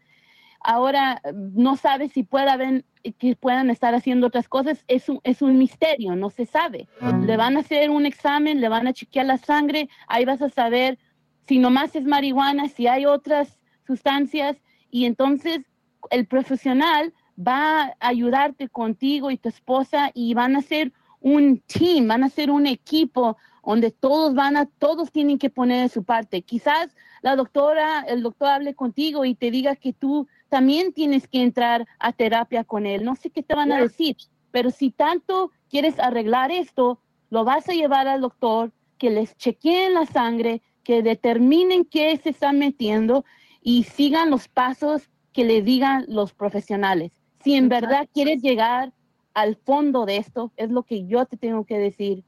ahora eh, no sabes si pueda haber, que puedan estar haciendo otras cosas, es un, es un misterio, no se sabe. Le van a hacer un examen, le van a chequear la sangre, ahí vas a saber si nomás es marihuana, si hay otras sustancias, y entonces el profesional va a ayudarte contigo y tu esposa y van a ser un team, van a ser un equipo donde todos van a, todos tienen que poner de su parte. Quizás la doctora, el doctor hable contigo y te diga que tú también tienes que entrar a terapia con él. No sé qué te van a decir, pero si tanto quieres arreglar esto, lo vas a llevar al doctor, que les chequeen la sangre, que determinen qué se están metiendo y sigan los pasos que le digan los profesionales. Si en verdad quieres llegar al fondo de esto, es lo que yo te tengo que decir.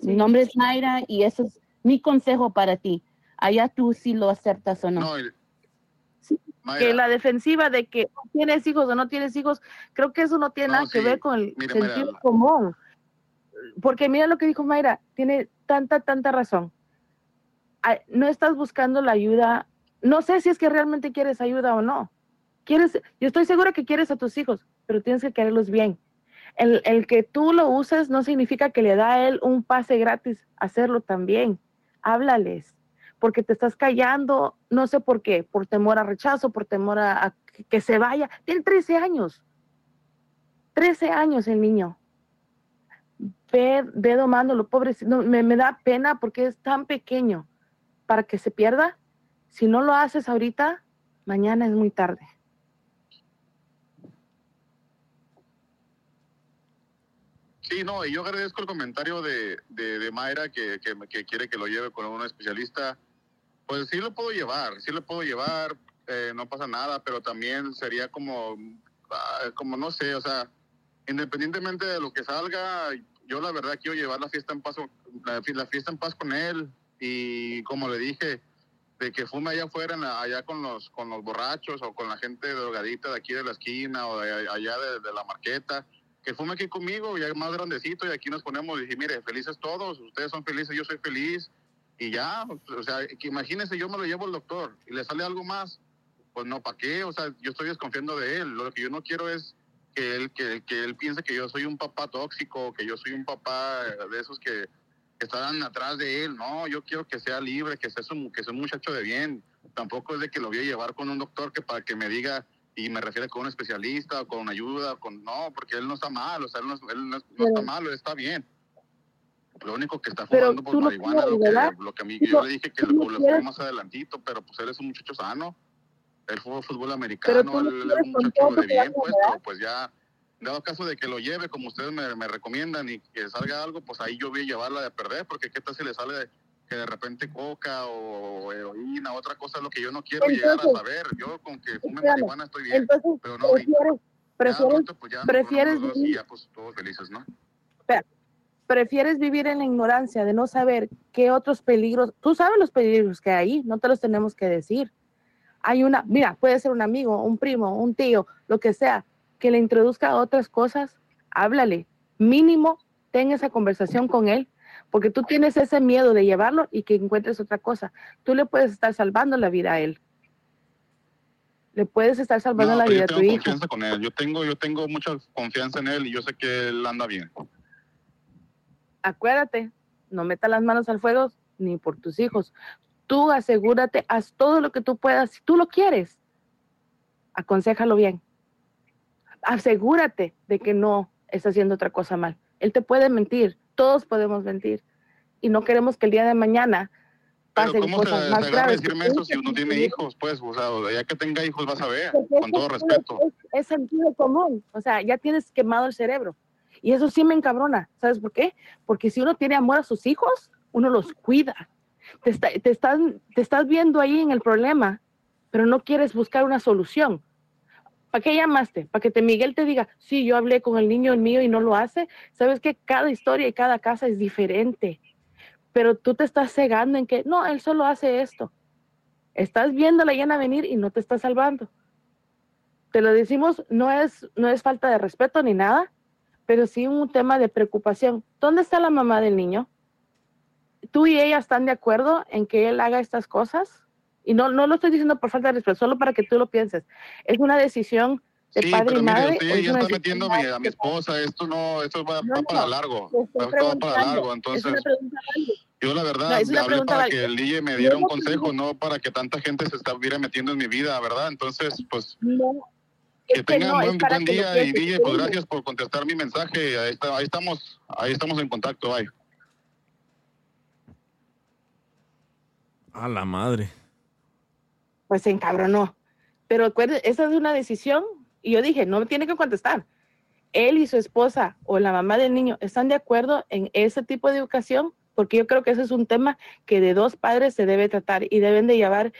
Mi nombre es Naira y eso es mi consejo para ti. Allá tú si lo aceptas o no. que la defensiva de que tienes hijos o no tienes hijos, creo que eso no tiene No, nada que ver con el Mira, sentido mira, común. Porque mira lo que dijo Mayra, tiene tanta, tanta razón. No estás buscando la ayuda, no sé si es que realmente quieres ayuda o no. Quieres, yo estoy segura que quieres a tus hijos, pero tienes que quererlos bien. El, el que tú lo uses no significa que le da a él un pase gratis, hacerlo también. Háblales, porque te estás callando, no sé por qué, por temor a rechazo, por temor a, que se vaya. Tiene 13 años, 13 años el niño. Ve, ve domándolo, pobre, no, me, me da pena porque es tan pequeño para que se pierda. Si no lo haces ahorita, mañana es muy tarde. Sí, no, y yo agradezco el comentario de, de, de Mayra que, que, que quiere que lo lleve con un especialista. Pues sí lo puedo llevar, sí lo puedo llevar, eh, no pasa nada, pero también sería como, ah, como no sé, o sea, independientemente de lo que salga, yo la verdad quiero llevar la fiesta en paz, la, fi- la fiesta en paz con él y como le dije, de que fume allá afuera, allá con los, con los borrachos o con la gente drogadita de aquí de la esquina o de allá de, de la marqueta, que fume aquí conmigo, ya más grandecito, y aquí nos ponemos y decir, mire, felices todos, ustedes son felices, yo soy feliz, y ya, o sea, que imagínense, yo me lo llevo al doctor y le sale algo más, pues no, ¿para qué? O sea, yo estoy desconfiando de él, lo que yo no quiero es que él, que, que él piense que yo soy un papá tóxico, que yo soy un papá de esos que, que están atrás de él, no, yo quiero que sea libre, que sea, un, que sea un muchacho de bien, tampoco es de que lo voy a llevar con un doctor que para que me diga y me refiere con un especialista o con ayuda, o con no, porque él no está mal, o sea, él no, él no- no está mal, él está bien. Lo único que está Pero fumando por marihuana, lo que, lo que a mí, yo le dije que lo, lo fue más adelantito, pero pues él es un muchacho sano, él jugó fútbol Pero americano, él, él es un muchacho de bien, pues, pero pues ya, dado caso de que lo lleve como ustedes me, me recomiendan y que salga algo, pues ahí yo voy a llevarla de perder, porque qué tal si le sale que de repente coca o heroína, otra cosa, lo que yo no quiero llegar a Entonces, saber. Yo con que fume marihuana estoy bien, Entonces, pero no prefieres, prefieres, pues ya, prefieres los dos y vivir, ya, pues todos felices, ¿no? prefieres vivir en la ignorancia de no saber qué otros peligros, tú sabes los peligros que hay no te los tenemos que decir. Hay una, mira, puede ser un amigo, un primo, un tío, lo que sea, que le introduzca otras cosas, háblale. Mínimo, ten esa conversación con él, porque tú tienes ese miedo de llevarlo y que encuentres otra cosa. Tú le puedes estar salvando la vida a él. Le puedes estar salvando No, la vida yo a tu tengo hijo. confianza con él. Yo tengo, yo tengo mucha confianza en él y yo sé que él anda bien. acuérdate, no metas las manos al fuego ni por tus hijos. Tú asegúrate, haz todo lo que tú puedas. Si tú lo quieres, aconsejalo bien. Asegúrate de que no está haciendo otra cosa mal. Él te puede mentir, todos podemos mentir. Y no queremos que el día de mañana pasen ¿cómo cosas se más graves. decirme eso si uno tiene hijos? Pues, o sea, ya que tenga hijos vas a ver, Porque con todo respeto. Es, es sentido común. O sea, ya tienes quemado el cerebro. Y eso sí me encabrona. ¿Sabes por qué? Porque si uno tiene amor a sus hijos, uno los cuida. Te, está- te, estás, te estás viendo ahí en el problema, pero no quieres buscar una solución. ¿Para qué llamaste? ¿Para que te Miguel te diga, sí, yo hablé con el niño mío y no lo hace? Sabes que cada historia y cada casa es diferente. Pero tú te estás cegando en que, no, él solo hace esto. Estás viendo la llena venir y no te está salvando te lo decimos, no es, no es falta de respeto ni nada, pero sí un tema de preocupación. ¿Dónde está la mamá del niño? ¿Tú y ella están de acuerdo en que él haga estas cosas? Y no, no lo estoy diciendo por falta de respeto, solo para que tú lo pienses. Es una decisión de Sí, padre pero y mire, madre. usted es ya una está decisión metiendo a mi, esposa. Esto no, esto va, No, va no, para largo. Va todo para largo. Es Entonces, una pregunta válida. yo la verdad No, hablé para válida. que el DJ me diera un consejo, no para que tanta gente se estuviera metiendo en mi vida, ¿verdad? Entonces, pues, No, que tengan no, buen, buen día y. DJ, pues gracias por contestar mi mensaje. Ahí, está, ahí estamos, ahí estamos en contacto, bye. A la madre. Pues se encabronó. Pero esa es una decisión y yo dije, no me tiene que contestar. Él y su esposa o la mamá del niño están de acuerdo en ese tipo de educación, porque yo creo que ese es un tema que de dos padres se debe tratar y deben de llevar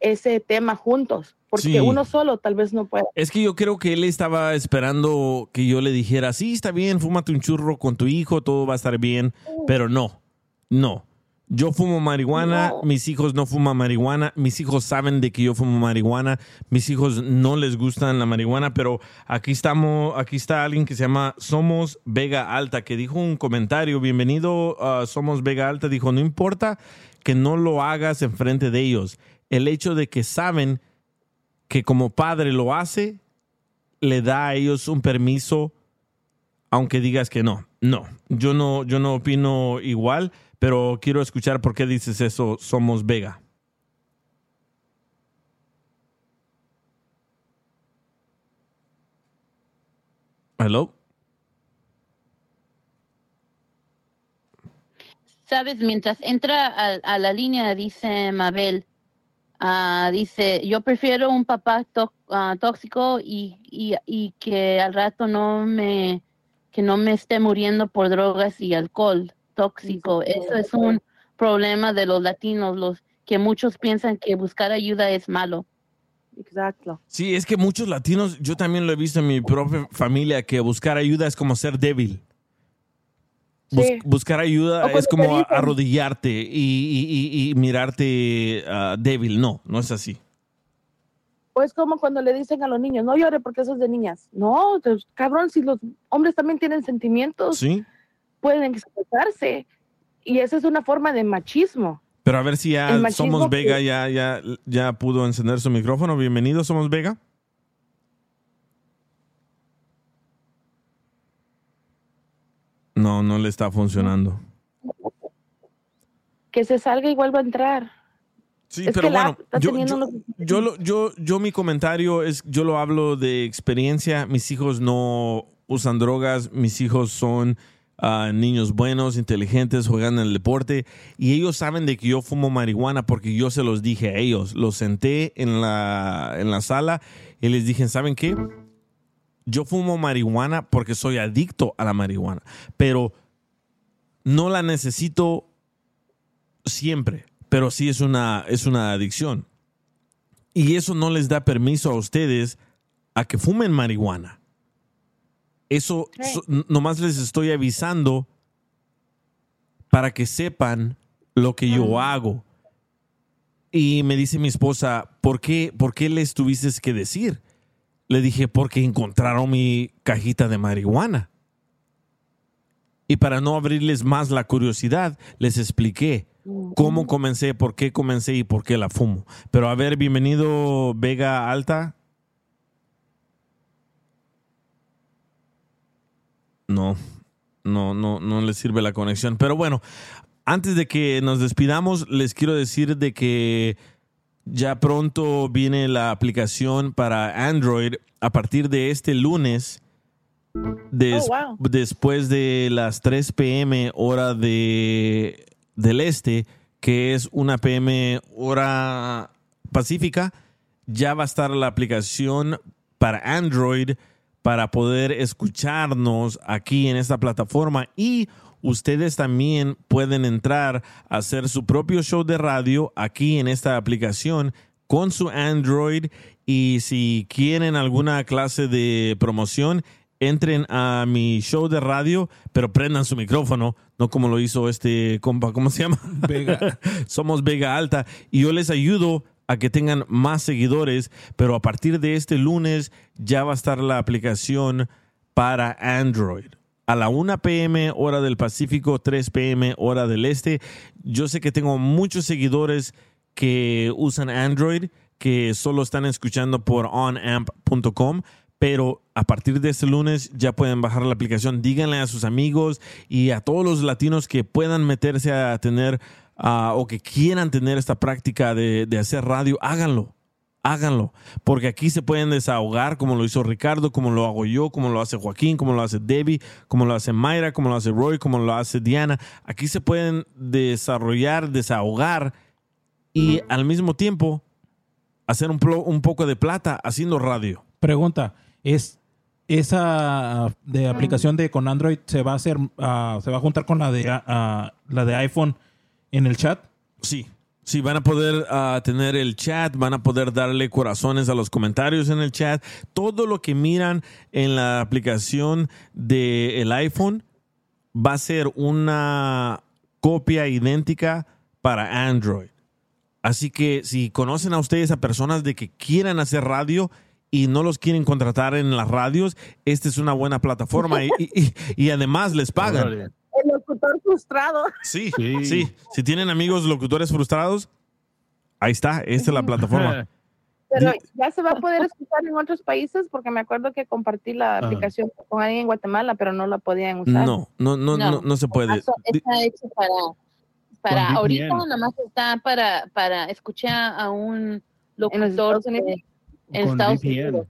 ese tema juntos, porque Sí. uno solo tal vez no pueda. Es que yo creo que él estaba esperando que yo le dijera, sí, está bien, fúmate un churro con tu hijo, todo va a estar bien, pero no, no. Yo fumo marihuana, mis hijos no fuman marihuana, mis hijos saben de que yo fumo marihuana, mis hijos no les gustan la marihuana, pero aquí estamos, aquí está alguien que se llama Somos Vega Alta, que dijo un comentario, bienvenido a Somos Vega Alta, dijo, no importa que no lo hagas enfrente de ellos, el hecho de que saben que como padre lo hace, le da a ellos un permiso, aunque digas que no. No, yo no, yo no opino igual, pero quiero escuchar por qué dices eso. Somos Vega. Hello. Sabes, mientras entra a, a la línea, dice Mabel, ah, dice, yo prefiero un papá ah, tóxico y, y, y que al rato no me, que no me esté muriendo por drogas y alcohol tóxico. Eso es un problema de los latinos, los que muchos piensan que buscar ayuda es malo. Exacto. Sí, es que muchos latinos, yo también lo he visto en mi propia familia, que buscar ayuda es como ser débil. Bus- Sí. buscar ayuda es como arrodillarte y, y- y- y mirarte ah, débil. No, no es así. O es como cuando le dicen a los niños, no llore porque eso es de niñas. No, cabrón, si los hombres también tienen sentimientos, Sí. Pueden expresarse. Y esa es una forma de machismo. Pero a ver si ya Somos Vega ya, ya, ya pudo encender su micrófono. Bienvenido, Somos Vega. No, no le está funcionando. Que se salga y vuelva a entrar. Sí, Es pero bueno, yo, teniendo yo, unos- yo, lo- yo, yo mi comentario es, yo lo hablo de experiencia. Mis hijos no usan drogas, mis hijos son niños buenos, inteligentes, juegan en el deporte y ellos saben de que yo fumo marihuana porque yo se los dije a ellos. Los senté en la, en la sala y les dije, ¿saben qué? Yo fumo marihuana porque soy adicto a la marihuana, pero no la necesito siempre, pero sí es una, es una adicción. Y eso no les da permiso a ustedes a que fumen marihuana. Eso so- nomás les estoy avisando para que sepan lo que yo hago. Y me dice mi esposa, ¿por qué, ¿por qué les tuviste que decir? Le dije, porque encontraron mi cajita de marihuana. Y para no abrirles más la curiosidad, les expliqué cómo comencé, por qué comencé y por qué la fumo. Pero a ver, bienvenido Vega Alta. No, no, no, no le sirve la conexión. Pero bueno, antes de que nos despidamos, les quiero decir de que ya pronto viene la aplicación para Android a partir de este lunes. des- Oh, wow. Después de las 3 p.m. hora de, del este, que es una p.m. hora pacífica, ya va a estar la aplicación para Android para poder escucharnos aquí en esta plataforma y ustedes también pueden entrar a hacer su propio show de radio aquí en esta aplicación con su Android y si quieren alguna clase de promoción entren a mi show de radio pero prendan su micrófono no como lo hizo este compa ¿cómo se llama? Vega. somos Vega Alta y yo les ayudo a que tengan más seguidores, pero a partir de este lunes ya va a estar la aplicación para Android. A la 1 p.m. hora del Pacífico, 3 p.m. hora del Este. Yo sé que tengo muchos seguidores que usan Android, que solo están escuchando por onamp.com, pero a partir de este lunes ya pueden bajar la aplicación. Díganle a sus amigos y a todos los latinos que puedan meterse a tener ah, o que quieran tener esta práctica de, de hacer radio, háganlo. Háganlo, porque aquí se pueden desahogar como lo hizo Ricardo, como lo hago yo, como lo hace Joaquín, como lo hace Debbie, como lo hace Mayra, como lo hace Roy, como lo hace Diana. Aquí se pueden desarrollar, desahogar y al mismo tiempo hacer un, un poco de plata haciendo radio. Pregunta, ¿es esa de aplicación de con Android se va a hacer ah, se va a juntar con la de ah, la de iPhone en el chat? Sí. Sí, van a poder ah, tener el chat, van a poder darle corazones a los comentarios en el chat. Todo lo que miran en la aplicación del iPhone va a ser una copia idéntica para Android. Así que si conocen a ustedes a personas de que quieran hacer radio y no los quieren contratar en las radios, esta es una buena plataforma y, y- y- y además les pagan. El locutor frustrado. Sí, Sí. sí. Si tienen amigos locutores frustrados, ahí está. Esta es la plataforma. Pero ya se va a poder escuchar en otros países porque me acuerdo que compartí la Ajá. aplicación con alguien en Guatemala, pero no la podían usar. No, no, no, no, no se puede. Está hecho para, para ahorita nada más está para, para escuchar a un locutor Estados de- Unidos? en Estados. Unidos.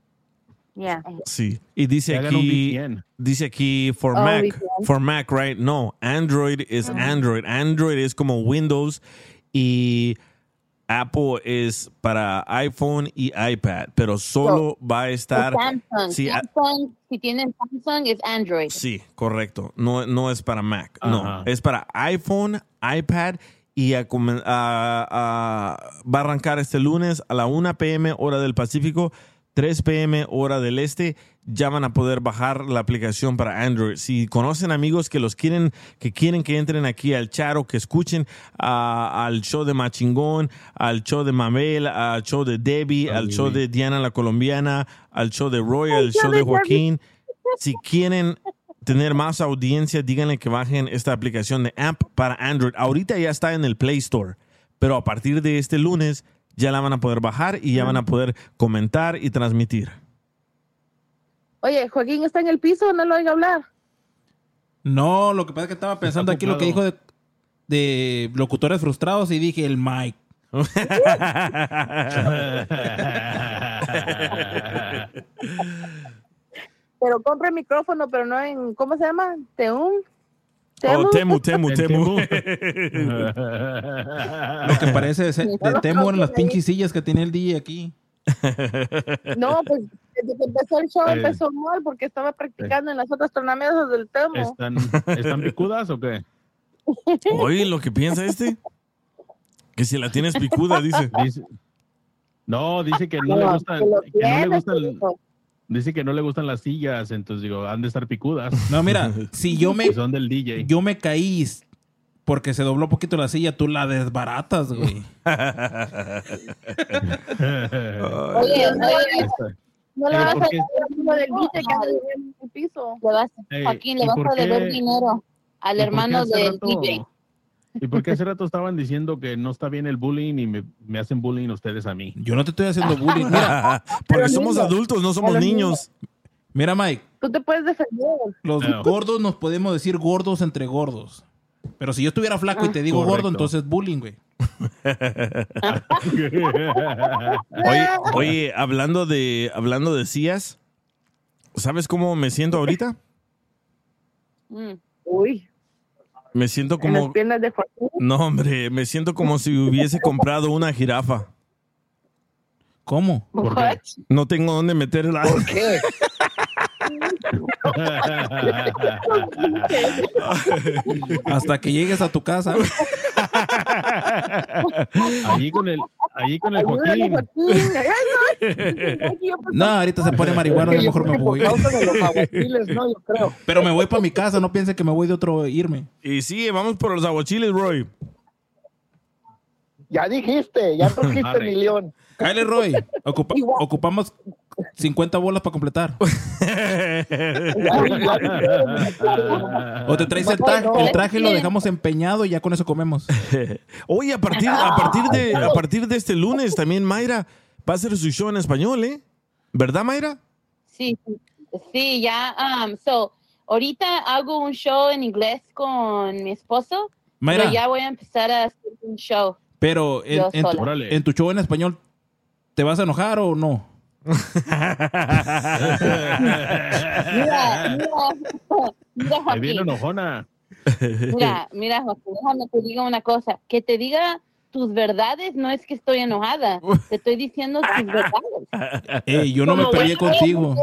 Ya. Sí. Y dice aquí, dice aquí for Oh, Mac, VPN. for Mac, right? No, Android es Android. Android es como Windows y Apple es para iPhone y iPad, pero solo va a estar. Es Samsung. Sí, Samsung, si tienen Samsung, es Android. Sí, correcto. No, no es para Mac. No, es para iPhone, iPad y a a- a- va a arrancar este lunes a la 1 p.m. hora del Pacífico, 3 p.m. hora del Este. Ya van a poder bajar la aplicación para Android. Si conocen amigos que los quieren, que quieren que entren aquí al chat o que escuchen al show de Machingón, al show de Mabel, al show de Debbie, al show de Diana la colombiana, al show de Roy, al show de Joaquín. Si quieren tener más audiencia, díganle que bajen esta aplicación de AMP para Android. Ahorita ya está en el Play Store, pero a partir de este lunes ya la van a poder bajar y ya van a poder comentar y transmitir. Oye, Joaquín está en el piso, no lo oigo hablar. No, lo que pasa es que estaba pensando aquí lo que dijo de, de locutores frustrados y dije el Mike. Pero compra el micrófono, pero no en, ¿cómo se llama? ¿Teum? Oh, Temu, Temu, Temu. Lo que parece de, de Temo en las pinches sillas que tiene el DJ aquí. No, pues desde que empezó el show Eh. empezó mal porque estaba practicando en las otras tornamesas del Temo. ¿Están, ¿Están picudas o qué? Oye, lo que piensa este. Que si la tienes picuda, dice. Dice- no, dice que no, le No, gustan, que lo que no le gustan, hijo. Dice que no le gustan las sillas, entonces digo, han de estar picudas. No, mira, si yo me, Son del DJ. yo me caí porque se dobló un poquito la silla, tú la desbaratas, güey. Oye, oye, No le vas ¿por a uno del guite que anda en el piso. le vas, Ey, Joaquín, le ¿y vas a deber dinero al ¿Y por qué hermano del DJ. ¿Y por qué hace rato estaban diciendo que no está bien el bullying y me, me hacen bullying ustedes a mí? Yo no te estoy haciendo bullying. Mira, Porque somos adultos, no somos niños. mira, Mike, Tú te puedes defender. los No. gordos nos podemos decir gordos entre gordos. Pero si yo estuviera flaco y te digo gordo, entonces bullying, güey. Oye, oye, hablando de, hablando de sillas, ¿sabes cómo me siento ahorita? Mm. Uy, Me siento en las como... piernas de Joaquín. No, hombre, me siento como si hubiese comprado una jirafa. ¿Cómo? ¿Por qué? No tengo dónde meterla. ¿Por qué? Hasta que llegues a tu casa. allí con el, allí con el Ayúdale, Joaquín. Joaquín. Ay, no. Ahorita se pone marihuana, a lo mejor me voy. Pero me voy para mi casa, no piense que me voy de otro irme. Y sí, vamos por los aguachiles, Roy. Ya dijiste, ya trajiste Arre. Kyle Roy, ocupa- ocupamos 50 bolas para completar. O te traes el traje, el traje lo dejamos empeñado y ya con eso comemos. Oye, a partir, a partir de, a parir de este lunes también Mayra va a hacer su show en español, ¿eh? ¿Verdad, Mayra? Sí, sí, ya. Um, so, ahorita hago un show en inglés con mi esposo, Mayra, pero ya voy a empezar a hacer un show. pero en, en tu, en tu show en español, ¿te vas a enojar o no? Mira, mira, mira, Joaquín. enojona. Mira, mira, Joaquín, déjame te diga una cosa. Que te diga tus verdades no es que estoy enojada. Te estoy diciendo tus verdades. Ey, yo no me peleé contigo.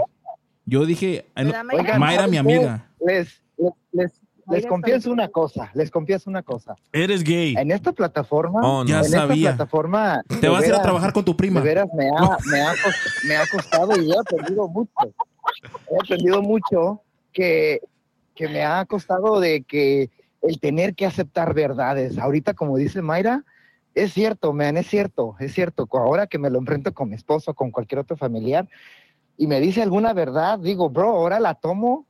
Yo dije, ay, no, ¿verdad, Mayra? Oigan, Mayra, mi amiga. Les, les, les, les confieso una cosa, les confieso una cosa. Eres gay. En esta plataforma, Oh, no. Ya en sabía. esta plataforma, Te de vas a ir a veras- trabajar con tu De prima. veras me ha, me, ha cost- me ha costado y he aprendido mucho. He aprendido mucho que, que me ha costado de que el tener que aceptar verdades. Ahorita, como dice Mayra, es cierto, man, es cierto, es cierto. Ahora que me lo enfrento con mi esposo, con cualquier otro familiar, y me dice alguna verdad, digo, bro, ahora la tomo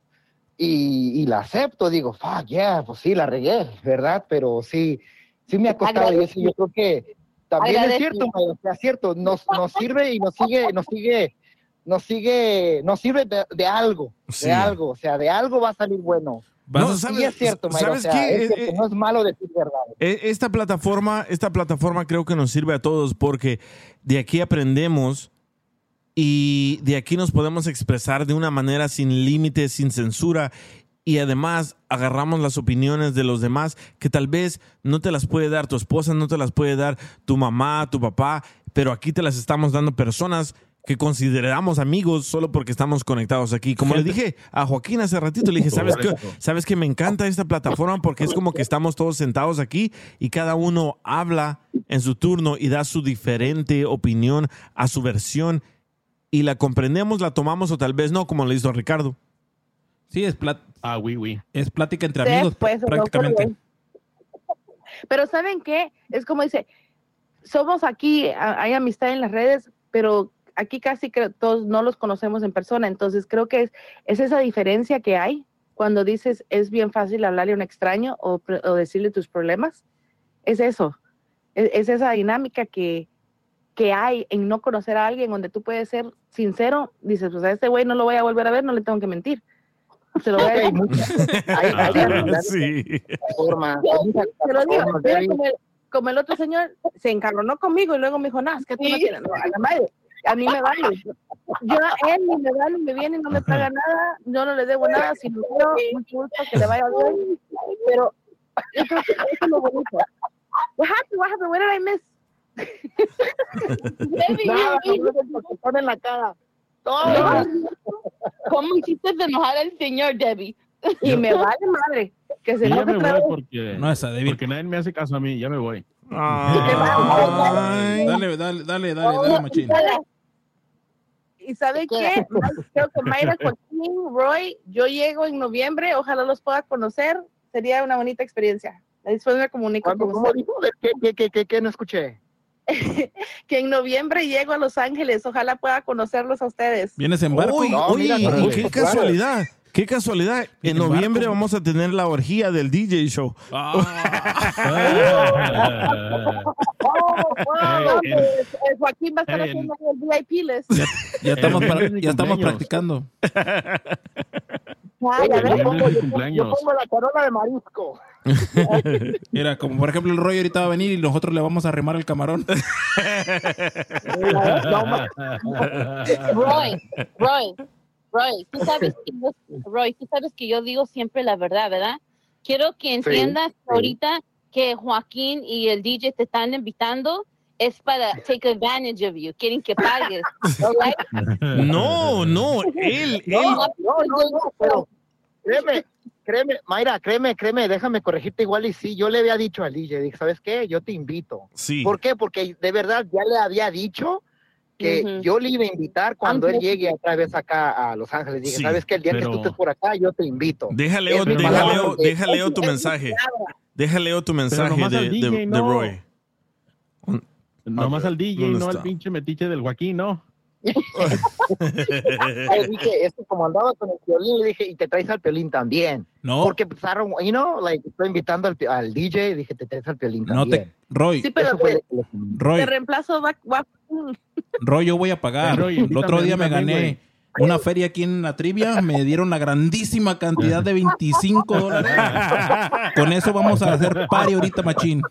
y, y la acepto. Digo, fuck, yeah, pues sí, la regué, ¿verdad? Pero sí, sí me ha costado y eso yo creo que también es cierto, o sea, es cierto, nos, nos sirve y nos sigue, nos sigue, nos sigue, nos sirve de, de algo, Sí. de algo, o sea, de algo va a salir bueno. No, ¿sabes- es cierto, Mayra, ¿sabes o sea, qué? es Eh, cierto, eh, no es malo decir verdades. E- Esta plataforma, esta plataforma creo que nos sirve a todos porque de aquí aprendemos y de aquí nos podemos expresar de una manera sin límites, sin censura y además agarramos las opiniones de los demás que tal vez no te las puede dar tu esposa, no te las puede dar tu mamá, tu papá, pero aquí te las estamos dando personas que consideramos amigos solo porque estamos conectados aquí. Como le dije a Joaquín hace ratito, le dije, ¿sabes qué? ¿Sabes que me encanta esta plataforma? Porque es como que estamos todos sentados aquí y cada uno habla en su turno y da su diferente opinión a su versión y la comprendemos, la tomamos o tal vez no, como le hizo Ricardo. Sí, es, plat- Ah, oui, oui. es plática entre Sí, amigos pues, pr- prácticamente. no, Pero ¿saben qué? Es como dice, somos aquí, hay amistad en las redes, pero aquí casi que todos no los conocemos en persona. Entonces creo que es, es esa diferencia que hay cuando dices es bien fácil hablarle a un extraño o, decirle tus problemas. Es eso. Es, es esa dinámica que, que hay en no conocer a alguien donde tú puedes ser sincero. Dices, pues a este güey no lo voy a volver a ver, no le tengo que mentir. Se lo voy a decir. hay, Sí. Te lo digo, David. como, el, como el otro señor se encarronó conmigo y luego me dijo, no, es que tú no tienes, no, a la madre, a mí me vale. Yo a él ni me va ni me viene, no me paga nada, yo no le debo nada, si lo veo, mucho gusto, que le vaya bien, pero eso, eso es lo bonito. What happened? What happened? What did I miss? Debbie, Nada, no es porque pone en la cara. ¿Cómo hiciste enojar al señor, Debbie? Y me vale madre, que se ya enoje me otra voy vez. porque, No, esa porque nadie me hace caso a mí. Ya me voy. Ay. Dale, dale, dale, dale, dale, machín. ¿Y sabe qué? Creo que Mayra, Joaquín, Roy, yo llego en noviembre, ojalá los pueda conocer, sería una bonita experiencia. Después me comunico con ¿Cómo usted. dijo? ¿Qué, qué, qué, qué, qué? No escuché. que en noviembre llego a Los Ángeles, ojalá pueda conocerlos a ustedes. ¿Vienes en barco? Uy, No, mira, qué casualidad. Qué casualidad. En En noviembre barco. vamos a tener la orgía del DJ show. Oh, wow, Hey, pues, eh, Joaquín va a estar hey, haciendo el VIP list. Ya estamos, para- ya estamos practicando. Ay, a ver, pongo, yo, cumpleaños. yo pongo la corona de marisco. Mira, como por ejemplo el rollo ahorita va a venir y nosotros le vamos a arrimar el camarón. Roy, Roy, Roy, tú sabes que yo, Roy, tú sabes que yo digo siempre la verdad, ¿verdad? Quiero que entiendas sí. ahorita que Joaquín y el DJ te están invitando es para take advantage of you, quieren que pagues. No, no, él, él. No, no, no, no, pero créeme, créeme, Mayra, créeme, créeme, déjame corregirte igual y sí, yo le había dicho al DJ, dije, ¿sabes qué? Yo te invito. Sí. ¿Por qué? Porque de verdad ya le había dicho que Ujú. yo le iba a invitar cuando él llegue otra vez acá a Los Ángeles. Dije, Sí, ¿sabes qué? El día que pero- tú estés por acá, yo te invito. Déjale, déjale, que- déjale tu mensaje. Déjale tu mensaje de, de- DJ, de no. Roy. Nomás al DJ, ¿Dónde no al pinche metiche del Joaquín, ¿no? Dije, esto como andaba con el violín, le dije, y te traes al violín también. No, Porque empezaron, you know, like, estoy invitando al, al DJ, dije, te traes al violín no también. te. Roy, Sí, pero le- Roy, de reemplazo va, va- Roy, yo voy a pagar. Roy, el otro día me gané una feria aquí en la trivia, me dieron la grandísima cantidad de 25 dólares. Con eso vamos a hacer party ahorita, machín.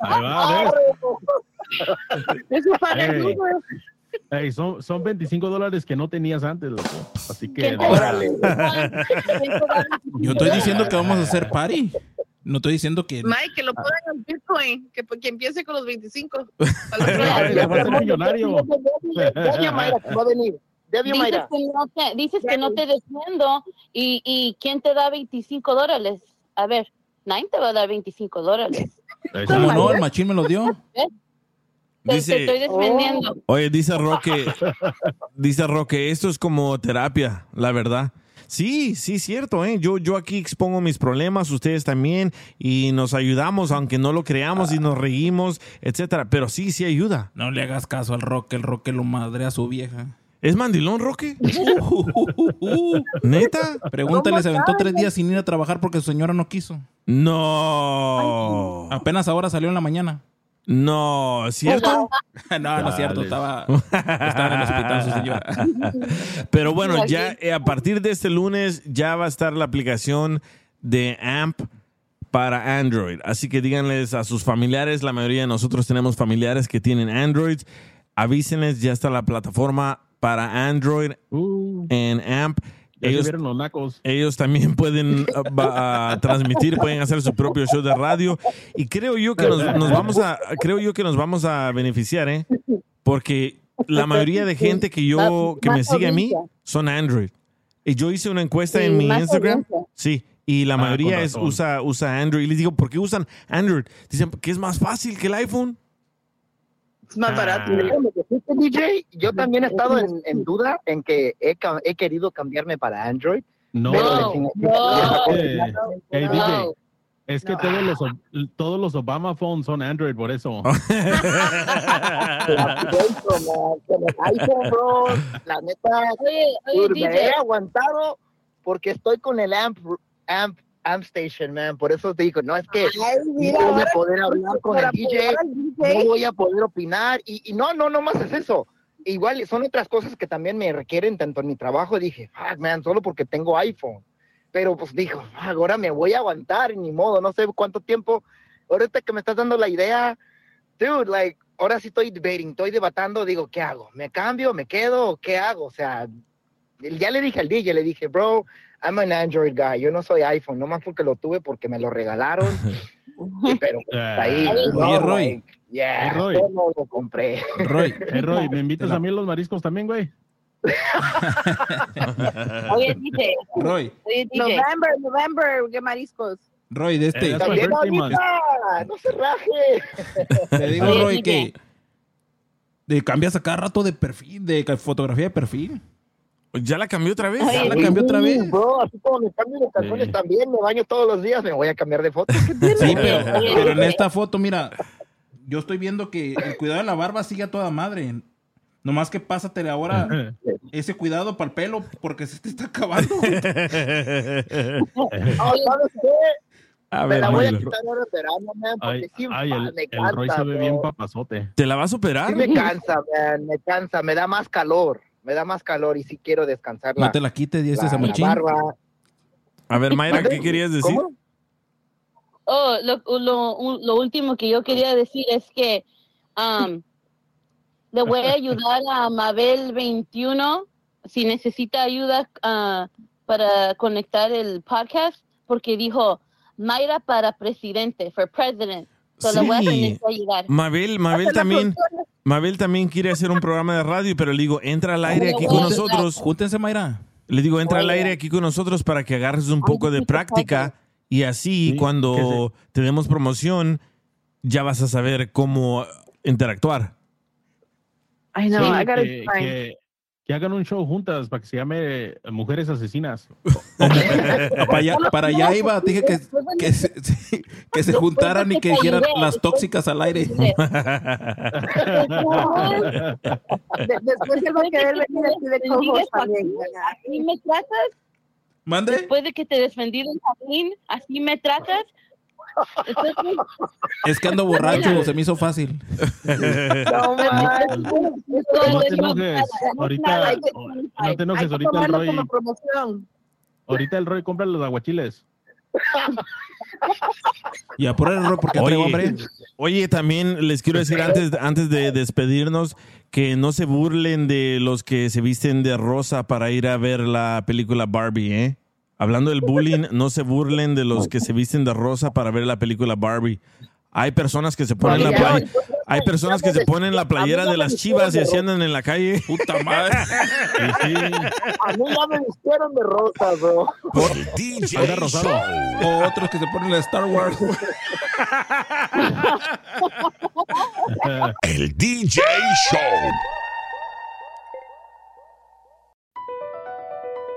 Ahí va, ¿ves? eso para Ey. mí, güey. Ey, son, son 25 dólares que no tenías antes, loco. Así que... ¿Quién te Órale. Yo estoy diciendo que vamos a hacer party. No estoy diciendo que. Mike, que lo pongan en Bitcoin, que, que empiece con los 25. Ay, ya va a ser millonario. Va a venir. Debbie Dices Mayra. que no te, dices que no te defiendo y, y ¿quién te da 25 dólares? A ver, nadie te va a dar 25 dólares. ¿Cómo no? El machín me lo dio. Te, te estoy defendiendo. oye, dice Roque, dice Roque, esto es como terapia, la verdad. Sí, sí, cierto, ¿eh? Yo, yo aquí expongo mis problemas, ustedes también, y nos ayudamos, aunque no lo creamos, y nos reímos, etcétera. Pero sí, sí ayuda. No le hagas caso al Roque, el Roque lo madre a su vieja. ¿Es mandilón, Roque? ¿Neta? Pregúntale, se aventó tres días sin ir a trabajar porque su señora no quiso. No. Apenas ahora salió en la mañana. No, ¿cierto? no, no es cierto, estaba, estaba en el hospital su señora. Pero bueno, ya eh, a partir de este lunes ya va a estar la aplicación de AMP para Android. Así que díganles a sus familiares, la mayoría de nosotros tenemos familiares que tienen Android. Avísenles, ya está la plataforma para Android Uh, en AMP. Ellos, los nacos. ellos también pueden uh, a transmitir, pueden hacer su propio show de radio. Y creo yo que nos, nos vamos a, creo yo que nos vamos a beneficiar, ¿eh? Porque la mayoría de gente que yo, que me sigue a mí, son Android. Y yo hice una encuesta Sí, en mi Instagram. audiencia. Sí. Y la Ah, mayoría es, usa, usa Android. Y les digo, ¿por qué usan Android? Dicen que es más fácil que el iPhone. Es más barato. Ah. Decirte, DJ, yo también he estado en, en duda en que he, he querido cambiarme para Android. No, pero No, Eh, hey, No. DJ, es que todos los, todos los Obama phones son Android, por eso. La iPhone, bro, la neta, Oye, oye, dude, me he DJ, aguantado porque estoy con el amp, amp, amp station, man. Por eso te digo, no es que Ay, mira, no voy a poder hablar con el DJ, DJ. no voy a poder opinar. Y, y no, no, no más es eso. Igual son otras cosas que también me requieren tanto en mi trabajo. Dije, fuck, man, solo porque tengo iPhone. Pero pues dijo, "Fuck, ahora me voy a aguantar, ni modo, no sé cuánto tiempo. Ahorita que me estás dando la idea, dude, like, ahora sí estoy debating, estoy debatando, digo, ¿qué hago? ¿Me cambio? ¿Me quedo? ¿Qué hago? O sea, ya le dije al DJ, le dije, bro, I'm an Android guy, yo no soy iPhone, nomás porque lo tuve porque me lo regalaron. Pero pues, Ah. ahí, Oye, no, Roy. like, yeah, Hey, Roy. yo no lo compré. Roy, Hey, Roy, ¿me invitas a mí los mariscos también, güey? oye, DJ, Roy, oye. November, November, qué mariscos. Roy, de este. Eh, También ahorita, no se raje. Te digo, Oye, Roy, que De, cambias a cada rato de perfil, de fotografía de perfil. ¿Ya la cambió otra vez? Ya la cambió otra vez. Bro, así como me cambio de calzones Sí. también, me baño todos los días, me voy a cambiar de foto. ¿Qué tiene? Sí, pero, pero en esta foto, mira, yo estoy viendo que el cuidado de la barba sigue a toda madre. Nomás que pásate ahora ese cuidado para el pelo porque se te está acabando. Oh, ¿Sabes qué? A me ver, la voy a quitar ahora en verano, man, porque Ay, sí, ay, el, me el Roy cansa, se ve bro. bien papazote. ¿Te la vas a operar? Sí me cansa, man, me cansa, me da más calor, me da más calor y sí quiero descansar la, No te la quites, y este la, barba. A ver, Mayra, ¿qué querías decir? ¿Cómo? Oh, lo, lo, lo último que yo quería decir es que um, le voy a ayudar a Mabel 21 si necesita ayuda ah, para conectar el podcast, porque dijo Mayra para presidente, for president. So le voy a Sí. ayudar. Mabel, Mabel también. Mabel también quiere hacer un programa de radio, pero le digo, entra al aire aquí con nosotros. Júntense, Mayra. Le digo, entra al aire aquí con nosotros para que agarres un poco de práctica y así cuando te demos promoción ya vas a saber cómo interactuar. I know, Sí, I gotta que, find- que- que hagan un show juntas para que se llame eh, Mujeres Asesinas. Para allá, para allá iba, dije que, que, se, que se juntaran y que dijeran las tóxicas al aire. De- Después él va a querer venir aquí de cojos también. ¿Así me tratas? ¿Mande? Después de que te defendí del jardín, ¿así me tratas? Entonces, Es que ando borracho, se me hizo fácil. No. No te enojes, ahorita, no te enojes, ahorita el Roy, ahorita el Roy compra los aguachiles. Y apura el error porque traigo Oye, hambre. oye, también les quiero decir antes, antes de despedirnos que no se burlen de los que se visten de rosa para ir a ver la película Barbie, ¿eh? Hablando del bullying, no se burlen de los que se visten de rosa para ver la película Barbie. Hay personas que se ponen la playa, hay personas que se ponen la playera de las chivas y así andan en la calle. Puta madre. A mí ya me vistieron de rosa, bro. DJ Anda rosado. O otros que se ponen la Star Wars. El DJ Show.